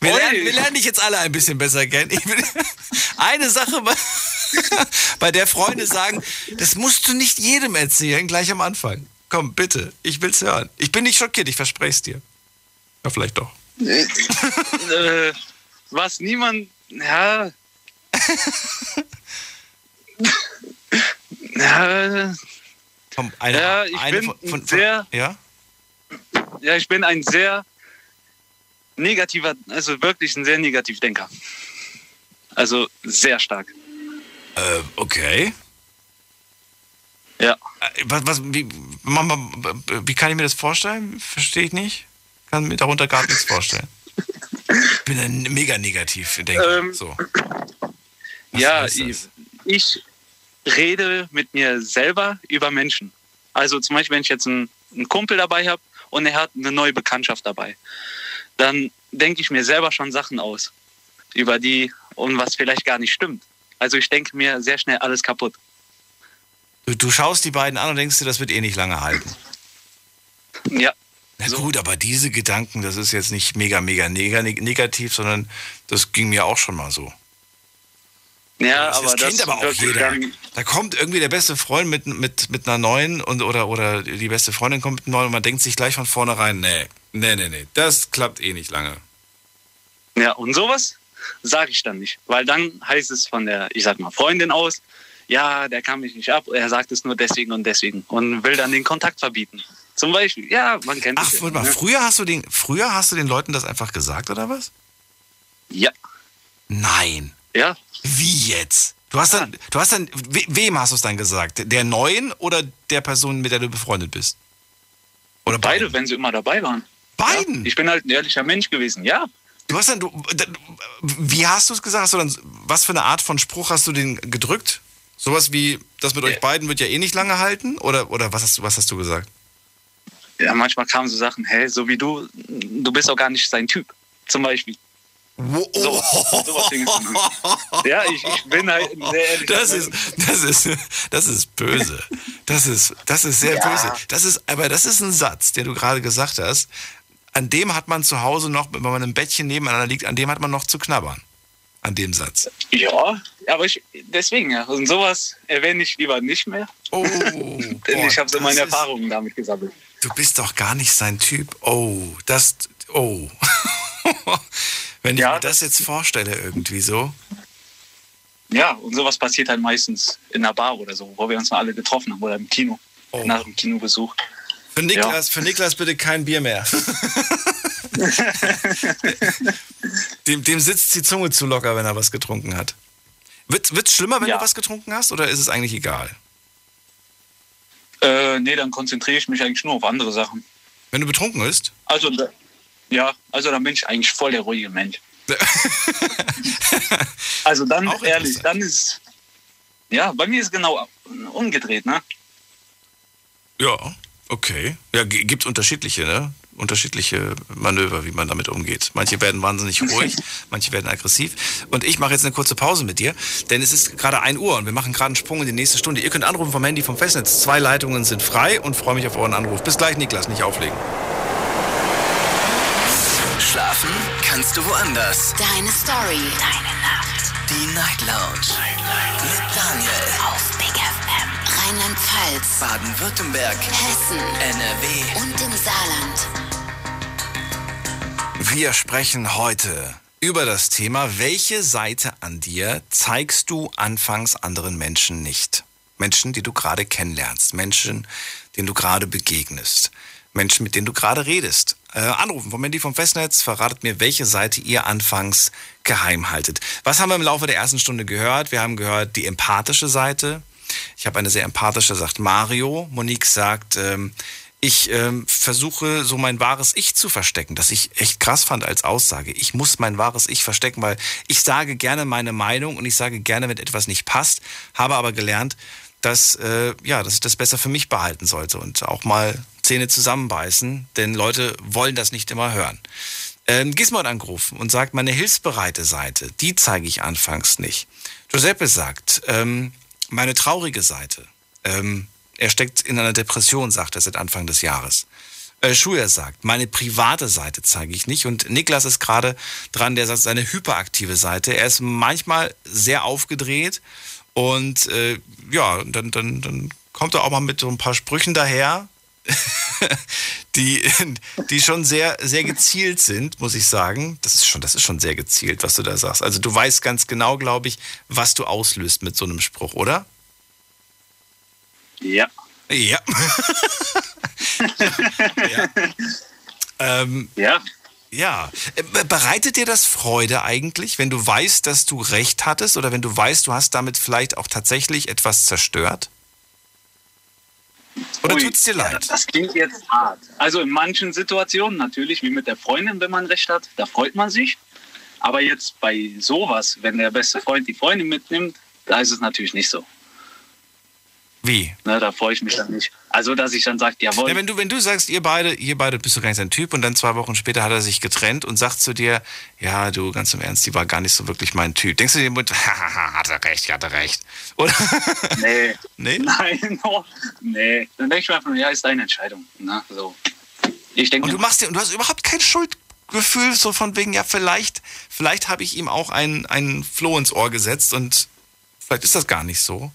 Wir lernen, wir lernen dich jetzt alle ein bisschen besser kennen. Will, eine Sache, bei der Freunde sagen, das musst du nicht jedem erzählen, gleich am Anfang. Komm, bitte, ich will's hören. Ich bin nicht schockiert, ich verspreche es dir. Ja, vielleicht doch. äh, was niemand, ja. ja, Komm, eine, Ja, ich eine bin von, von, sehr- ja? ja, ich bin ein sehr negativer, also wirklich ein sehr Negativdenker. Also sehr stark. Äh, okay. Ja. Äh, Was, was, wie, mach mal, wie kann ich mir das vorstellen? Verstehe ich nicht. Kann mir darunter gar nichts vorstellen. Ich bin ein mega negativ, denke Ähm, ich. So. Ja, ich, das? ich rede mit mir selber über Menschen. Also zum Beispiel, wenn ich jetzt einen, einen Kumpel dabei habe und er hat eine neue Bekanntschaft dabei, dann denke ich mir selber schon Sachen aus über die und was vielleicht gar nicht stimmt. Also ich denke mir sehr schnell alles kaputt. Du, du schaust die beiden an und denkst dir, das wird eh nicht lange halten. Ja, Na gut, aber diese Gedanken, das ist jetzt nicht mega, mega neg negativ, sondern das ging mir auch schon mal so. ja das, aber das das kennt aber auch jeder. Da kommt irgendwie der beste Freund mit, mit, mit einer neuen und, oder, oder die beste Freundin kommt mit einer neuen und man denkt sich gleich von vornherein, nee, nee, nee, nee, das klappt eh nicht lange. ja, und sowas sage ich dann nicht, weil dann heißt es von der, ich sag mal, Freundin aus, ja, der kann mich nicht ab, er sagt es nur deswegen und deswegen und will dann den Kontakt verbieten. Zum Beispiel, ja, man kennt Ach, es. warte mal, ja, ne? früher hast du den, früher hast du den Leuten das einfach gesagt, oder was? Ja, Nein. ja, Wie jetzt? Du hast dann, du hast dann, we, wem hast du es dann gesagt? Der neuen oder der Person, mit der du befreundet bist? Oder beide, beiden? wenn sie immer dabei waren. Beiden? Ja, ich bin halt ein ehrlicher Mensch gewesen, ja. Du hast dann, du, wie hast du es gesagt? Hast du dann, was für eine Art von Spruch hast du den gedrückt? Sowas wie, das mit euch beiden wird ja eh nicht lange halten? Oder, oder was, hast du, was hast du gesagt? Ja, manchmal kamen so Sachen, hey, so wie du, du bist auch gar nicht sein Typ. Zum Beispiel. Wo, So, sowas fing es dann an. Ja, ich, ich bin halt ein sehr ehrlicher Das ist, das ist, das ist böse. Das ist, das ist sehr Ja. böse. Das ist, aber das ist ein Satz, den du gerade gesagt hast. An dem hat man zu Hause noch, wenn man im Bettchen nebeneinander liegt, an dem hat man noch zu knabbern. An dem Satz. Ja, aber ich, deswegen, ja. Und sowas erwähne ich lieber nicht mehr. Oh, Denn boah, ich habe so meine ist- Erfahrungen damit gesammelt. Du bist doch gar nicht sein Typ. Oh, das, oh. Wenn ich Ja, mir das jetzt vorstelle irgendwie so. Ja, und sowas passiert halt meistens in einer Bar oder so, wo wir uns mal alle getroffen haben oder im Kino. Oh. Nach dem Kinobesuch. Für Niklas, für Niklas bitte kein Bier mehr. dem, dem sitzt die Zunge zu locker, wenn er was getrunken hat. Wird es schlimmer, wenn Ja. du was getrunken hast, oder ist es eigentlich egal? Äh, nee, dann konzentriere ich mich eigentlich nur auf andere Sachen. Wenn du betrunken bist? Also, ja, also dann bin ich eigentlich voll der ruhige Mensch. Also dann, Auch ehrlich, dann ist, ja, bei mir ist genau umgedreht, ne? Ja, okay. Ja, g- gibt's unterschiedliche, ne? Unterschiedliche Manöver, wie man damit umgeht. Manche werden wahnsinnig ruhig, manche werden aggressiv. Und ich mache jetzt eine kurze Pause mit dir, denn es ist gerade 1 Uhr und wir machen gerade einen Sprung in die nächste Stunde. Ihr könnt anrufen vom Handy vom Festnetz. Zwei Leitungen sind frei und freue mich auf euren Anruf. Bis gleich, Niklas, nicht auflegen. Schlafen kannst du woanders. Deine Story. Deine Nacht. Die Night Lounge. Mit Daniel. Auf Big FM. Rheinland-Pfalz. Baden-Württemberg. Hessen. NRW. Und im Saarland. Wir sprechen heute über das Thema, welche Seite an dir zeigst du anfangs anderen Menschen nicht? Menschen, die du gerade kennenlernst, Menschen, denen du gerade begegnest, Menschen, mit denen du gerade redest. Äh, anrufen vom Handy vom Festnetz, verratet mir, welche Seite ihr anfangs geheim haltet. Was haben wir im Laufe der ersten Stunde gehört? Wir haben gehört die empathische Seite. Ich habe eine sehr empathische, sagt Mario. Monique sagt, ähm, ich ähm, versuche so mein wahres Ich zu verstecken, das ich echt krass fand als Aussage. Ich muss mein wahres Ich verstecken, weil ich sage gerne meine Meinung und ich sage gerne, wenn etwas nicht passt, habe aber gelernt, dass, äh, ja, dass ich das besser für mich behalten sollte und auch mal Zähne zusammenbeißen, denn Leute wollen das nicht immer hören. Ähm, Gismo hat angerufen und sagt, meine hilfsbereite Seite, die zeige ich anfangs nicht. Giuseppe sagt, ähm, meine traurige Seite, ähm, er steckt in einer Depression, sagt er seit Anfang des Jahres. Äh, Schuher sagt, meine private Seite zeige ich nicht. Und Niklas ist gerade dran, der sagt, seine hyperaktive Seite. Er ist manchmal sehr aufgedreht und äh, ja, dann, dann, dann kommt er auch mal mit so ein paar Sprüchen daher, die, die schon sehr, sehr gezielt sind, muss ich sagen. Das ist, schon, das ist schon sehr gezielt, was du da sagst. Also du weißt ganz genau, glaube ich, was du auslöst mit so einem Spruch, oder? Ja. Ja. ja. Ähm, Ja. ja. Äh, Bereitet dir das Freude eigentlich, wenn du weißt, dass du recht hattest oder wenn du weißt, du hast damit vielleicht auch tatsächlich etwas zerstört? Oder tut es dir leid? Das klingt jetzt hart. Also in manchen Situationen natürlich, wie mit der Freundin, wenn man recht hat, da freut man sich. Aber jetzt bei sowas, wenn der beste Freund die Freundin mitnimmt, da ist es natürlich nicht so. Wie? Ne, da freue ich mich dann nicht. Also, dass ich dann sage, jawohl, Ja, wenn du, wenn du sagst, ihr beide, ihr beide bist du gar nicht sein Typ und dann zwei Wochen später hat er sich getrennt und sagt zu dir, ja, du, ganz im Ernst, die war gar nicht so wirklich mein Typ. Denkst du dir, mit, haha, hat er recht, hat er recht. Oder? nee, nee? nein, no, nee. Dann denke ich mir einfach, ja, ist deine Entscheidung. Ne? So. Ich denke Und du machst dir, und du hast überhaupt kein Schuldgefühl, so von wegen, ja, vielleicht, vielleicht habe ich ihm auch einen, einen Floh ins Ohr gesetzt und vielleicht ist das gar nicht so.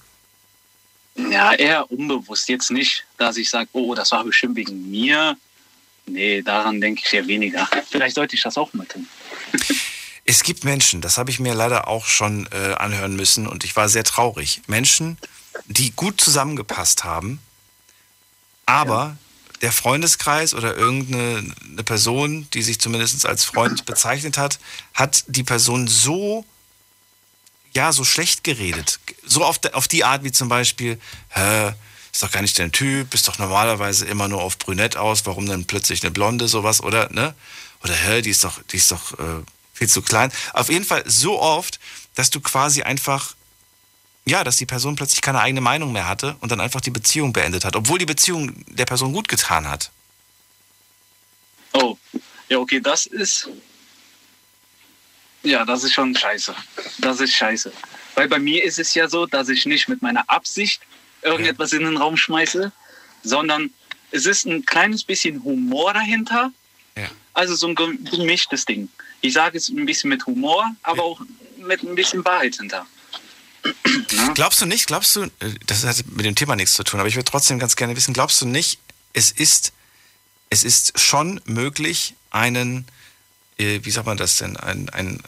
Ja, eher unbewusst. Jetzt nicht, dass ich sage, oh, das war bestimmt wegen mir. Nee, daran denke ich eher weniger. Vielleicht sollte ich das auch mal tun. Es gibt Menschen, das habe ich mir leider auch schon äh, anhören müssen und ich war sehr traurig. Menschen, die gut zusammengepasst haben, aber der Freundeskreis oder irgendeine eine Person, die sich zumindest als Freund bezeichnet hat, hat die Person so, ja, so schlecht geredet. So auf, de, auf die Art wie zum Beispiel, hä, ist doch gar nicht dein Typ, bist doch normalerweise immer nur auf brünett aus, warum dann plötzlich eine Blonde, sowas, oder, ne? Oder, hä, die ist doch, die ist doch äh, viel zu klein. Auf jeden Fall so oft, dass du quasi einfach, ja, dass die Person plötzlich keine eigene Meinung mehr hatte und dann einfach die Beziehung beendet hat, obwohl die Beziehung der Person gut getan hat. Oh, ja, okay, das ist. Ja, das ist schon scheiße. Das ist scheiße. Weil bei mir ist es ja so, dass ich nicht mit meiner Absicht irgendetwas in den Raum schmeiße, sondern es ist ein kleines bisschen Humor dahinter. Ja. Also so ein gem- gemischtes Ding. Ich sage es ein bisschen mit Humor, aber auch mit ein bisschen Wahrheit hinter. Glaubst du nicht, glaubst du, äh, das hat mit dem Thema nichts zu tun, aber ich würde trotzdem ganz gerne wissen, glaubst du nicht, es ist, es ist schon möglich, einen, äh, wie sagt man das denn, ein, ein,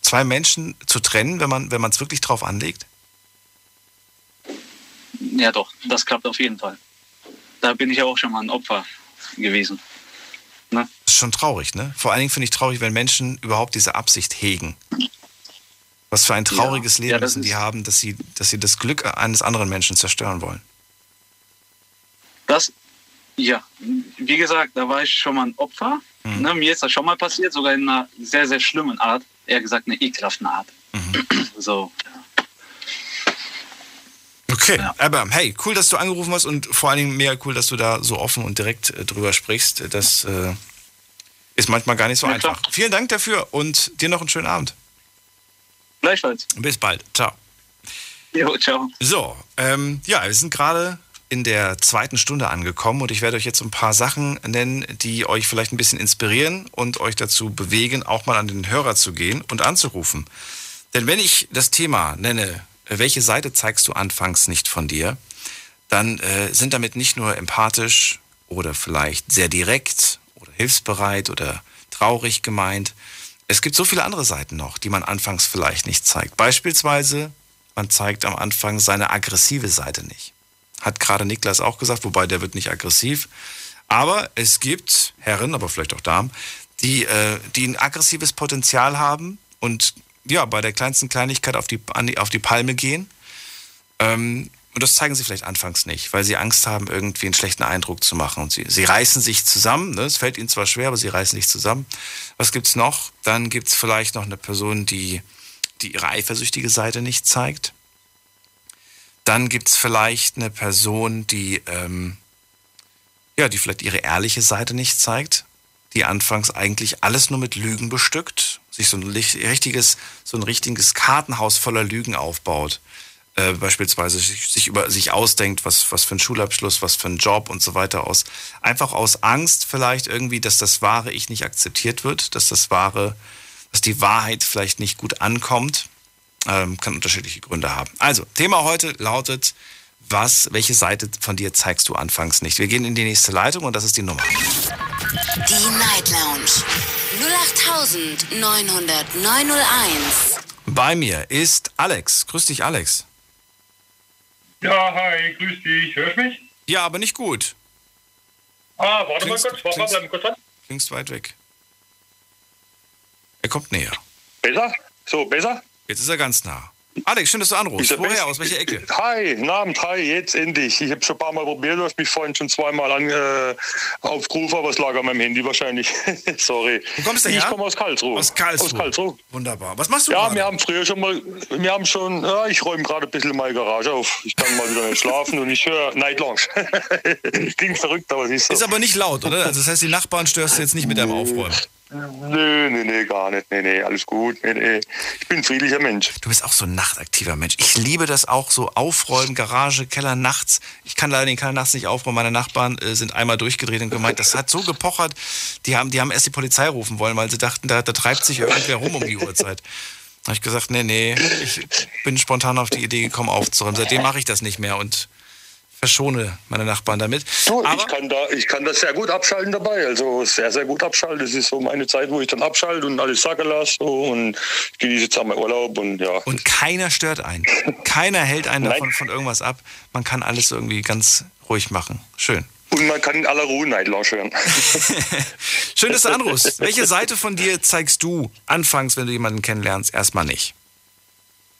zwei Menschen zu trennen, wenn man es wirklich drauf anlegt? Ja, doch, das klappt auf jeden Fall. Da bin ich ja auch schon mal ein Opfer gewesen. Ne? Das ist schon traurig, ne? Vor allen Dingen finde ich traurig, wenn Menschen überhaupt diese Absicht hegen. Was für ein trauriges Ja, Leben ja, müssen die haben, dass sie, dass sie das Glück eines anderen Menschen zerstören wollen. Das, ja, wie gesagt, da war ich schon mal ein Opfer. Mhm. Ne, mir ist das schon mal passiert, sogar in einer sehr, sehr schlimmen Art. Eher gesagt, eine ekelhaften Art. Mhm. So, Okay, aber hey, cool, dass du angerufen hast und vor allen Dingen mega cool, dass du da so offen und direkt äh, drüber sprichst. Das, äh, Ist manchmal gar nicht so Ja, einfach. klar. Vielen Dank dafür und dir noch einen schönen Abend. Gleichfalls. Bis bald. Ciao. Jo, ciao. So, ähm, ja, wir sind gerade in der zweiten Stunde angekommen und ich werde euch jetzt ein paar Sachen nennen, die euch vielleicht ein bisschen inspirieren und euch dazu bewegen, auch mal an den Hörer zu gehen und anzurufen. Denn wenn ich das Thema nenne, welche Seite zeigst du anfangs nicht von dir, dann äh, sind damit nicht nur empathisch oder vielleicht sehr direkt oder hilfsbereit oder traurig gemeint. Es gibt so viele andere Seiten noch, die man anfangs vielleicht nicht zeigt. Beispielsweise, man zeigt am Anfang seine aggressive Seite nicht. Hat gerade Niklas auch gesagt, wobei der wird nicht aggressiv. Aber es gibt Herren, aber vielleicht auch Damen, die, äh, die ein aggressives Potenzial haben und ja, bei der kleinsten Kleinigkeit auf die, an die, auf die Palme gehen. Ähm, und das zeigen sie vielleicht anfangs nicht, weil sie Angst haben, irgendwie einen schlechten Eindruck zu machen. Und sie, sie reißen sich zusammen. Ne? Es fällt ihnen zwar schwer, aber sie reißen sich zusammen. Was gibt's noch? Dann gibt's vielleicht noch eine Person, die, die ihre eifersüchtige Seite nicht zeigt. Dann gibt's vielleicht eine Person, die, ähm, ja, die vielleicht ihre ehrliche Seite nicht zeigt, die anfangs eigentlich alles nur mit Lügen bestückt, sich so ein richtiges, so ein richtiges Kartenhaus voller Lügen aufbaut. Äh, beispielsweise sich, sich über sich ausdenkt, was, was für ein Schulabschluss, was für ein Job und so weiter aus. Einfach aus Angst vielleicht irgendwie, dass das wahre Ich nicht akzeptiert wird, dass das wahre, dass die Wahrheit vielleicht nicht gut ankommt. Ähm, kann unterschiedliche Gründe haben. Also, Thema heute lautet, was, welche Seite von dir zeigst du anfangs nicht? Wir gehen in die nächste Leitung und das ist die Nummer. Die Night Lounge 0890901. Bei mir ist Alex. Grüß dich, Alex. Ja, hi, grüß dich. Hörst mich? Ja, aber nicht gut. Ah, warte Klingst- mal kurz, warte mal, klingst- bleib kurz an. Klingst weit weg. Er kommt näher. Besser? So, besser? Jetzt ist er ganz nah. Alex, schön, dass du anrufst. Er Woher? Aus welcher Ecke? Hi, Abend, hi, jetzt endlich. Ich habe schon ein paar Mal probiert, du hast mich vorhin schon zweimal an, äh, aufgerufen, aber es lag an meinem Handy wahrscheinlich. Sorry. Wo kommst du Ich her? komme aus Karlsruhe. Aus Karlsruhe. Aus Karlsruhe. Wunderbar. Was machst du Ja, gerade? wir haben früher schon mal, wir haben schon, ja, ich räume gerade ein bisschen meine Garage auf. Ich kann mal wieder nicht schlafen und ich höre Night Lounge. Klingt verrückt, aber es ist so. Ist aber nicht laut, oder? Also das heißt, die Nachbarn störst du jetzt nicht mit deinem Aufräumen. Nö, nee, nee, gar nicht. Nee, nee, alles gut. Nee, nee. Ich bin ein friedlicher Mensch. Du bist auch so ein nachtaktiver Mensch. Ich liebe das auch so aufräumen, Garage, Keller nachts. Ich kann leider den Keller nachts nicht aufräumen. Meine Nachbarn äh, sind einmal durchgedreht und gemeint, das hat so gepochert. Die haben, die haben erst die Polizei rufen wollen, weil sie dachten, da, da treibt sich irgendwer rum um die Uhrzeit. Da habe ich gesagt, nee, nee, ich bin spontan auf die Idee gekommen aufzuräumen. Seitdem mache ich das nicht mehr und verschone meine Nachbarn damit. Du, ich, kann da, ich kann das sehr gut abschalten dabei. Also sehr, sehr gut abschalten. Das ist so meine Zeit, wo ich dann abschalte und alles sacken lasse. Und ich genieße jetzt auch meinen Urlaub und ja. Und keiner stört einen. Keiner hält einen Nein. davon von irgendwas ab. Man kann alles irgendwie ganz ruhig machen. Schön. Und man kann in aller Ruhe Night Lounge hören. Schön, dass du anrufst. Welche Seite von dir zeigst du anfangs, wenn du jemanden kennenlernst, erstmal nicht?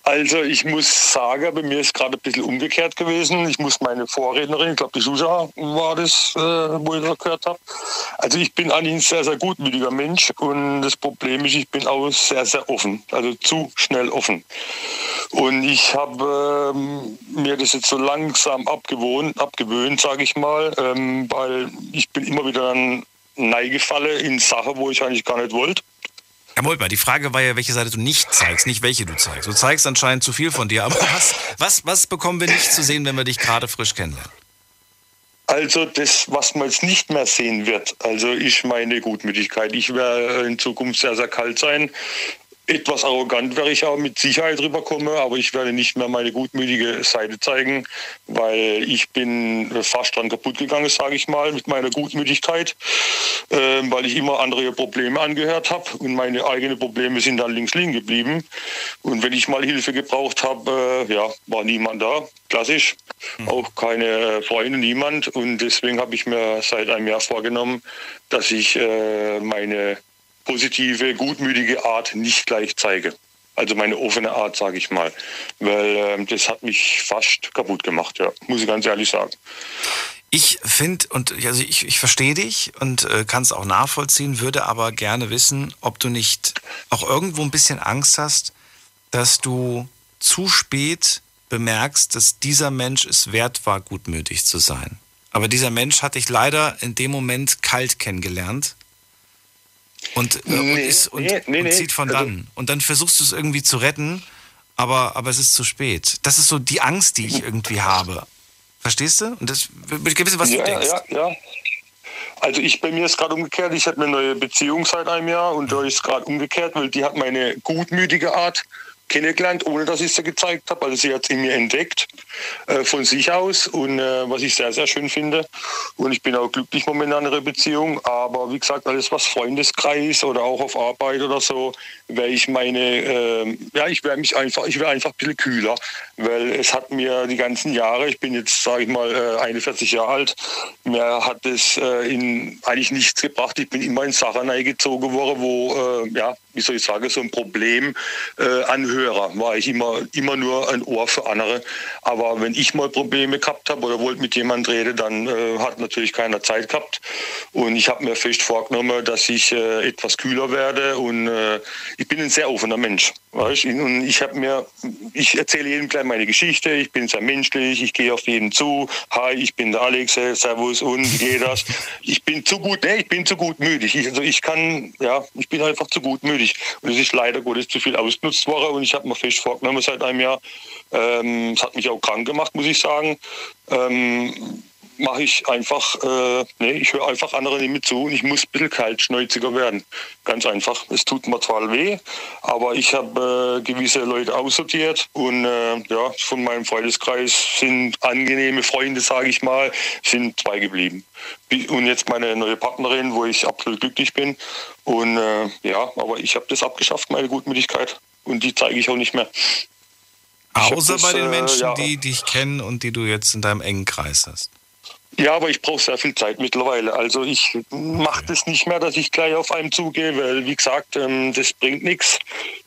Also ich muss sagen, bei mir ist gerade ein bisschen umgekehrt gewesen. Ich muss meine Vorrednerin, ich glaube die Susa war das, äh, wo ich das gehört habe. Also ich bin eigentlich ein sehr, sehr gutmütiger Mensch und das Problem ist, ich bin auch sehr, sehr offen, also zu schnell offen. Und ich habe ähm, mir das jetzt so langsam abgewohnt, abgewöhnt, sage ich mal, ähm, weil ich bin immer wieder dann neigefalle in Sachen, wo ich eigentlich gar nicht wollte. Ja, Moment mal, die Frage war ja, welche Seite du nicht zeigst, nicht welche du zeigst. Du zeigst anscheinend zu viel von dir, aber was, was, was bekommen wir nicht zu sehen, wenn wir dich gerade frisch kennenlernen? Also das, was man jetzt nicht mehr sehen wird, also ich meine Gutmütigkeit. Ich werde in Zukunft sehr, sehr kalt sein. Etwas arrogant werde ich auch mit Sicherheit rüberkommen, aber ich werde nicht mehr meine gutmütige Seite zeigen, weil ich bin fast dran kaputt gegangen, sage ich mal, mit meiner Gutmütigkeit, ähm, weil ich immer andere Probleme angehört habe und meine eigenen Probleme sind dann links liegen geblieben. Und wenn ich mal Hilfe gebraucht habe, äh, ja, war niemand da, klassisch, auch keine Freunde, niemand. Und deswegen habe ich mir seit einem Jahr vorgenommen, dass ich äh, meine positive, gutmütige Art nicht gleich zeige. Also meine offene Art, sage ich mal. Weil ähm, das hat mich fast kaputt gemacht, ja. Muss ich ganz ehrlich sagen. Ich finde, und also ich, ich verstehe dich und äh, kann es auch nachvollziehen, würde aber gerne wissen, ob du nicht auch irgendwo ein bisschen Angst hast, dass du zu spät bemerkst, dass dieser Mensch es wert war, gutmütig zu sein. Aber dieser Mensch hat dich leider in dem Moment kalt kennengelernt Und, äh, und, Nee, ist, und, nee, nee, und zieht von Also- dann. Und dann versuchst du es irgendwie zu retten, aber, aber es ist zu spät. Das ist so die Angst, die ich irgendwie habe. Verstehst du? Und das ich wissen, was ja, du denkst. Ja, ja. Also ich bei mir ist gerade umgekehrt. Ich habe eine neue Beziehung seit einem Jahr und da ist gerade umgekehrt, weil die hat meine gutmütige Art kennengelernt, ohne dass ich sie gezeigt habe. Also sie hat es in mir entdeckt äh, von sich aus und äh, was ich sehr, sehr schön finde. Und ich bin auch glücklich momentan in einer Beziehung. Aber wie gesagt, alles was Freundeskreis oder auch auf Arbeit oder so, wäre ich meine, äh, ja, ich wäre mich einfach, ich wäre einfach ein bisschen kühler, weil es hat mir die ganzen Jahre, ich bin jetzt, sage ich mal, äh, 41 Jahre alt, mir hat es äh, in eigentlich nichts gebracht. Ich bin immer in Sachen eingezogen worden, wo, äh, ja, wie soll ich sagen, so ein Problem äh, an Hörer war ich immer, immer nur ein Ohr für andere. Aber wenn ich mal Probleme gehabt habe oder wollte mit jemand reden, dann äh, hat natürlich keiner Zeit gehabt. Und ich habe mir fest vorgenommen, dass ich äh, etwas kühler werde. Und äh, ich bin ein sehr offener Mensch. Weißt? Und ich habe mir, ich erzähle jedem gleich meine Geschichte. Ich bin sehr menschlich. Ich gehe auf jeden zu. Hi, ich bin der Alex. äh, Servus und wie geht das? Ich bin zu gut, nee, ich bin zu gutmütig. Ich, also ich kann, ja, ich bin einfach zu gutmütig. Und es ist leider Gottes zu viel ausgenutzt worden. Und ich habe mir fest vorgenommen seit einem Jahr. Ähm, es hat mich auch krank gemacht, muss ich sagen. Ähm, mache ich einfach, äh, nee, ich höre einfach anderen nicht mehr zu und ich muss ein bisschen kaltschnäuziger werden. Ganz einfach. Es tut mir zwar weh, aber ich habe äh, gewisse Leute aussortiert und äh, ja, von meinem Freundeskreis sind angenehme Freunde, sage ich mal, sind zwei geblieben. Und jetzt meine neue Partnerin, wo ich absolut glücklich bin. Und äh, ja, aber ich habe das abgeschafft, meine Gutmütigkeit. Und die zeige ich auch nicht mehr. Außer das, bei den äh, Menschen, ja. die dich kennen und die du jetzt in deinem engen Kreis hast. Ja, aber ich brauche sehr viel Zeit mittlerweile. Also ich mache das nicht mehr, dass ich gleich auf einen zugehe, weil wie gesagt, ähm, das bringt nichts.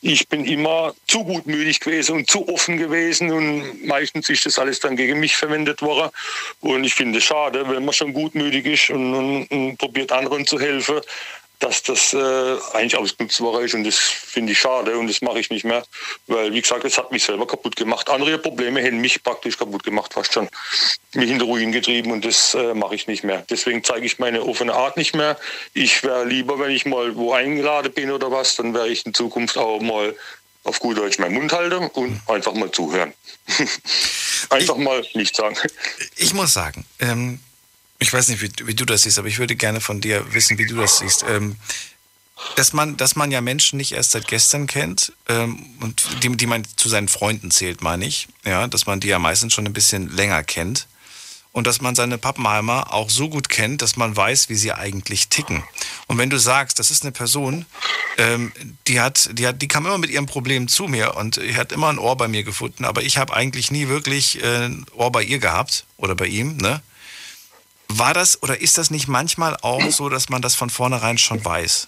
Ich bin immer zu gutmütig gewesen und zu offen gewesen und meistens ist das alles dann gegen mich verwendet worden. Und ich finde es schade, wenn man schon gutmütig ist und, und, und probiert anderen zu helfen, dass das äh, eigentlich ausgenutzt ist und das finde ich schade und das mache ich nicht mehr, weil wie gesagt, es hat mich selber kaputt gemacht. Andere Probleme hätten mich praktisch kaputt gemacht, fast schon mich in den Ruin getrieben und das äh, mache ich nicht mehr. Deswegen zeige ich meine offene Art nicht mehr. Ich wäre lieber, wenn ich mal wo eingeladen bin oder was, dann wäre ich in Zukunft auch mal auf gut Deutsch meinen Mund halten und einfach mal zuhören. einfach mal nichts sagen. Ich muss sagen, ähm, ich weiß nicht, wie, wie du das siehst, aber ich würde gerne von dir wissen, wie du das siehst. Ähm, dass man, dass man ja Menschen nicht erst seit gestern kennt ähm, und die, die man zu seinen Freunden zählt, meine ich. Ja, dass man die ja meistens schon ein bisschen länger kennt. Und dass man seine Pappenheimer auch so gut kennt, dass man weiß, wie sie eigentlich ticken. Und wenn du sagst, das ist eine Person, ähm, die hat, die hat, die kam immer mit ihrem Problem zu mir und hat immer ein Ohr bei mir gefunden, aber ich habe eigentlich nie wirklich äh, ein Ohr bei ihr gehabt oder bei ihm, ne? War das oder ist das nicht manchmal auch so, dass man das von vornherein schon weiß?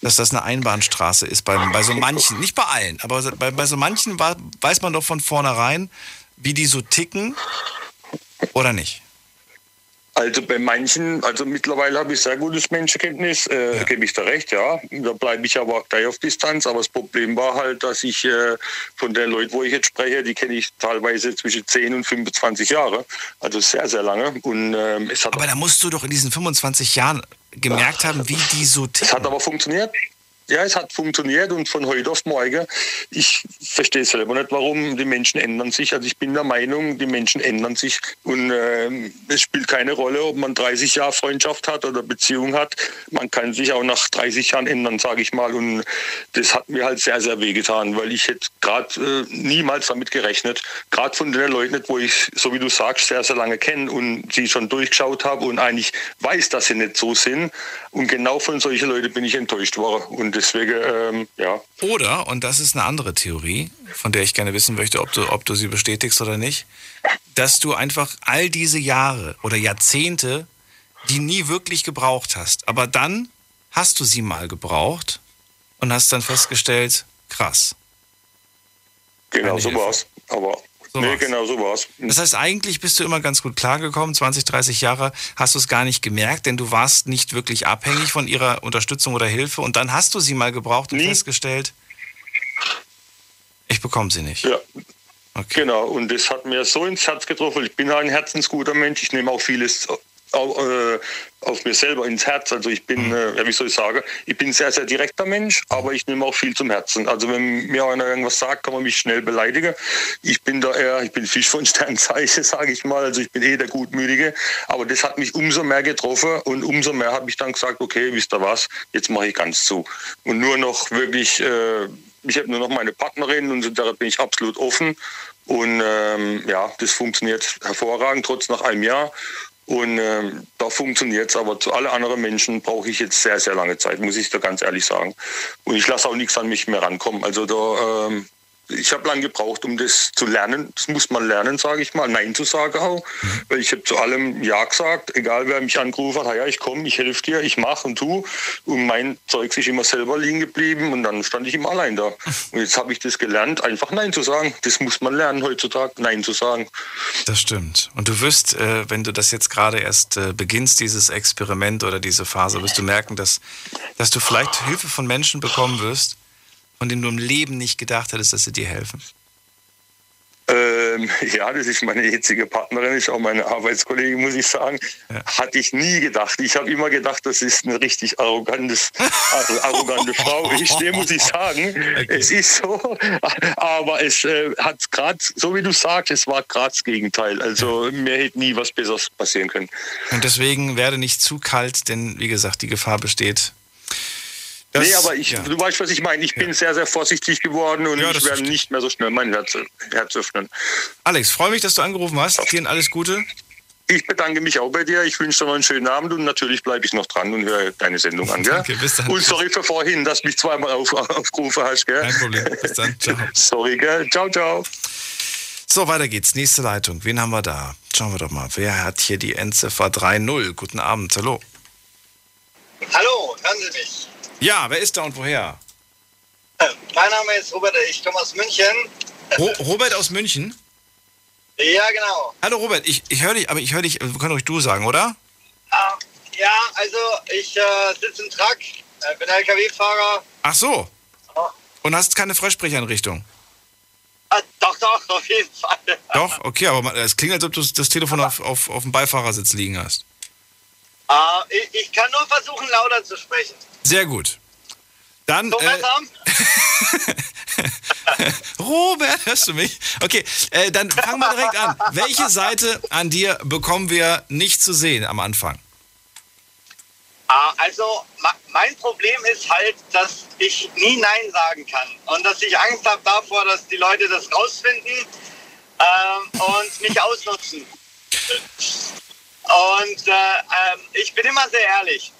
Dass das eine Einbahnstraße ist bei, bei so manchen, nicht bei allen, aber bei, bei so manchen wa- weiß man doch von vornherein, wie die so ticken oder nicht? Also bei manchen, also mittlerweile habe ich sehr gutes Menschenkenntnis, äh, gebe ich da recht, ja. Da bleibe ich aber auch gleich auf Distanz. Aber das Problem war halt, dass ich äh, von den Leuten, wo ich jetzt spreche, die kenne ich teilweise zwischen 10 und 25 Jahre. Also sehr, sehr lange. Und ähm, es hat Aber da musst du doch in diesen 25 Jahren gemerkt haben, wie die so ticken. Es hat aber funktioniert. Ja, es hat funktioniert und von heute auf morgen, ich verstehe selber nicht, warum die Menschen ändern sich. Also ich bin der Meinung, die Menschen ändern sich und ähm, es spielt keine Rolle, ob man 30 Jahre Freundschaft hat oder Beziehung hat. Man kann sich auch nach 30 Jahren ändern, sage ich mal. Und das hat mir halt sehr, sehr wehgetan, weil ich hätte gerade äh, niemals damit gerechnet. Gerade von den Leuten, wo ich, so wie du sagst, sehr, sehr lange kenne und sie schon durchgeschaut habe und eigentlich weiß, dass sie nicht so sind. Und genau von solchen Leuten bin ich enttäuscht worden. Und deswegen, ähm, ja. Oder, und das ist eine andere Theorie, von der ich gerne wissen möchte, ob du, ob du sie bestätigst oder nicht, dass du einfach all diese Jahre oder Jahrzehnte, die nie wirklich gebraucht hast, aber dann hast du sie mal gebraucht und hast dann festgestellt, krass. Genau so war's. Aber So nee, war's. genau so war's. Das heißt, eigentlich bist du immer ganz gut klargekommen. 20, 30 Jahre hast du es gar nicht gemerkt, denn du warst nicht wirklich abhängig von ihrer Unterstützung oder Hilfe. Und dann hast du sie mal gebraucht und Nie. festgestellt, ich bekomme sie nicht. Ja. Okay. Genau, und das hat mir so ins Herz getroffen. Ich bin ein herzensguter Mensch. Ich nehme auch vieles au- äh, auf mir selber ins Herz. Also ich bin, äh, ja, wie soll ich sagen, ich bin ein sehr, sehr direkter Mensch, aber ich nehme auch viel zum Herzen. Also wenn mir einer irgendwas sagt, kann man mich schnell beleidigen. Ich bin da eher, ich bin Fisch von Sternzeichen, sage ich mal. Also ich bin eh der Gutmütige. Aber das hat mich umso mehr getroffen und umso mehr habe ich dann gesagt, okay, wisst ihr was, jetzt mache ich ganz zu. Und nur noch wirklich, äh, ich habe nur noch meine Partnerin und so, da bin ich absolut offen. Und ähm, ja, das funktioniert hervorragend, trotz nach einem Jahr. Und ähm, da funktioniert es, aber zu alle anderen Menschen brauche ich jetzt sehr, sehr lange Zeit, muss ich da ganz ehrlich sagen. Und ich lasse auch nichts an mich mehr rankommen. Also da, ähm, ich habe lange gebraucht, um das zu lernen. Das muss man lernen, sage ich mal. Nein zu sagen auch. Weil ich habe zu allem Ja gesagt, egal wer mich angerufen hat, "Ah ja, ich komme, ich helfe dir, ich mache und tu. Und mein Zeug ist immer selber liegen geblieben und dann stand ich immer allein da. Und jetzt habe ich das gelernt, einfach Nein zu sagen. Das muss man lernen heutzutage, Nein zu sagen. Das stimmt. Und du wirst, äh, wenn du das jetzt gerade erst äh, beginnst, dieses Experiment oder diese Phase, wirst du merken, dass, dass du vielleicht Hilfe von Menschen bekommen wirst, von denen du im Leben nicht gedacht hättest, dass sie dir helfen. Ähm, ja, das ist meine jetzige Partnerin, ist auch meine Arbeitskollegin, muss ich sagen. Hatte ich nie gedacht. Ich habe immer gedacht, das ist eine richtig arrogantes, arrogante Frau. Ich dem muss ich sagen, es ist so. Aber es äh, hat gerade, so wie du sagst, es war gerade das Gegenteil. Also mir hätte nie was Besseres passieren können. Und deswegen werde nicht zu kalt, denn wie gesagt, die Gefahr besteht. Dass- nee, aber ich, ja. du weißt, was ich meine. Ich bin sehr, sehr vorsichtig geworden und Ja, das ich werde nicht mehr so schnell mein Herz, Herz öffnen. Alex, freue mich, dass du angerufen hast. Dir alles Gute. Ich bedanke mich auch bei dir. Ich wünsche dir noch einen schönen Abend und natürlich bleibe ich noch dran und höre deine Sendung an. Gell? Danke, bis dann. Und sorry für vorhin, dass du mich zweimal auf, aufgerufen hast. Gell? Kein Problem. Bis dann. Ciao. Sorry, gell? Ciao, ciao. So, weiter geht's. Nächste Leitung. Wen haben wir da? Schauen wir doch mal. Wer hat hier die Endziffer 3.0? Guten Abend. Hallo. Hallo, hören Sie mich? Ja, wer ist da und woher? Äh, Mein Name ist Robert, ich komme aus München. Ro Robert aus München? Ja, genau. Hallo Robert, ich, ich höre dich, aber ich höre dich, wir können euch du sagen, oder? Ah, ja, also ich äh, sitze im Truck, äh, bin LKW-Fahrer. Ach so. Und hast keine Freisprecheinrichtung? Ah, doch, doch, auf jeden Fall. Doch, okay, aber es klingt, als ob du das Telefon auf, auf, auf dem Beifahrersitz liegen hast. Ah, ich, ich kann nur versuchen, lauter zu sprechen. Sehr gut. Dann. So Äh? Robert, hörst du mich? Okay, äh, dann fangen wir direkt an. Welche Seite an dir bekommen wir nicht zu sehen am Anfang? Ah, also mein Problem ist halt, dass ich nie Nein sagen kann und dass ich Angst habe davor, dass die Leute das rausfinden ähm, und mich ausnutzen. Und äh, ähm, ich bin immer sehr ehrlich.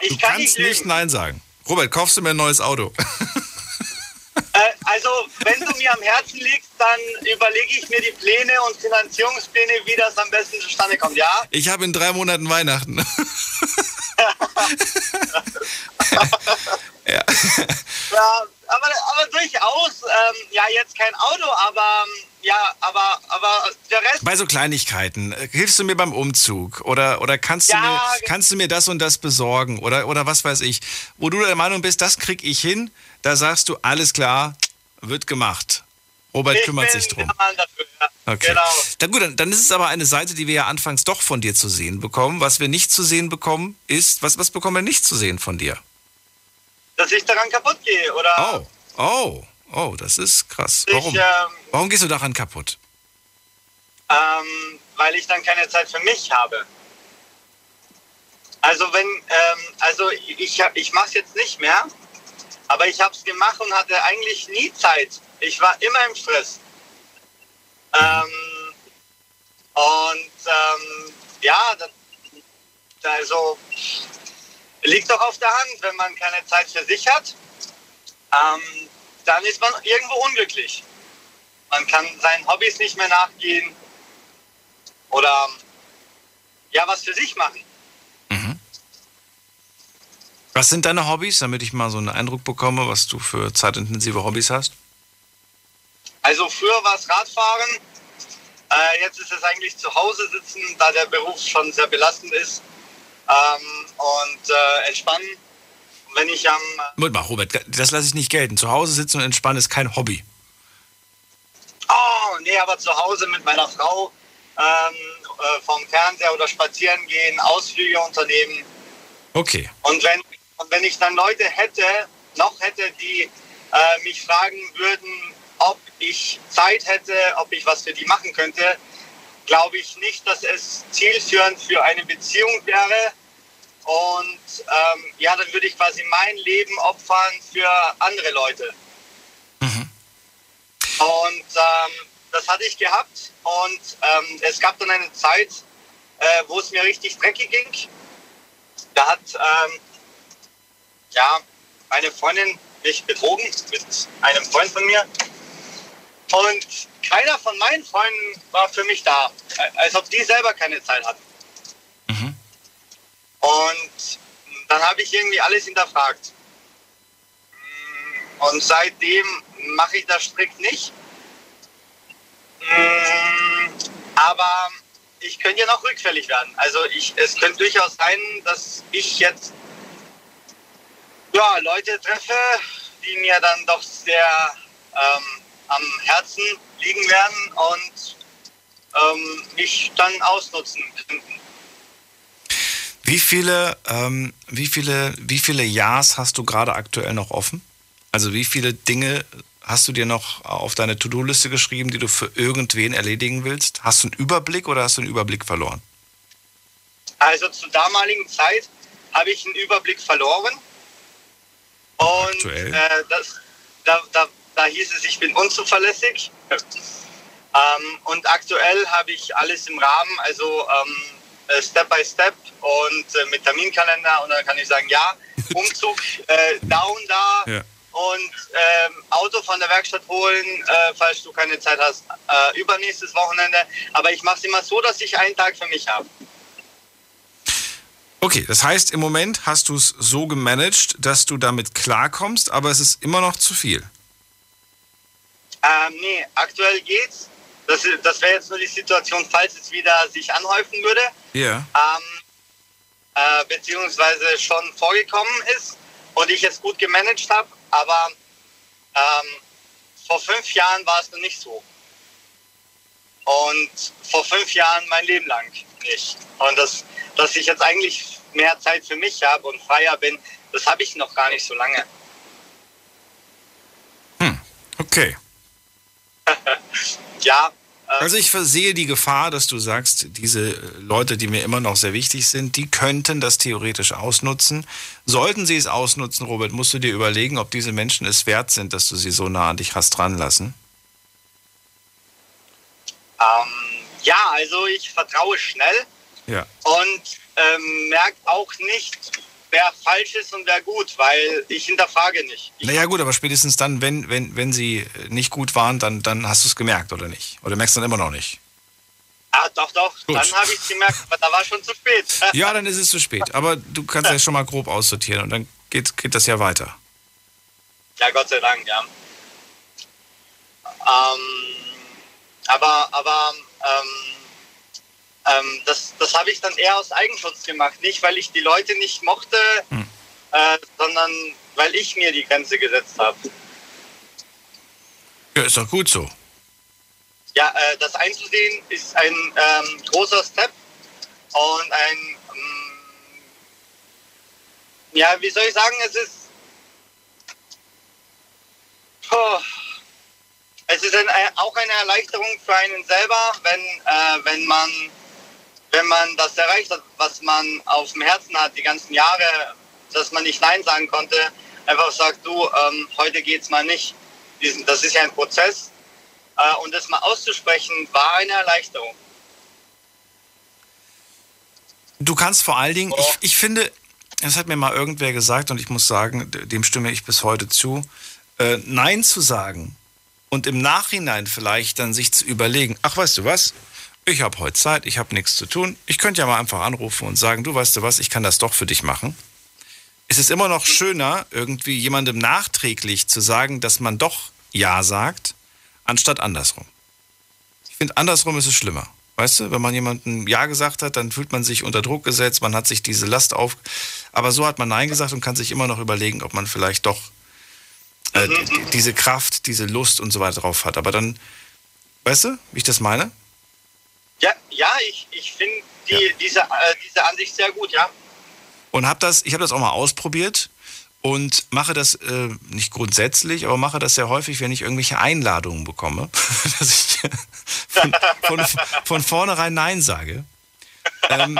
Ich Du kann kannst nicht nicht. Nein sagen. Robert, kaufst du mir ein neues Auto? Äh, also, wenn du mir am Herzen liegst, dann überlege ich mir die Pläne und Finanzierungspläne, wie das am besten zustande kommt. Ja? Ich habe in drei Monaten Weihnachten. ja. Ja, aber, aber durchaus, ähm, ja, jetzt kein Auto, aber ähm, ja, aber, aber der Rest. Bei so Kleinigkeiten, äh, hilfst du mir beim Umzug oder, oder kannst, Ja, du mir, ge- kannst du mir das und das besorgen oder, oder was weiß ich, wo du der Meinung bist, das krieg ich hin, da sagst du, alles klar, wird gemacht. Robert ich kümmert sich drum. dafür, ja. Okay. Genau. Dann gut, dann, dann ist es aber eine Seite, die wir ja anfangs doch von dir zu sehen bekommen. Was wir nicht zu sehen bekommen, ist, was, was bekommen wir nicht zu sehen von dir? Dass ich daran kaputt gehe, oder? Oh, oh, oh, das ist krass. Ich, Warum? ähm, Warum gehst du daran kaputt? ähm, weil ich dann keine Zeit für mich habe. Also wenn, ähm, also ich, ich, ich mache es jetzt nicht mehr, aber ich habe es gemacht und hatte eigentlich nie Zeit. Ich war immer im Stress. Ähm, und ähm, ja, das, also liegt doch auf der Hand, wenn man keine Zeit für sich hat, ähm, dann ist man irgendwo unglücklich. Man kann seinen Hobbys nicht mehr nachgehen oder ja, was für sich machen. Was sind deine Hobbys, damit ich mal so einen Eindruck bekomme, was du für zeitintensive Hobbys hast? Also früher war es Radfahren, äh, jetzt ist es eigentlich zu Hause sitzen, da der Beruf schon sehr belastend ist ähm, und äh, entspannen. Und wenn ich am Moment mal, Robert, das lasse ich nicht gelten. Zu Hause sitzen und entspannen ist kein Hobby. Oh, nee, aber zu Hause mit meiner Frau ähm, äh, vom Fernseher oder spazieren gehen, Ausflüge unternehmen. Okay. Und wenn, und wenn ich dann Leute hätte, noch hätte, die äh, mich fragen würden, ob ich Zeit hätte, ob ich was für die machen könnte, glaube ich nicht, dass es zielführend für eine Beziehung wäre. Und ähm, ja, dann würde ich quasi mein Leben opfern für andere Leute. Und ähm, das hatte ich gehabt. Und ähm, es gab dann eine Zeit, äh, wo es mir richtig dreckig ging. Da hat ähm, ja meine Freundin mich betrogen mit einem Freund von mir. Und keiner von meinen Freunden war für mich da, als ob die selber keine Zeit hatten. Und dann habe ich irgendwie alles hinterfragt. Und seitdem mache ich das strikt nicht. Mm, Aber ich könnte ja noch rückfällig werden. Also ich, es könnte durchaus sein, dass ich jetzt ja, Leute treffe, die mir dann doch sehr ähm, am Herzen liegen werden und ähm, mich dann ausnutzen könnten. Wie viele, ähm, wie viele, wie viele Ja's hast du gerade aktuell noch offen? Also wie viele Dinge hast du dir noch auf deine To-Do-Liste geschrieben, die du für irgendwen erledigen willst? Hast du einen Überblick oder hast du einen Überblick verloren? Also zur damaligen Zeit habe ich einen Überblick verloren. Und äh, das, da, da, da hieß es, ich bin unzuverlässig. ähm, und aktuell habe ich alles im Rahmen, also ähm, äh, Step by Step und äh, mit Terminkalender. Und dann kann ich sagen, ja, Umzug äh, da und da. Ja. Und ähm, Auto von der Werkstatt holen, äh, falls du keine Zeit hast, äh, übernächstes Wochenende. Aber ich mache es immer so, dass ich einen Tag für mich habe. Okay, das heißt, im Moment hast du es so gemanagt, dass du damit klarkommst, aber es ist immer noch zu viel. Ähm, nee, aktuell geht's. Das, das wäre jetzt nur die Situation, falls es wieder sich anhäufen würde. Ja. Ähm, äh, beziehungsweise schon vorgekommen ist und ich es gut gemanagt habe. Aber ähm, vor fünf Jahren war es noch nicht so. Und vor fünf Jahren mein Leben lang nicht. Und das, dass ich jetzt eigentlich mehr Zeit für mich habe und freier bin, das habe ich noch gar nicht so lange. Okay. Ja, Also ich versehe die Gefahr, dass du sagst, diese äh, Leute, die mir immer noch sehr wichtig sind, die könnten das theoretisch ausnutzen. Sollten sie es ausnutzen, Robert, musst du dir überlegen, ob diese Menschen es wert sind, dass du sie so nah an dich hast dranlassen. ähm, ja, also ich vertraue schnell. Ja. und ähm, merkt auch nicht, wer falsch ist und wer gut, weil ich hinterfrage nicht. Naja gut, aber spätestens dann, wenn, wenn, wenn sie nicht gut waren, dann, dann hast du es gemerkt, oder nicht? Oder merkst du dann immer noch nicht? Ah, doch, doch, Gut. dann habe ich es gemerkt, aber da war schon zu spät. Ja, dann ist es zu spät. Aber du kannst ja schon mal grob aussortieren und dann geht, geht das ja weiter. Ja, Gott sei Dank, ja. Ähm, aber aber ähm, ähm, das, das habe ich dann eher aus Eigenschutz gemacht. Nicht, weil ich die Leute nicht mochte, äh, sondern weil ich mir die Grenze gesetzt habe. Ja, ist doch gut so. Ja, äh, das einzusehen ist ein ähm, großer Step und ein, ähm, ja, wie soll ich sagen, es ist, oh, es ist ein, ein- auch eine Erleichterung für einen selber, wenn, äh, wenn man, wenn man das erreicht hat, was man auf dem Herzen hat, die ganzen Jahre, dass man nicht Nein sagen konnte, einfach sagt, du, ähm, heute geht's mal nicht. Das ist ja ein Prozess äh, und das mal auszusprechen, war eine Erleichterung. Du kannst vor allen Dingen, ich, ich finde, das hat mir mal irgendwer gesagt und ich muss sagen, dem stimme ich bis heute zu, äh, Nein zu sagen und im Nachhinein vielleicht dann sich zu überlegen, ach weißt du was, ich habe heute Zeit, ich habe nichts zu tun, ich könnte ja mal einfach anrufen und sagen, du weißt du was, ich kann das doch für dich machen. Es ist immer noch schöner, irgendwie jemandem nachträglich zu sagen, dass man doch Ja sagt, anstatt andersrum. Ich finde, andersrum ist es schlimmer. Weißt du, wenn man jemandem Ja gesagt hat, dann fühlt man sich unter Druck gesetzt, man hat sich diese Last auf. Aber so hat man Nein gesagt und kann sich immer noch überlegen, ob man vielleicht doch äh, diese Kraft, diese Lust und so weiter drauf hat. Aber dann, weißt du, wie ich das meine? Ja, ja ich, ich finde die, diese, äh, diese Ansicht sehr gut, ja. Und hab das, ich habe das auch mal ausprobiert und mache das äh, nicht grundsätzlich, aber mache das sehr häufig, wenn ich irgendwelche Einladungen bekomme, dass ich von, von, von vornherein Nein sage. Ähm,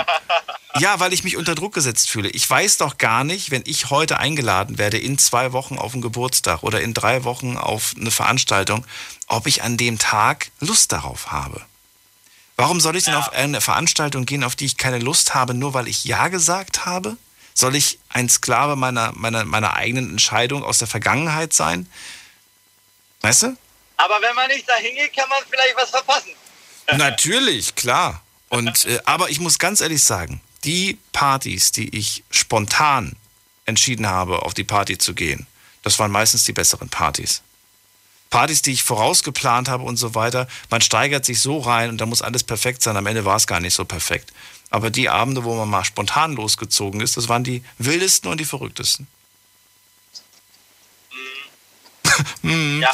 ja, weil ich mich unter Druck gesetzt fühle. Ich weiß doch gar nicht, wenn ich heute eingeladen werde in zwei Wochen auf einen Geburtstag oder in drei Wochen auf eine Veranstaltung, ob ich an dem Tag Lust darauf habe. Warum soll ich denn auf eine Veranstaltung gehen, auf die ich keine Lust habe, nur weil ich Ja gesagt habe? Soll ich ein Sklave meiner, meiner, meiner eigenen Entscheidung aus der Vergangenheit sein? Weißt du? Aber wenn man nicht dahin geht, kann man vielleicht was verpassen. Natürlich, klar. Und, äh, aber ich muss ganz ehrlich sagen, die Partys, die ich spontan entschieden habe, auf die Party zu gehen, das waren meistens die besseren Partys. Partys, die ich vorausgeplant habe und so weiter, man steigert sich so rein und da muss alles perfekt sein. Am Ende war es gar nicht so perfekt. Aber die Abende, wo man mal spontan losgezogen ist, das waren die wildesten und die verrücktesten. Mm. ja,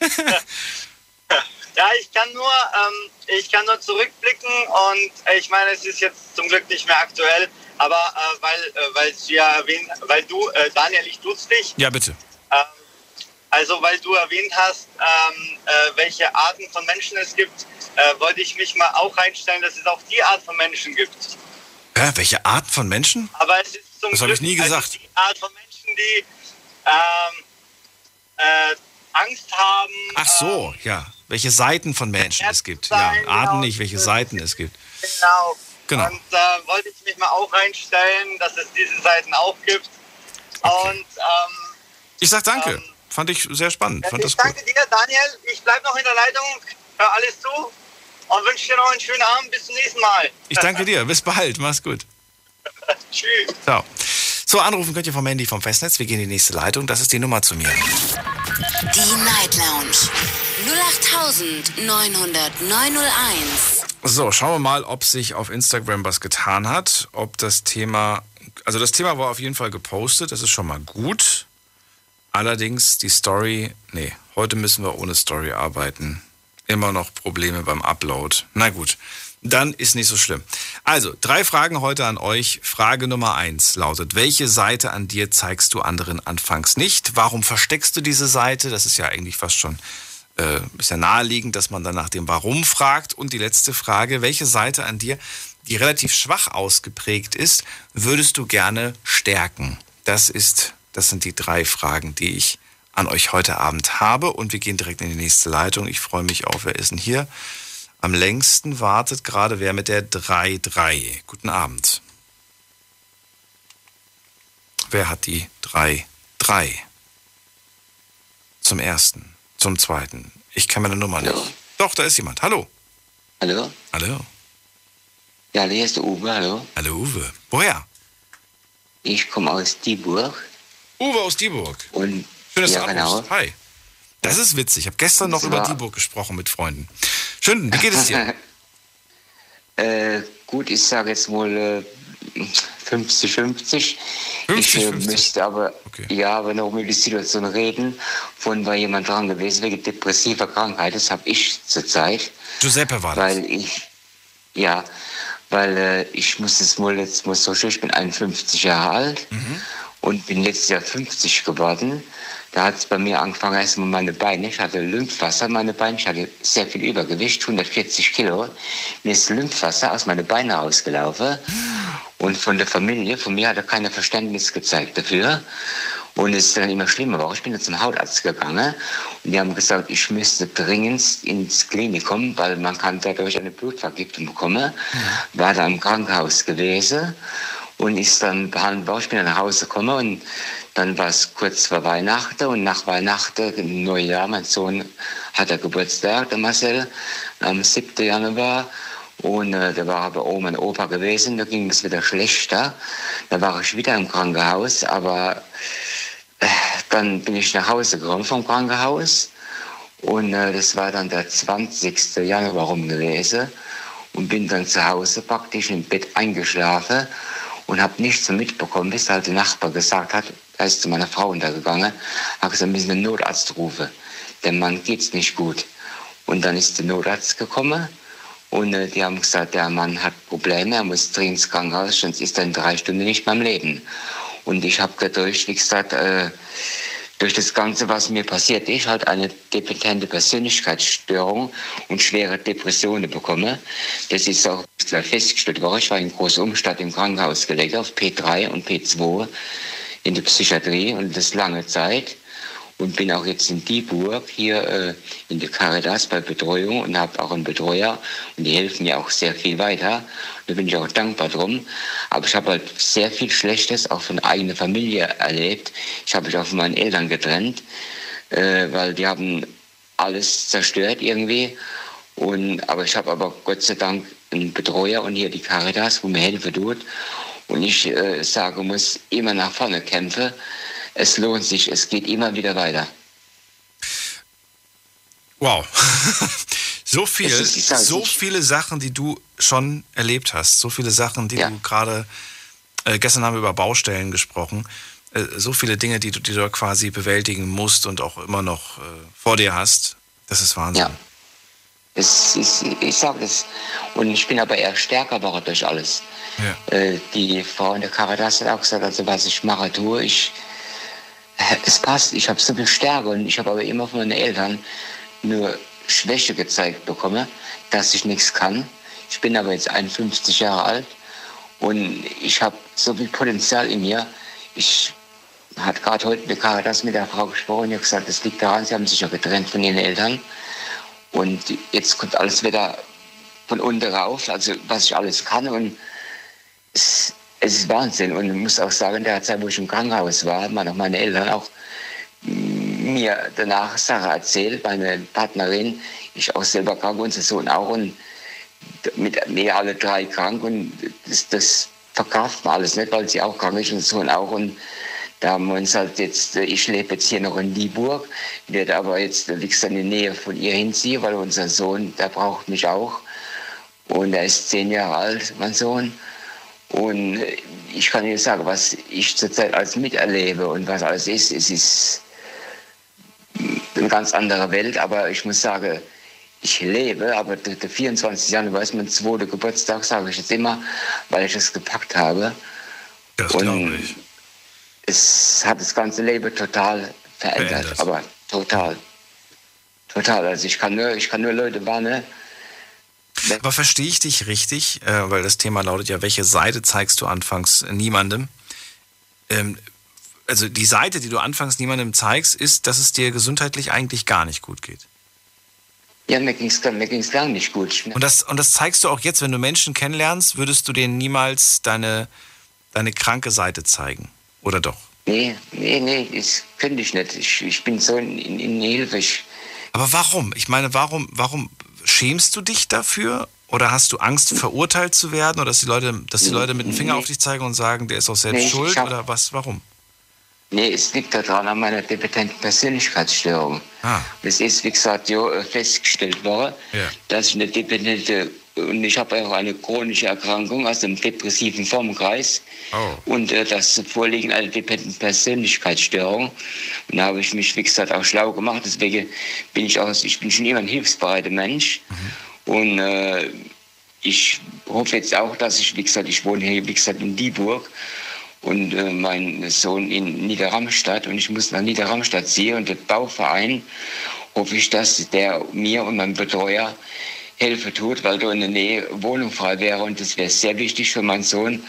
das stimmt. Ja. ja, ich kann nur, ähm, ich kann nur zurückblicken und äh, ich meine, es ist jetzt zum Glück nicht mehr aktuell, aber äh, weil, äh, weil ja erwähnt, weil du, äh, Daniel, ich duze dich. Ja, bitte. Ähm, also, weil du erwähnt hast, ähm, äh, welche Arten von Menschen es gibt, äh, wollte ich mich mal auch reinstellen, dass es auch die Art von Menschen gibt. Hä, welche Art von Menschen? Aber es ist zum Das habe ich nie also gesagt. die Art von Menschen, die ähm, äh, Angst haben. Ach so, ja. Welche Seiten von Menschen es gibt. Ja, Arten nicht, welche Seiten es gibt. Genau. Genau. Und äh, wollte ich mich mal auch reinstellen, dass es diese Seiten auch gibt. Und ähm, Ich sag danke. Fand ich sehr spannend. Fand das ich gut. danke dir, Daniel. Ich bleibe noch in der Leitung, hör alles zu und wünsche dir noch einen schönen Abend. Bis zum nächsten Mal. Ich danke dir. Bis bald. Mach's gut. Tschüss. Ciao. So, anrufen könnt ihr vom Handy vom Festnetz. Wir gehen in die nächste Leitung. Das ist die Nummer zu mir. Die Night Lounge 0890901. So, schauen wir mal, ob sich auf Instagram was getan hat. Ob das Thema, also das Thema war auf jeden Fall gepostet. Das ist schon mal gut. Allerdings die Story, nee, heute müssen wir ohne Story arbeiten. Immer noch Probleme beim Upload. Na gut, dann ist nicht so schlimm. Also, drei Fragen heute an euch. Frage Nummer eins lautet, welche Seite an dir zeigst du anderen anfangs nicht? Warum versteckst du diese Seite? Das ist ja eigentlich fast schon, äh, ist ja naheliegend, dass man dann nach dem Warum fragt. Und die letzte Frage, welche Seite an dir, die relativ schwach ausgeprägt ist, würdest du gerne stärken? Das ist, das sind die drei Fragen, die ich an euch heute Abend habe. Und wir gehen direkt in die nächste Leitung. Ich freue mich auf, wer ist denn hier? Am längsten wartet gerade wer mit der 3-3. Guten Abend. Wer hat die 3-3? Zum ersten, zum zweiten. Ich kann meine Nummer nicht. Doch, da ist jemand. Hallo. Hallo? Hallo. Ja, hier ist der Uwe, hallo. Hallo Uwe. Woher? Ich komme aus Dieburg. Uwe aus Dieburg. Und Schön, dass ja, du genau. Hi. Das ist witzig. Ich habe gestern noch über Dieburg gesprochen mit Freunden. Schön, wie geht es dir? Äh, gut, ich sage jetzt mal äh, 50-50. Ich äh, müsste aber, ja, aber noch über die Situation reden. Von war jemand dran gewesen wegen depressiver Krankheit. Das habe ich zurzeit. Giuseppe war das. Weil ich, ja, weil äh, ich muss es mal jetzt mal so schön, ich bin 51 Jahre alt und bin letztes Jahr 50 geworden. Da hat es bei mir angefangen, erstmal meine Beine. Ich hatte Lymphwasser in meine Beine. Ich hatte sehr viel Übergewicht, 140 Kilo. Mir ist Lymphwasser aus meinen Beinen rausgelaufen. Und von der Familie, von mir hat er kein Verständnis gezeigt dafür. Und es ist dann immer schlimmer geworden. Ich bin dann zum Hautarzt gegangen und die haben gesagt, ich müsste dringend ins Klinikum, weil man kann dadurch eine Blutvergiftung bekommen. War da im Krankenhaus gewesen und ist dann behandelt worden. Ich bin nach Hause gekommen und dann war es kurz vor Weihnachten und nach Weihnachten, Neujahr, mein Sohn hat er Geburtstag, der Marcel, am 7. Januar. Und äh, da war aber Oma und Opa gewesen, da ging es wieder schlechter. Da war ich wieder im Krankenhaus, aber äh, dann bin ich nach Hause gekommen vom Krankenhaus. Und äh, das war dann der 20. Januar rum gewesen. Und bin dann zu Hause praktisch im Bett eingeschlafen und habe nichts mitbekommen, bis halt der Nachbar gesagt hat, er ist zu meiner Frau untergegangen, hat gesagt, wir müssen einen Notarzt rufen. Dem Mann geht's nicht gut. Und dann ist der Notarzt gekommen Und äh, die haben gesagt, der Mann hat Probleme, er muss dringend ins Krankenhaus, sonst ist er in drei Stunden nicht mehr am Leben. Und ich habe dadurch, wie gesagt, äh, durch das Ganze, was mir passiert ist, halt eine dependente Persönlichkeitsstörung und schwere Depressionen bekomme. Das ist auch festgestellt worden. Ich war in Großumstadt im Krankenhaus gelegt auf P3 und P2 in der Psychiatrie und das lange Zeit und bin auch jetzt in Dieburg hier äh, in der Caritas bei Betreuung und habe auch einen Betreuer und die helfen mir auch sehr viel weiter. Da bin ich auch dankbar drum. Aber ich habe halt sehr viel Schlechtes auch von der eigenen Familie erlebt. Ich habe mich auch von meinen Eltern getrennt, äh, weil die haben alles zerstört irgendwie. Und, aber ich habe aber Gott sei Dank einen Betreuer und hier die Caritas, wo mir Hilfe tut. Und ich äh, sage, muss immer nach vorne kämpfen es lohnt sich, es geht immer wieder weiter. Wow. so viel, so viele Sachen, die du schon erlebt hast, so viele Sachen, die ja. du gerade, äh, gestern haben wir über Baustellen gesprochen, äh, so viele Dinge, die du, die du quasi bewältigen musst und auch immer noch äh, vor dir hast. Das ist Wahnsinn. Ja. Es ist, ich sage das. Und ich bin aber eher stärker geworden durch alles. Ja. Äh, die Frau in der Caritas hat auch gesagt, also was ich mache, tue, ich es passt, ich habe so viel Stärke und ich habe aber immer von meinen Eltern nur Schwäche gezeigt bekommen, dass ich nichts kann. Ich bin aber jetzt 51 Jahre alt und ich habe so viel Potenzial in mir. Ich hat gerade heute eine Caritas mit der Frau gesprochen, die hat gesagt, das liegt daran, sie haben sich ja getrennt von ihren Eltern und jetzt kommt alles wieder von unten rauf, also was ich alles kann und es, es ist Wahnsinn. Und ich muss auch sagen, in der Zeit, wo ich im Krankenhaus war, haben auch meine Eltern auch mir danach Sache erzählt, meine Partnerin, ich auch selber krank, unser Sohn auch und mit mir alle drei krank und das, das verkauft man alles nicht, weil sie auch krank ist und Sohn auch und da haben wir uns halt jetzt, ich lebe jetzt hier noch in Dieburg, werde aber jetzt, wie gesagt, in die Nähe von ihr hinziehen, weil unser Sohn, der braucht mich auch und er ist zehn Jahre alt, mein Sohn und ich kann Ihnen sagen, was ich zurzeit als miterlebe und was alles ist, es ist eine ganz andere Welt, aber ich muss sagen, ich lebe, aber der 24. Januar ist mein zweiter Geburtstag, sage ich jetzt immer, weil ich es gepackt habe. Das glaube ich. Es hat das ganze Leben total verändert, verändert, aber total. Total. Also ich kann nur, ich kann nur Leute warnen, aber verstehe ich dich richtig, äh, weil das Thema lautet ja, welche Seite zeigst du anfangs niemandem? Ähm, also die Seite, die du anfangs niemandem zeigst, ist, dass es dir gesundheitlich eigentlich gar nicht gut geht. Ja, mir ging es ging's gar nicht gut. Und das, und das zeigst du auch jetzt, wenn du Menschen kennenlernst, würdest du denen niemals deine, deine kranke Seite zeigen, oder doch? Nee, nee, nee, das könnte ich nicht. Ich, ich bin so in, in, in Hilfe. Ich Aber warum? Ich meine, warum, warum, schämst du dich dafür? Oder hast du Angst, verurteilt zu werden? Oder dass die Leute, dass die Leute mit dem Finger auf dich zeigen und sagen, der ist auch selbst nee, schuld? Hab, oder was? Warum? Nee, es liegt daran an meiner dependenten Persönlichkeitsstörung. Ah. Es ist, wie gesagt, festgestellt worden, ja. dass ich eine dependente und ich habe auch eine chronische Erkrankung aus dem depressiven Formkreis oh. und äh, das Vorliegen einer dependenten Persönlichkeitsstörung. Und da habe ich mich, wie gesagt, auch schlau gemacht. Deswegen bin ich auch, ich bin schon immer ein hilfsbereiter Mensch. Mhm. Und äh, ich hoffe jetzt auch, dass ich, wie gesagt, ich wohne hier, wie gesagt, in Dieburg und äh, mein Sohn in Niederramstadt und ich muss nach Niederramstadt ziehen und der Bauverein hoffe ich, dass der mir und meinem Betreuer Hilfe tut, weil da in der Nähe Wohnung frei wäre und das wäre sehr wichtig für meinen Sohn.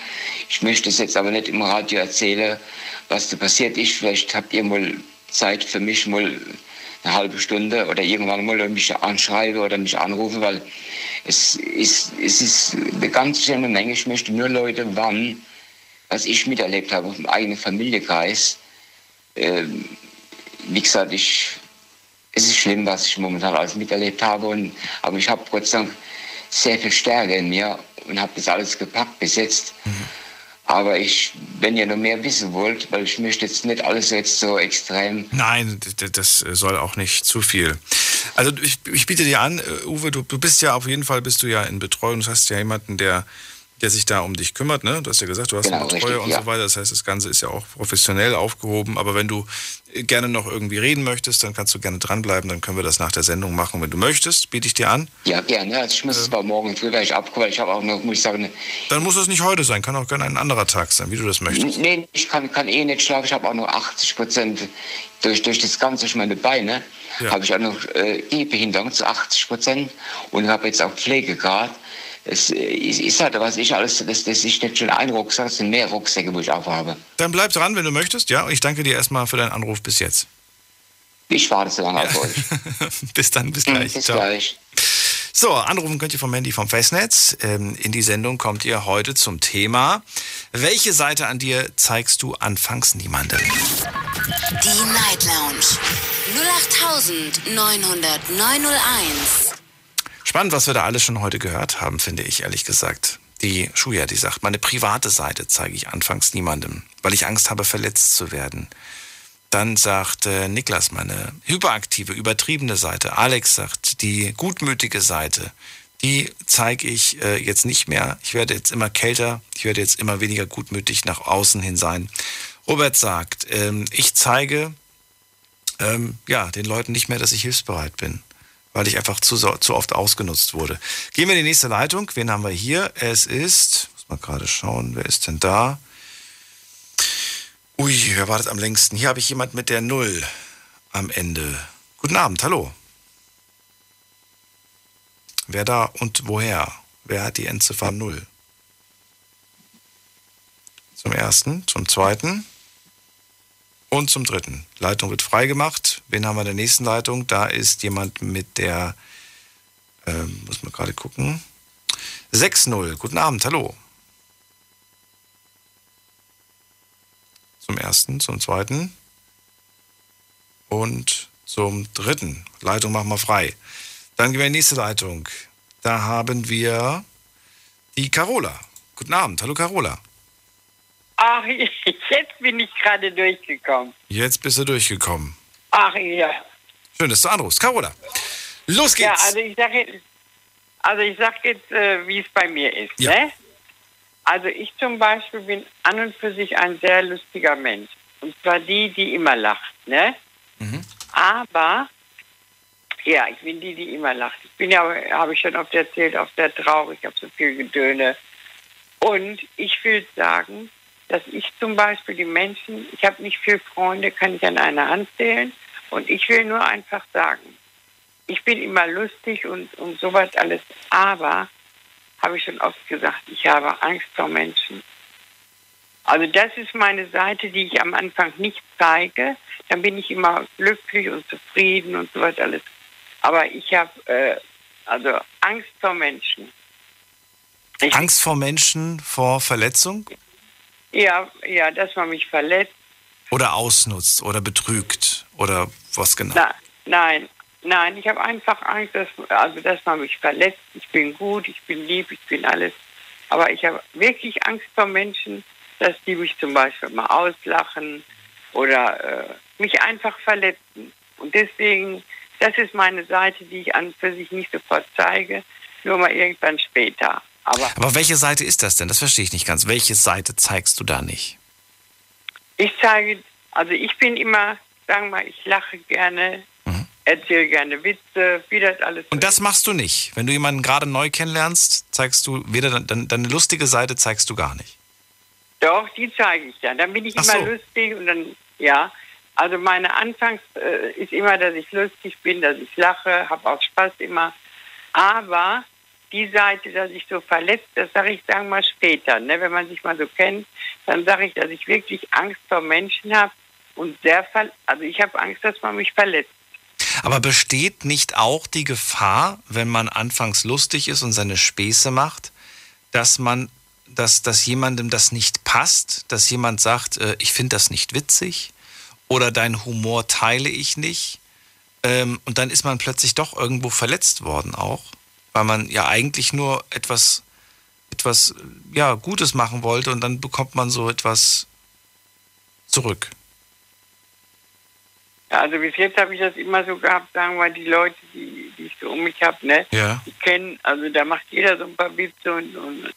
Ich möchte es jetzt aber nicht im Radio erzählen, was da passiert ist. Vielleicht habt ihr mal Zeit für mich mal eine halbe Stunde oder irgendwann mal mich anschreiben oder mich anrufen, weil es ist, es ist eine ganz schöne Menge. Ich möchte nur Leute warnen, was ich miterlebt habe, im eigenen Familienkreis. Ähm, wie gesagt, ich es ist schlimm, was ich momentan alles miterlebt habe. Und, aber ich habe Gott sei Dank sehr viel Stärke in mir und habe das alles gepackt bis jetzt. Mhm. Aber ich, wenn ihr noch mehr wissen wollt, weil ich möchte jetzt nicht alles jetzt so extrem. Nein, das soll auch nicht zu viel. Also ich, ich biete dir an, äh, Uwe, du, du bist ja auf jeden Fall bist du ja in Betreuung. Du hast ja jemanden, der der sich da um dich kümmert, ne? Du hast ja gesagt, du hast Genau, eine richtig, und ja. so weiter. Das heißt, das Ganze ist ja auch professionell aufgehoben. Aber wenn du äh, gerne noch irgendwie reden möchtest, dann kannst du gerne dranbleiben. Dann können wir das nach der Sendung machen. Wenn du möchtest, biete ich dir an. Ja, gerne. Also ich muss es zwar morgen früh gleich weil ich habe auch noch, muss ich sagen, Dann muss es nicht heute sein. Kann auch gerne ein anderer Tag sein, wie du das möchtest. nee, ich kann, kann eh nicht schlafen. Ich habe auch noch 80 Prozent durch, durch das Ganze, durch meine Beine, Ja. habe ich auch noch äh, Gehbehinderung zu 80 Prozent und habe jetzt auch Pflegegrad. Es äh, ist, ist halt, was ich alles, das, das ist nicht schon ein Rucksack, es sind mehr Rucksäcke, wo ich aufhabe. Dann bleib dran, wenn du möchtest. Ja, und ich danke dir erstmal für deinen Anruf bis jetzt. Ich warte so lange auf euch. bis dann, bis gleich. Bis Ciao. gleich. So, anrufen könnt ihr vom Handy vom Festnetz. Ähm, in die Sendung kommt ihr heute zum Thema. Welche Seite an dir zeigst du anfangs niemandem? Die Night Lounge 08901. Spannend, was wir da alles schon heute gehört haben, finde ich, ehrlich gesagt. Die Schuja, die sagt, meine private Seite zeige ich anfangs niemandem, weil ich Angst habe, verletzt zu werden. Dann sagt äh, Niklas, meine hyperaktive, übertriebene Seite. Alex sagt, die gutmütige Seite, die zeige ich äh, jetzt nicht mehr. Ich werde jetzt immer kälter, ich werde jetzt immer weniger gutmütig nach außen hin sein. Robert sagt, ähm, ich zeige ähm, ja, den Leuten nicht mehr, dass ich hilfsbereit bin, weil ich einfach zu, zu oft ausgenutzt wurde. Gehen wir in die nächste Leitung. Wen haben wir hier? Es ist, muss mal gerade schauen, wer ist denn da? Ui, wer wartet am längsten? Hier habe ich jemand mit der Null am Ende. Guten Abend, hallo. Wer da und woher? Wer hat die Endziffer Null? Zum ersten, zum zweiten und zum dritten. Leitung wird freigemacht. Wen haben wir in der nächsten Leitung? Da ist jemand mit der, ähm, muss man gerade gucken. 6-0. Guten Abend, hallo. Zum ersten, zum zweiten und zum dritten. Leitung machen wir frei. Dann gehen wir in die nächste Leitung. Da haben wir die Carola. Guten Abend, hallo Carola. Ach, jetzt bin ich gerade durchgekommen. Jetzt bist du durchgekommen. Ach ja. Schön, dass du anrufst. Carola, los Ja, geht's. also ich sage jetzt, also ich sag jetzt, äh, wie es bei mir ist. Ja. Ne? Also ich zum Beispiel bin an und für sich ein sehr lustiger Mensch. Und zwar die, die immer lacht. Ne? Mhm. Aber, ja, ich bin die, die immer lacht. Ich bin ja, habe ich schon oft erzählt, auch sehr traurig, ich habe so viel Gedöne. Und ich will sagen, dass ich zum Beispiel die Menschen, ich habe nicht viele Freunde, kann ich an einer Hand zählen. Und ich will nur einfach sagen, ich bin immer lustig und, und sowas alles. Aber, habe ich schon oft gesagt, ich habe Angst vor Menschen. Also das ist meine Seite, die ich am Anfang nicht zeige. Dann bin ich immer glücklich und zufrieden und sowas alles. Aber ich habe äh, also Angst vor Menschen. Angst vor Menschen, vor Verletzung Ja, ja, dass man mich verletzt. oder ausnutzt oder betrügt oder was genau? Na, nein, nein, ich habe einfach Angst, dass, also, dass man mich verletzt. Ich bin gut, ich bin lieb, ich bin alles. Aber ich habe wirklich Angst vor Menschen, dass die mich zum Beispiel mal auslachen oder äh, mich einfach verletzen. Und deswegen, das ist meine Seite, die ich an für sich nicht sofort zeige, nur mal irgendwann später. Aber Aber welche Seite ist das denn? Das verstehe ich nicht ganz. Welche Seite zeigst du da nicht? Ich zeige, also ich bin immer, sagen wir mal, ich lache gerne, erzähle gerne Witze, wie das alles. Und das machst du nicht. Wenn du jemanden gerade neu kennenlernst, zeigst du weder deine, deine lustige Seite zeigst du gar nicht. Doch, die zeige ich dann. Dann bin ich Ach immer so. lustig und dann, ja. Also meine Anfangs äh, ist immer, dass ich lustig bin, dass ich lache, habe auch Spaß immer. Aber die Seite, dass ich so verletzt, das sage ich, sagen mal später. Ne? Wenn man sich mal so kennt, dann sage ich, dass ich wirklich Angst vor Menschen habe und sehr, ver also ich habe Angst, dass man mich verletzt. Aber besteht nicht auch die Gefahr, wenn man anfangs lustig ist und seine Späße macht, dass man, dass, dass jemandem das nicht passt, dass jemand sagt, äh, ich finde das nicht witzig oder dein Humor teile ich nicht ähm, und dann ist man plötzlich doch irgendwo verletzt worden auch, weil man ja eigentlich nur etwas, etwas ja, Gutes machen wollte und dann bekommt man so etwas zurück. Ja, Also bis jetzt habe ich das immer so gehabt, sagen wir mal, die Leute, die, die ich so um mich habe, ne? Ja. die kennen, also da macht jeder so ein paar Witze und, und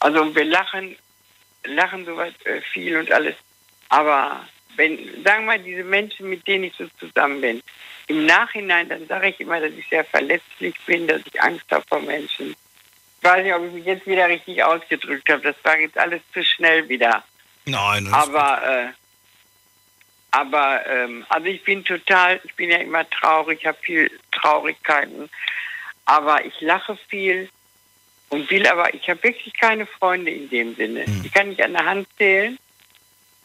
Also wir lachen, lachen sowas äh, viel und alles. Aber wenn, sagen wir mal, diese Menschen, mit denen ich so zusammen bin, im Nachhinein, dann sage ich immer, dass ich sehr verletzlich bin, dass ich Angst habe vor Menschen. Ich weiß nicht, ob ich mich jetzt wieder richtig ausgedrückt habe. Das war jetzt alles zu schnell wieder. Nein, das Aber, äh, aber, ähm, also ich bin total, ich bin ja immer traurig, ich habe viel Traurigkeiten. Aber ich lache viel und will aber, ich habe wirklich keine Freunde in dem Sinne. Die kann ich an der Hand zählen,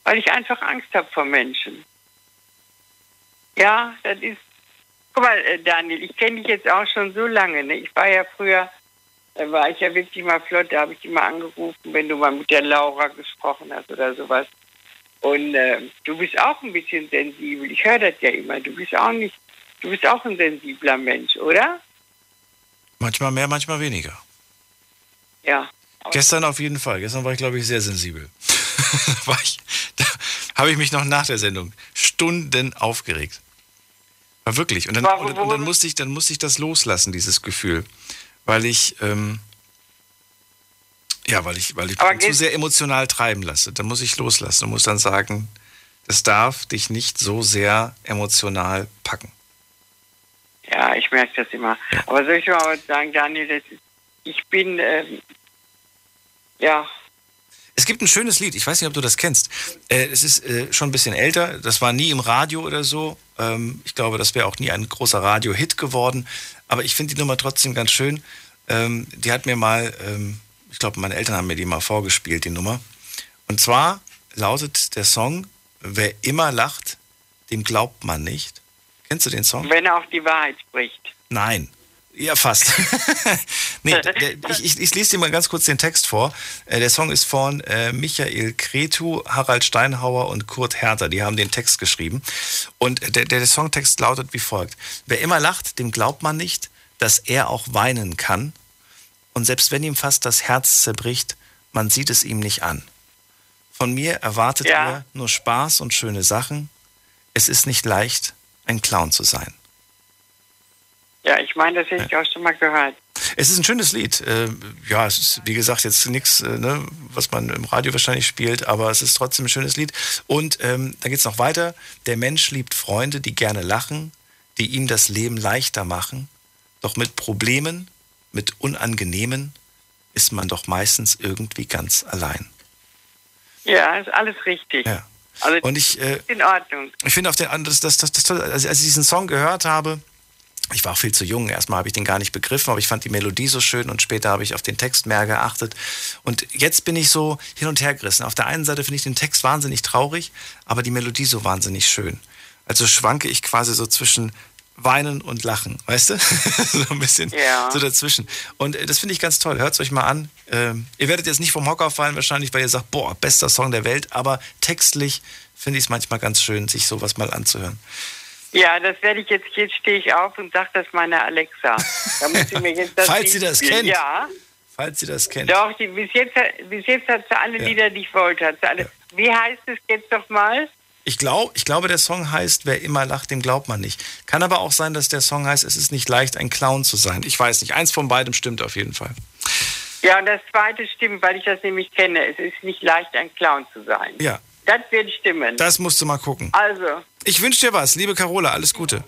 weil ich einfach Angst habe vor Menschen. Ja, das ist, guck mal, äh, Daniel, ich kenne dich jetzt auch schon so lange. Ne? Ich war ja früher, da war ich ja wirklich mal flott, da habe ich dich mal angerufen, wenn du mal mit der Laura gesprochen hast oder sowas. Und äh, du bist auch ein bisschen sensibel. Ich höre das ja immer. Du bist auch nicht, du bist auch ein sensibler Mensch, oder? Manchmal mehr, manchmal weniger. Ja. Gestern auf jeden Fall. Gestern war ich, glaube ich, sehr sensibel. war ich, habe ich mich noch nach der Sendung Stunden aufgeregt. War wirklich. Und dann, und, und dann, musste ich, dann musste ich das loslassen, dieses Gefühl. Weil ich, ähm, ja, weil ich, weil ich zu sehr emotional treiben lasse. Da muss ich loslassen und muss dann sagen, das darf dich nicht so sehr emotional packen. Ja, ich merke das immer. Aber soll ich mal was sagen, Daniel, ist, ich bin, ähm, ja, Es gibt ein schönes Lied, ich weiß nicht, ob du das kennst. Äh, es ist äh, schon ein bisschen älter, das war nie im Radio oder so. Ähm, ich glaube, das wäre auch nie ein großer Radio-Hit geworden. Aber ich finde die Nummer trotzdem ganz schön. Ähm, die hat mir mal, ähm, ich glaube, meine Eltern haben mir die mal vorgespielt, die Nummer. Und zwar lautet der Song, wer immer lacht, dem glaubt man nicht. Kennst du den Song? wenn er auch die Wahrheit spricht. Nein. Ja, fast. nee, ich, ich, ich lese dir mal ganz kurz den Text vor. Äh, Der Song ist von äh, Michael Kretu, Harald Steinhauer und Kurt Herter. Die haben den Text geschrieben. Und der, der Songtext lautet wie folgt. Wer immer lacht, dem glaubt man nicht, dass er auch weinen kann. Und selbst wenn ihm fast das Herz zerbricht, man sieht es ihm nicht an. Von mir erwartet Ja. er nur Spaß und schöne Sachen. Es ist nicht leicht, ein Clown zu sein. Ja, ich meine, das hätte ich auch schon mal gehört. Es ist ein schönes Lied. Äh, ja, es ist, wie gesagt, jetzt nichts, äh, ne, was man im Radio wahrscheinlich spielt, aber es ist trotzdem ein schönes Lied. Und ähm, da geht es noch weiter. Der Mensch liebt Freunde, die gerne lachen, die ihm das Leben leichter machen. Doch mit Problemen, mit Unangenehmen ist man doch meistens irgendwie ganz allein. Ja, ist alles richtig. Ja. Also, Und ich, äh, in Ordnung. ich finde auf den das, das, das, das als ich diesen Song gehört habe, ich war auch viel zu jung, erstmal habe ich den gar nicht begriffen, aber ich fand die Melodie so schön und später habe ich auf den Text mehr geachtet. Und jetzt bin ich so hin und her gerissen. Auf der einen Seite finde ich den Text wahnsinnig traurig, aber die Melodie so wahnsinnig schön. Also schwanke ich quasi so zwischen Weinen und Lachen, weißt du? so ein bisschen Ja. so dazwischen. Und äh, das finde ich ganz toll. Hört es euch mal an. Ähm, ihr werdet jetzt nicht vom Hocker fallen wahrscheinlich, weil ihr sagt, boah, bester Song der Welt, aber textlich finde ich es manchmal ganz schön, sich sowas mal anzuhören. Ja, das werde ich jetzt, jetzt stehe ich auf und sage das meiner Alexa. Da muss sie mir jetzt das Falls sie das kennt. Ja, Falls ihr das kennt. doch, die, bis, jetzt, bis jetzt hat sie alle Ja. Lieder, die ich wollte. Hat sie alle, Wie heißt es jetzt doch mal? Ich, glaub, ich glaube, der Song heißt, wer immer lacht, dem glaubt man nicht. Kann aber auch sein, dass der Song heißt, es ist nicht leicht, ein Clown zu sein. Ich weiß nicht. Eins von beidem stimmt auf jeden Fall. Ja, und das zweite stimmt, weil ich das nämlich kenne. Es ist nicht leicht, ein Clown zu sein. Ja, Das wird stimmen. das musst du mal gucken. Also, Ich wünsche dir was, liebe Carola. Alles Gute.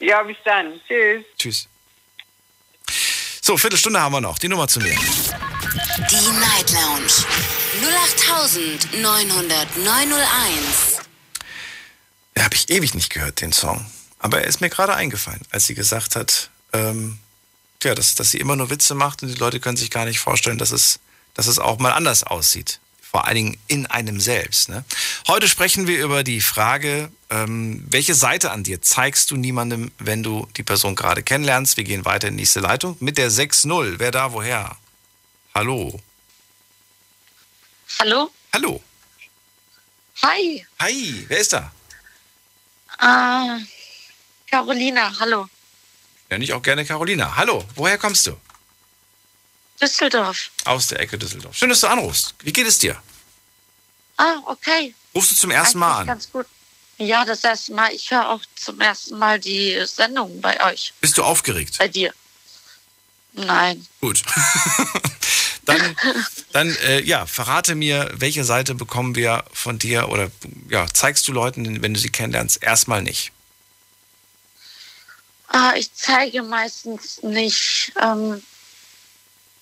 ja, bis dann. Tschüss. Tschüss. So, Viertelstunde haben wir noch. Die Nummer zu mir. Die Night Lounge 0890901. Den habe ich ewig nicht gehört, den Song. Aber er ist mir gerade eingefallen, als sie gesagt hat, ähm, ja, dass, dass sie immer nur Witze macht und die Leute können sich gar nicht vorstellen, dass es, dass es auch mal anders aussieht. Vor allen Dingen in einem selbst. Ne? Heute sprechen wir über die Frage, ähm, welche Seite an dir zeigst du niemandem, wenn du die Person gerade kennenlernst. Wir gehen weiter in die nächste Leitung mit der 6-0. Wer da, woher? Hallo. Hallo? Hallo. Hi. Hi, wer ist da? Ah, Carolina, hallo. Ja, nicht auch gerne Carolina. Hallo, woher kommst du? Düsseldorf. Aus der Ecke Düsseldorf. Schön, dass du anrufst. Wie geht es dir? Ah, okay. Rufst du zum ersten Mal an? Ganz gut. Ja, das erste Mal. Ich höre auch zum ersten Mal die Sendung bei euch. Bist du aufgeregt? Bei dir. Nein. Gut. Dann Dann, äh, ja, verrate mir, welche Seite bekommen wir von dir oder ja, zeigst du Leuten, wenn du sie kennenlernst, erstmal nicht? Ah, ich zeige meistens nicht, ähm,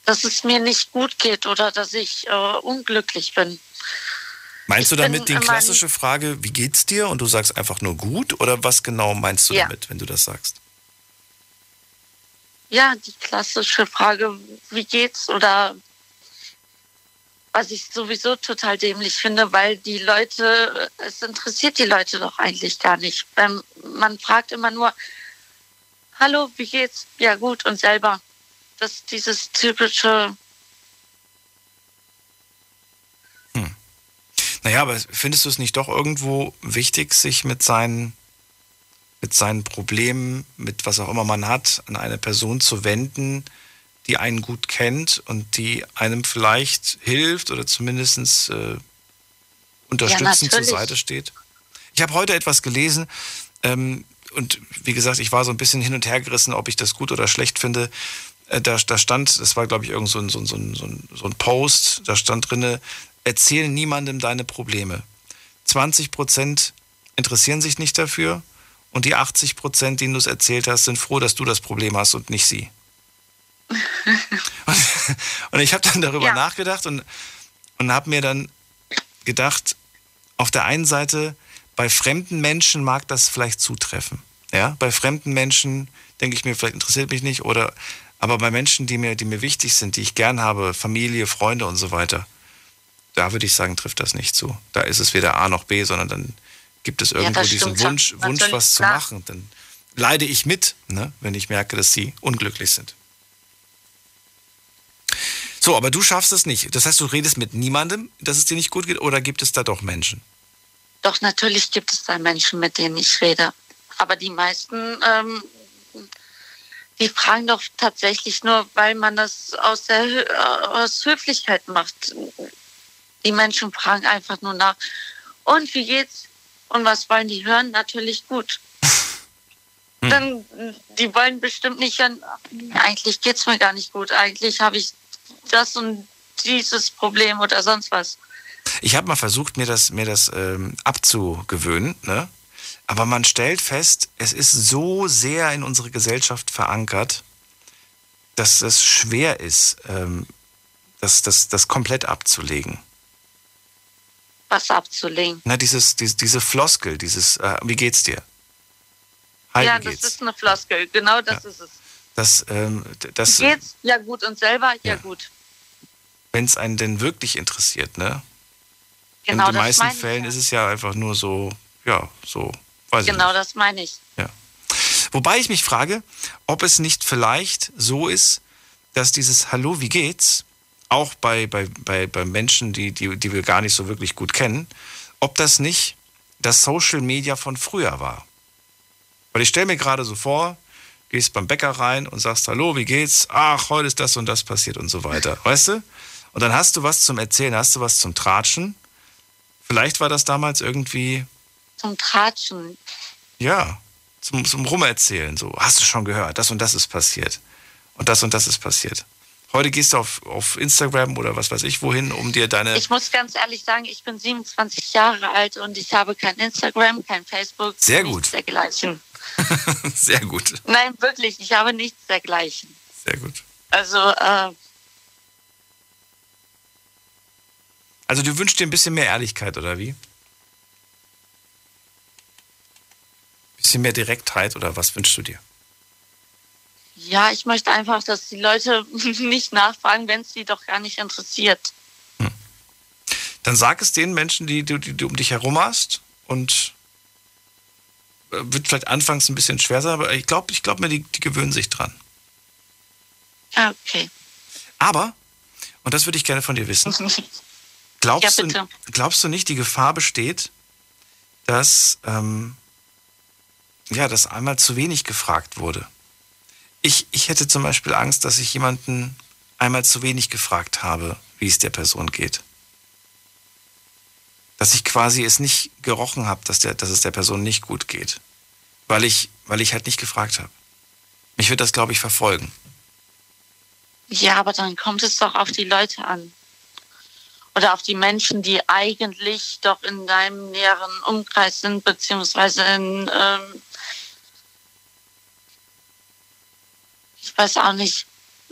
dass es mir nicht gut geht oder dass ich äh, unglücklich bin. Meinst du damit die klassische Frage, wie geht's dir? Und du sagst einfach nur gut? Oder was genau meinst du Ja. damit, wenn du das sagst? Ja, die klassische Frage, wie geht's oder was ich sowieso total dämlich finde, weil die Leute, es interessiert die Leute doch eigentlich gar nicht. Ähm, Man fragt immer nur, hallo, wie geht's? Ja gut, und selber. Das ist dieses typische, Naja, aber findest du es nicht doch irgendwo wichtig, sich mit seinen, mit seinen Problemen, mit was auch immer man hat, an eine Person zu wenden, die einen gut kennt und die einem vielleicht hilft oder zumindest äh, unterstützend zur natürlich. Seite steht? Ich habe heute etwas gelesen ähm, und wie gesagt, ich war so ein bisschen hin und her gerissen, ob ich das gut oder schlecht finde. Äh, Da, da stand, das war glaube ich irgend so, ein, so, ein, so ein- so ein Post, da stand drinne, erzähl niemandem deine Probleme. 20 Prozent interessieren sich nicht dafür und die 80 Prozent, denen du es erzählt hast, sind froh, dass du das Problem hast und nicht sie. und, und ich habe dann darüber Ja. nachgedacht und, und habe mir dann gedacht, auf der einen Seite, bei fremden Menschen mag das vielleicht zutreffen. Ja, bei fremden Menschen denke ich mir, vielleicht interessiert mich nicht oder aber bei Menschen, die mir, die mir wichtig sind, die ich gern habe, Familie, Freunde und so weiter, da würde ich sagen, trifft das nicht zu. Da ist es weder A noch B, sondern dann gibt es Ja, irgendwo das diesen. Wunsch, Wunsch Natürlich, was zu klar. machen. Dann leide ich mit, ne, wenn ich merke, dass sie unglücklich sind. So, aber du schaffst es nicht. Das heißt, du redest mit niemandem, dass es dir nicht gut geht, oder gibt es da doch Menschen? doch natürlich gibt es da Menschen, mit denen ich rede. Aber die meisten, ähm, die fragen doch tatsächlich nur, weil man das aus, der, äh, aus Höflichkeit macht. Die Menschen fragen einfach nur nach, und wie geht's? Und was wollen die hören? Natürlich gut. Dann, die wollen bestimmt nicht hören, eigentlich geht's mir gar nicht gut. Eigentlich habe ich das und dieses Problem oder sonst was. Ich habe mal versucht, mir das, mir das ähm, abzugewöhnen, ne? aber man stellt fest, es ist so sehr in unsere Gesellschaft verankert, dass es schwer ist, ähm, das, das, das komplett abzulegen. Was abzulegen. Na, dieses, diese, diese Floskel, dieses, äh, wie geht's dir? Hi, ja, das geht's? ist eine Floskel. Genau das ist es. Das, ähm, das, Wie geht's? Ja gut. Und selber? Ja, Ja. gut. wenn es einen denn wirklich interessiert, ne? Genau in den meisten meine ich, Fällen ja. ist es ja einfach nur so, ja, so, weiß Genau ich das meine ich. nicht. Wobei ich mich frage, ob es nicht vielleicht so ist, dass dieses Hallo, wie geht's, auch bei, bei, bei, bei Menschen, die, die, die wir gar nicht so wirklich gut kennen, ob das nicht das Social Media von früher war. Weil ich stelle mir gerade so vor, gehst beim Bäcker rein und sagst, hallo, wie geht's? Ach, heute ist das und das passiert und so weiter. Weißt du? Und dann hast du was zum Erzählen, hast du was zum Tratschen. Vielleicht war das damals irgendwie, Zum Tratschen. ja, zum, zum Rumerzählen. So, hast du schon gehört, das und das ist passiert. Und das und das ist passiert. Heute gehst du auf, auf Instagram oder was weiß ich wohin, um dir deine. Ich muss ganz ehrlich sagen, ich bin 27 Jahre alt und ich habe kein Instagram, kein Facebook. Sehr nichts gut. dergleichen. Sehr gut, Nein, wirklich, ich habe nichts dergleichen. sehr gut. Also, äh, Also du wünschst dir ein bisschen mehr Ehrlichkeit, oder wie? Bisschen mehr Direktheit oder was wünschst du dir? Ja, ich möchte einfach, dass die Leute nicht nachfragen, wenn es sie doch gar nicht interessiert. Dann sag es den Menschen, die, du- die du um dich herum hast und äh, wird vielleicht anfangs ein bisschen schwer sein, aber ich glaube ich glaub mir, die, die gewöhnen sich dran. Okay. Aber, und das würde ich gerne von dir wissen, glaubst, Ja, du, glaubst du nicht, die Gefahr besteht, dass, ähm, ja, dass einmal zu wenig gefragt wurde? Ich, ich hätte zum Beispiel Angst, dass ich jemanden einmal zu wenig gefragt habe, wie es der Person geht. Dass ich quasi es nicht gerochen habe, dass, dass es der Person nicht gut geht. Weil ich, weil ich halt nicht gefragt habe. Mich wird das, glaube ich, verfolgen. Ja, aber dann kommt es doch auf die Leute an. Oder auf die Menschen, die eigentlich doch in deinem näheren Umkreis sind, beziehungsweise in, ähm, ich weiß auch nicht,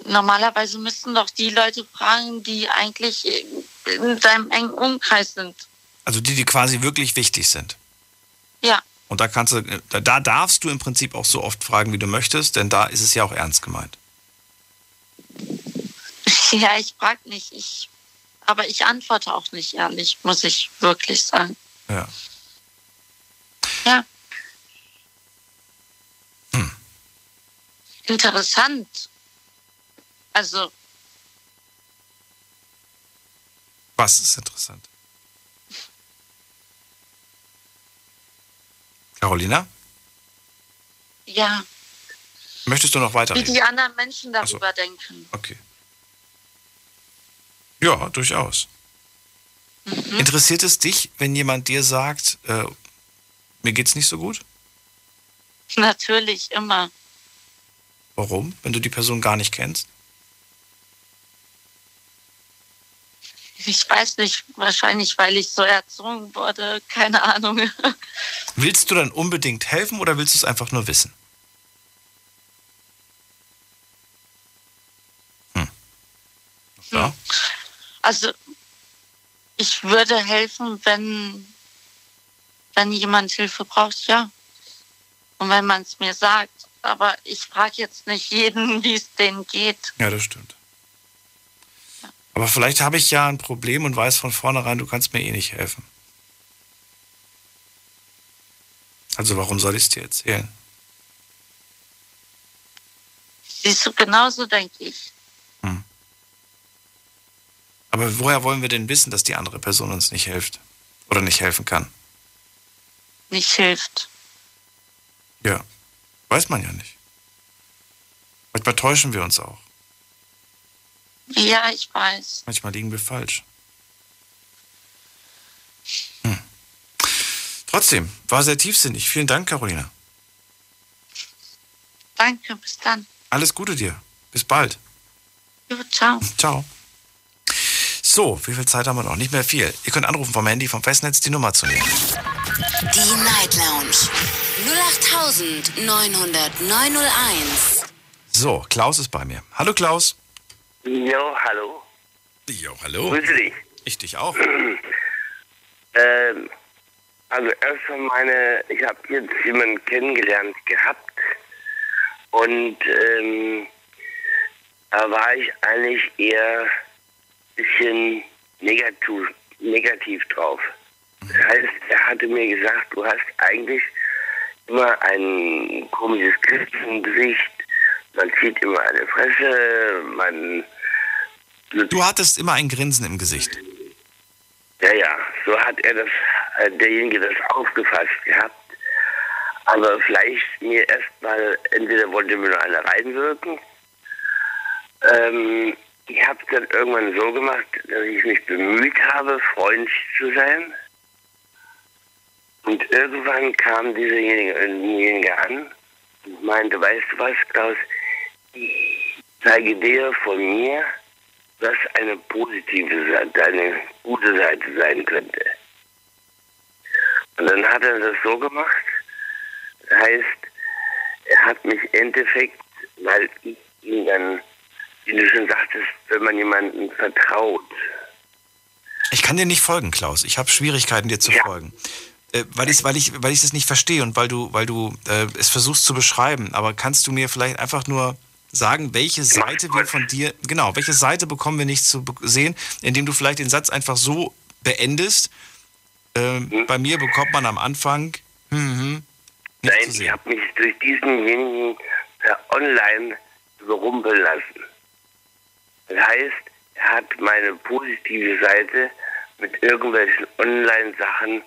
normalerweise müssten doch die Leute fragen, die eigentlich in deinem engen Umkreis sind. Also die, die quasi wirklich wichtig sind. Ja. Und da kannst du, da, da darfst du im Prinzip auch so oft fragen, wie du möchtest, denn da ist es ja auch ernst gemeint. Ja, ich frage nicht. Ich, aber ich antworte auch nicht ehrlich, muss ich wirklich sagen. Ja. Interessant. Also, Was ist interessant? Carolina, ja, möchtest du noch wie weiterreden? die anderen Menschen Ach so. darüber denken. Okay. Ja, durchaus. Mhm. Interessiert es dich, wenn jemand dir sagt, äh, mir geht's nicht so gut? Natürlich, immer. Warum? Wenn du die Person gar nicht kennst? Ich weiß nicht, wahrscheinlich, weil ich so erzogen wurde, keine Ahnung. Willst du dann unbedingt helfen oder willst du es einfach nur wissen? Hm. Ja. Also, ich würde helfen, wenn, wenn jemand Hilfe braucht, ja. Und wenn man es mir sagt. Aber ich frage jetzt nicht jeden, wie es denen geht. Ja, das stimmt. Aber vielleicht habe ich ja ein Problem und weiß von vornherein, du kannst mir eh nicht helfen. Also warum soll ich es dir erzählen? Siehst du, genauso denke ich. Aber woher wollen wir denn wissen, dass die andere Person uns nicht hilft oder nicht helfen kann? Nicht hilft. Ja, weiß man ja nicht. Manchmal täuschen wir uns auch. Ja, ich weiß. Manchmal liegen wir falsch. Hm. Trotzdem, war sehr tiefsinnig. Vielen Dank, Carolina. Danke, bis dann. Alles Gute dir. Bis bald. Jo, ciao. Ciao. So, wie viel Zeit haben wir noch? Nicht mehr viel. Ihr könnt anrufen vom Handy, vom Festnetz, die Nummer zu nehmen. Die Night Lounge 0890901. So, Klaus ist bei mir. Hallo Klaus. Jo, hallo. Jo, hallo. Grüße dich. Ich dich auch. Ähm, also erstmal meine, ich habe jetzt jemanden kennengelernt gehabt und ähm, da war ich eigentlich eher ein bisschen negativ, negativ drauf. Das heißt, er hatte mir gesagt, du hast eigentlich immer ein komisches Gesicht, man zieht immer eine Fresse, man... Du hattest immer ein Grinsen im Gesicht. Ja, ja, so hat er das, äh, derjenige das aufgefasst gehabt. Aber vielleicht mir erstmal, entweder wollte mir nur eine reinwirken. Ähm, ich habe dann irgendwann so gemacht, dass ich mich bemüht habe, freundlich zu sein. Und irgendwann kam dieserjenige, an und meinte, weißt du was, Klaus, ich zeige dir von mir, was eine positive Seite, eine gute Seite sein könnte. Und dann hat er das so gemacht, das heißt, er hat mich im Endeffekt, weil ich ihm dann, wie du schon sagtest, wenn man jemandem vertraut, Ich kann dir nicht folgen, Klaus. Ich habe Schwierigkeiten, dir zu folgen. Äh, weil ich weil ich weil ich es nicht verstehe und weil du weil du äh, es versuchst zu beschreiben. Aber kannst du mir vielleicht einfach nur sagen, welche Seite wir von dir genau welche Seite bekommen wir nicht zu sehen, indem du vielleicht den Satz einfach so beendest. Ähm, Bei mir bekommt man am Anfang hm, hm, Nein, ich habe mich durch diesenjenigen per Online überrumpeln lassen. Das heißt, er hat meine positive Seite mit irgendwelchen Online-Sachen,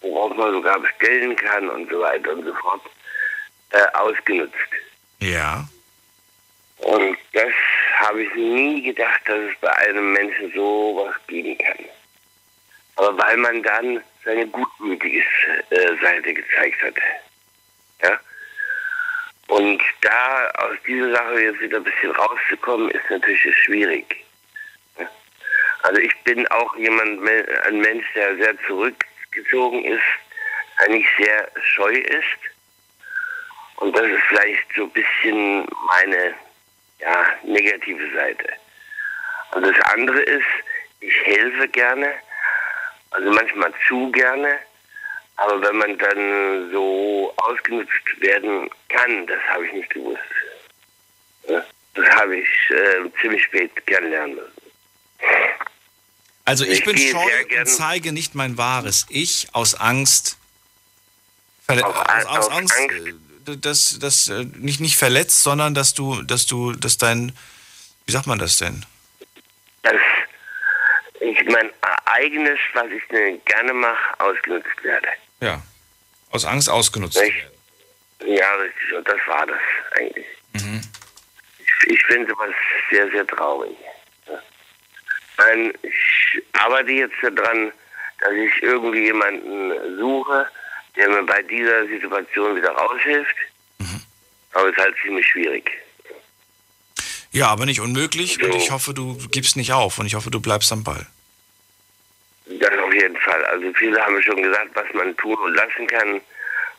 worauf man sogar bestellen kann und so weiter und so fort, äh, ausgenutzt. Ja. Und das habe ich nie gedacht, dass es bei einem Menschen so was geben kann. Aber weil man dann seine gutmütige äh, Seite gezeigt hat. Ja? Und da aus dieser Sache jetzt wieder ein bisschen rauszukommen, ist natürlich schwierig. Also ich bin auch jemand, ein Mensch, der sehr zurückgezogen ist, eigentlich sehr scheu ist. Und das ist vielleicht so ein bisschen meine ja, negative Seite. Und das andere ist, ich helfe gerne, also manchmal zu gerne, aber wenn man dann so ausgenutzt werden kann, das habe ich nicht gewusst. Das habe ich äh, ziemlich spät kennenlernen müssen. Also ich, Ich bin scheu und zeige nicht mein wahres Ich aus Angst. Aus- aus, Angst, äh, dass, dass äh, nicht, nicht verletzt, sondern dass du, dass du, dass dein, wie sagt man das denn? Dass ich mein eigenes, was ich ne- gerne mache, ausgenutzt werde. Ja. Aus Angst ausgenutzt. Nicht? Ja, richtig. Und das war das eigentlich. Mhm. Ich, ich finde sowas sehr, sehr traurig. Nein, ich arbeite jetzt daran, dass ich irgendwie jemanden suche, der mir bei dieser Situation wieder raushilft. Aber es ist halt ziemlich schwierig. Ja, aber nicht unmöglich und ich hoffe, du gibst nicht auf und ich hoffe, du bleibst am Ball. Das auf jeden Fall. Also viele haben schon gesagt, was man tun und lassen kann.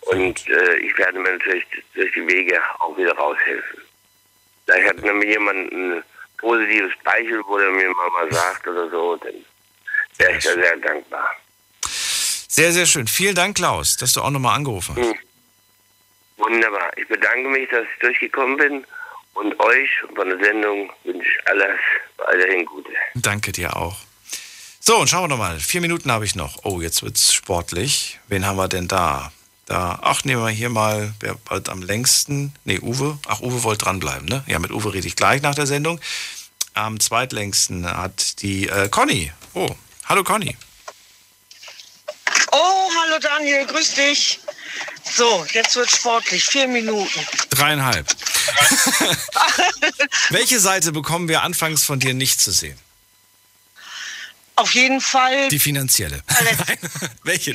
Und äh, ich werde mir natürlich durch die Wege auch wieder raushelfen. Vielleicht hat mir jemand ein positives Beispiel, wo er mir mal, mal sagt oder so, dann wäre ich da sehr dankbar. Sehr, sehr schön. Vielen Dank, Klaus, dass du auch nochmal angerufen hast. Hm. Wunderbar. Ich bedanke mich, dass ich durchgekommen bin. Und euch von der Sendung wünsche ich alles weiterhin Gute. Danke dir auch. So, und schauen wir nochmal. Vier Minuten habe ich noch. Oh, jetzt wird's sportlich. Wen haben wir denn da? Da, ach, nehmen wir hier mal, wer bald am längsten? Nee, Uwe. Ach, Uwe wollte dranbleiben, ne? Ja, mit Uwe rede ich gleich nach der Sendung. Am zweitlängsten hat die äh, Conny. Oh, hallo Conny. Oh, hallo Daniel, grüß dich. So, jetzt wird sportlich. Vier Minuten. Dreieinhalb. Welche Seite bekommen wir anfangs von dir nicht zu sehen? Auf jeden Fall. Die finanzielle. Nein, Welche?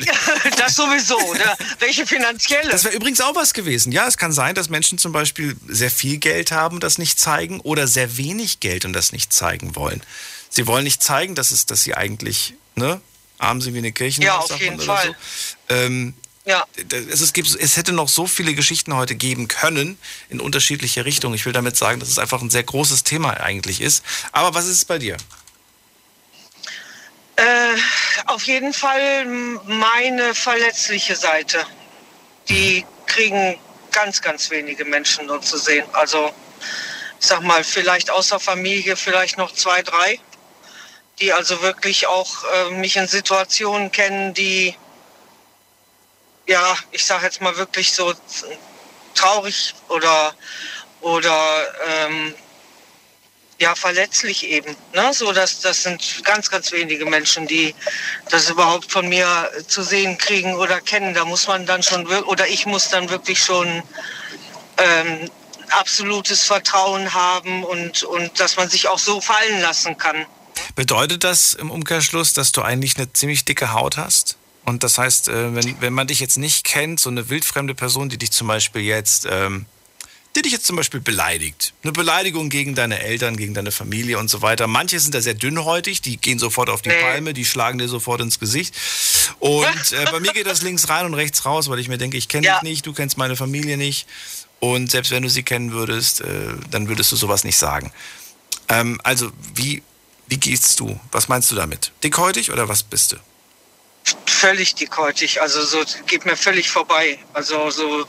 das sowieso. Ne? Welche finanzielle? Das wäre übrigens auch was gewesen. Ja, es kann sein, dass Menschen zum Beispiel sehr viel Geld haben, das nicht zeigen, oder sehr wenig Geld und das nicht zeigen wollen. Sie wollen nicht zeigen, dass, es, dass sie eigentlich ne, arm sind wie eine Kirche. Ja, auf jeden Fall. So. Ähm, ja. es, es, gibt, es hätte noch so viele Geschichten heute geben können in unterschiedliche Richtungen. Ich will damit sagen, dass es einfach ein sehr großes Thema eigentlich ist. Aber was ist es bei dir? Äh, auf jeden Fall meine verletzliche Seite. Die kriegen ganz, ganz wenige Menschen nur zu sehen. Also, ich sag mal, vielleicht außer Familie, vielleicht noch zwei, drei, die also wirklich auch äh, mich in Situationen kennen, die, ja, ich sag jetzt mal wirklich so traurig oder, oder ähm, ja, verletzlich eben. Ne? So, dass, das sind ganz, ganz wenige Menschen, die das überhaupt von mir zu sehen kriegen oder kennen. Da muss man dann schon, oder ich muss dann wirklich schon ähm, absolutes Vertrauen haben und, und dass man sich auch so fallen lassen kann. Bedeutet das im Umkehrschluss, dass du eigentlich eine ziemlich dicke Haut hast? Und das heißt, äh, wenn, wenn man dich jetzt nicht kennt, so eine wildfremde Person, die dich zum Beispiel jetzt, ähm, die dich jetzt zum Beispiel beleidigt, eine Beleidigung gegen deine Eltern, gegen deine Familie und so weiter. Manche sind da sehr dünnhäutig, die gehen sofort auf die Palme, die schlagen dir sofort ins Gesicht. Und äh, bei mir geht das links rein und rechts raus, weil ich mir denke, ich kenne dich nicht, du kennst meine Familie nicht. Und selbst wenn du sie kennen würdest, äh, dann würdest du sowas nicht sagen. Ähm, also, wie, wie gehst du? Was meinst du damit? Dickhäutig oder was bist du? Völlig dickhäutig, also so geht mir völlig vorbei. Also so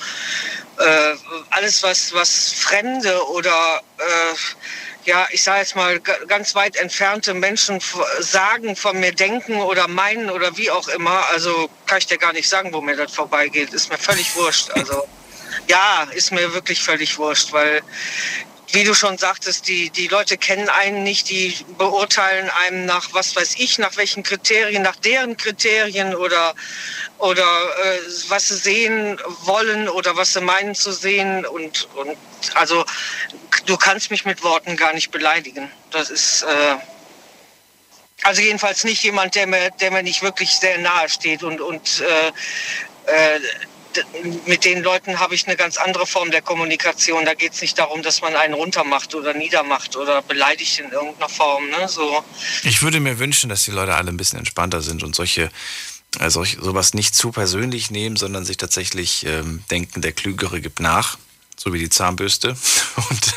äh, alles, was, was Fremde oder äh, ja, ich sage jetzt mal ga- ganz weit entfernte Menschen sagen, von mir denken oder meinen oder wie auch immer, also kann ich dir gar nicht sagen, wo mir das vorbeigeht. Ist mir völlig wurscht. Also ja, ist mir wirklich völlig wurscht, weil wie du schon sagtest, die, die Leute kennen einen nicht, die beurteilen einem nach, was weiß ich, nach welchen Kriterien, nach deren Kriterien oder, oder äh, was sie sehen wollen oder was sie meinen zu sehen. Und, und also du kannst mich mit Worten gar nicht beleidigen. Das ist äh, also jedenfalls nicht jemand, der mir, der mir nicht wirklich sehr nahe steht und, und äh, äh, mit den Leuten habe ich eine ganz andere Form der Kommunikation. Da geht es nicht darum, dass man einen runtermacht oder niedermacht oder beleidigt in irgendeiner Form. Ne? So. Ich würde mir wünschen, dass die Leute alle ein bisschen entspannter sind und solche, solch, sowas nicht zu persönlich nehmen, sondern sich tatsächlich ähm, denken, der Klügere gibt nach, so wie die Zahnbürste. Und,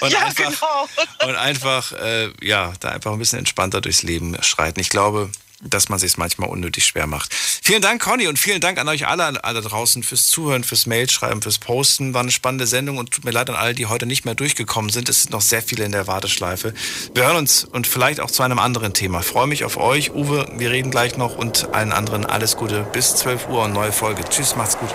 und ja, einfach, genau. und einfach, äh, ja, da einfach ein bisschen entspannter durchs Leben schreiten. Ich glaube, dass man sich manchmal unnötig schwer macht. Vielen Dank, Conny, und vielen Dank an euch alle, alle draußen fürs Zuhören, fürs Mailschreiben, fürs Posten. War eine spannende Sendung und tut mir leid an alle, die heute nicht mehr durchgekommen sind. Es sind noch sehr viele in der Warteschleife. Wir hören uns und vielleicht auch zu einem anderen Thema. Freue mich auf euch. Uwe, wir reden gleich noch und allen anderen alles Gute bis 12 Uhr und neue Folge. Tschüss, macht's gut.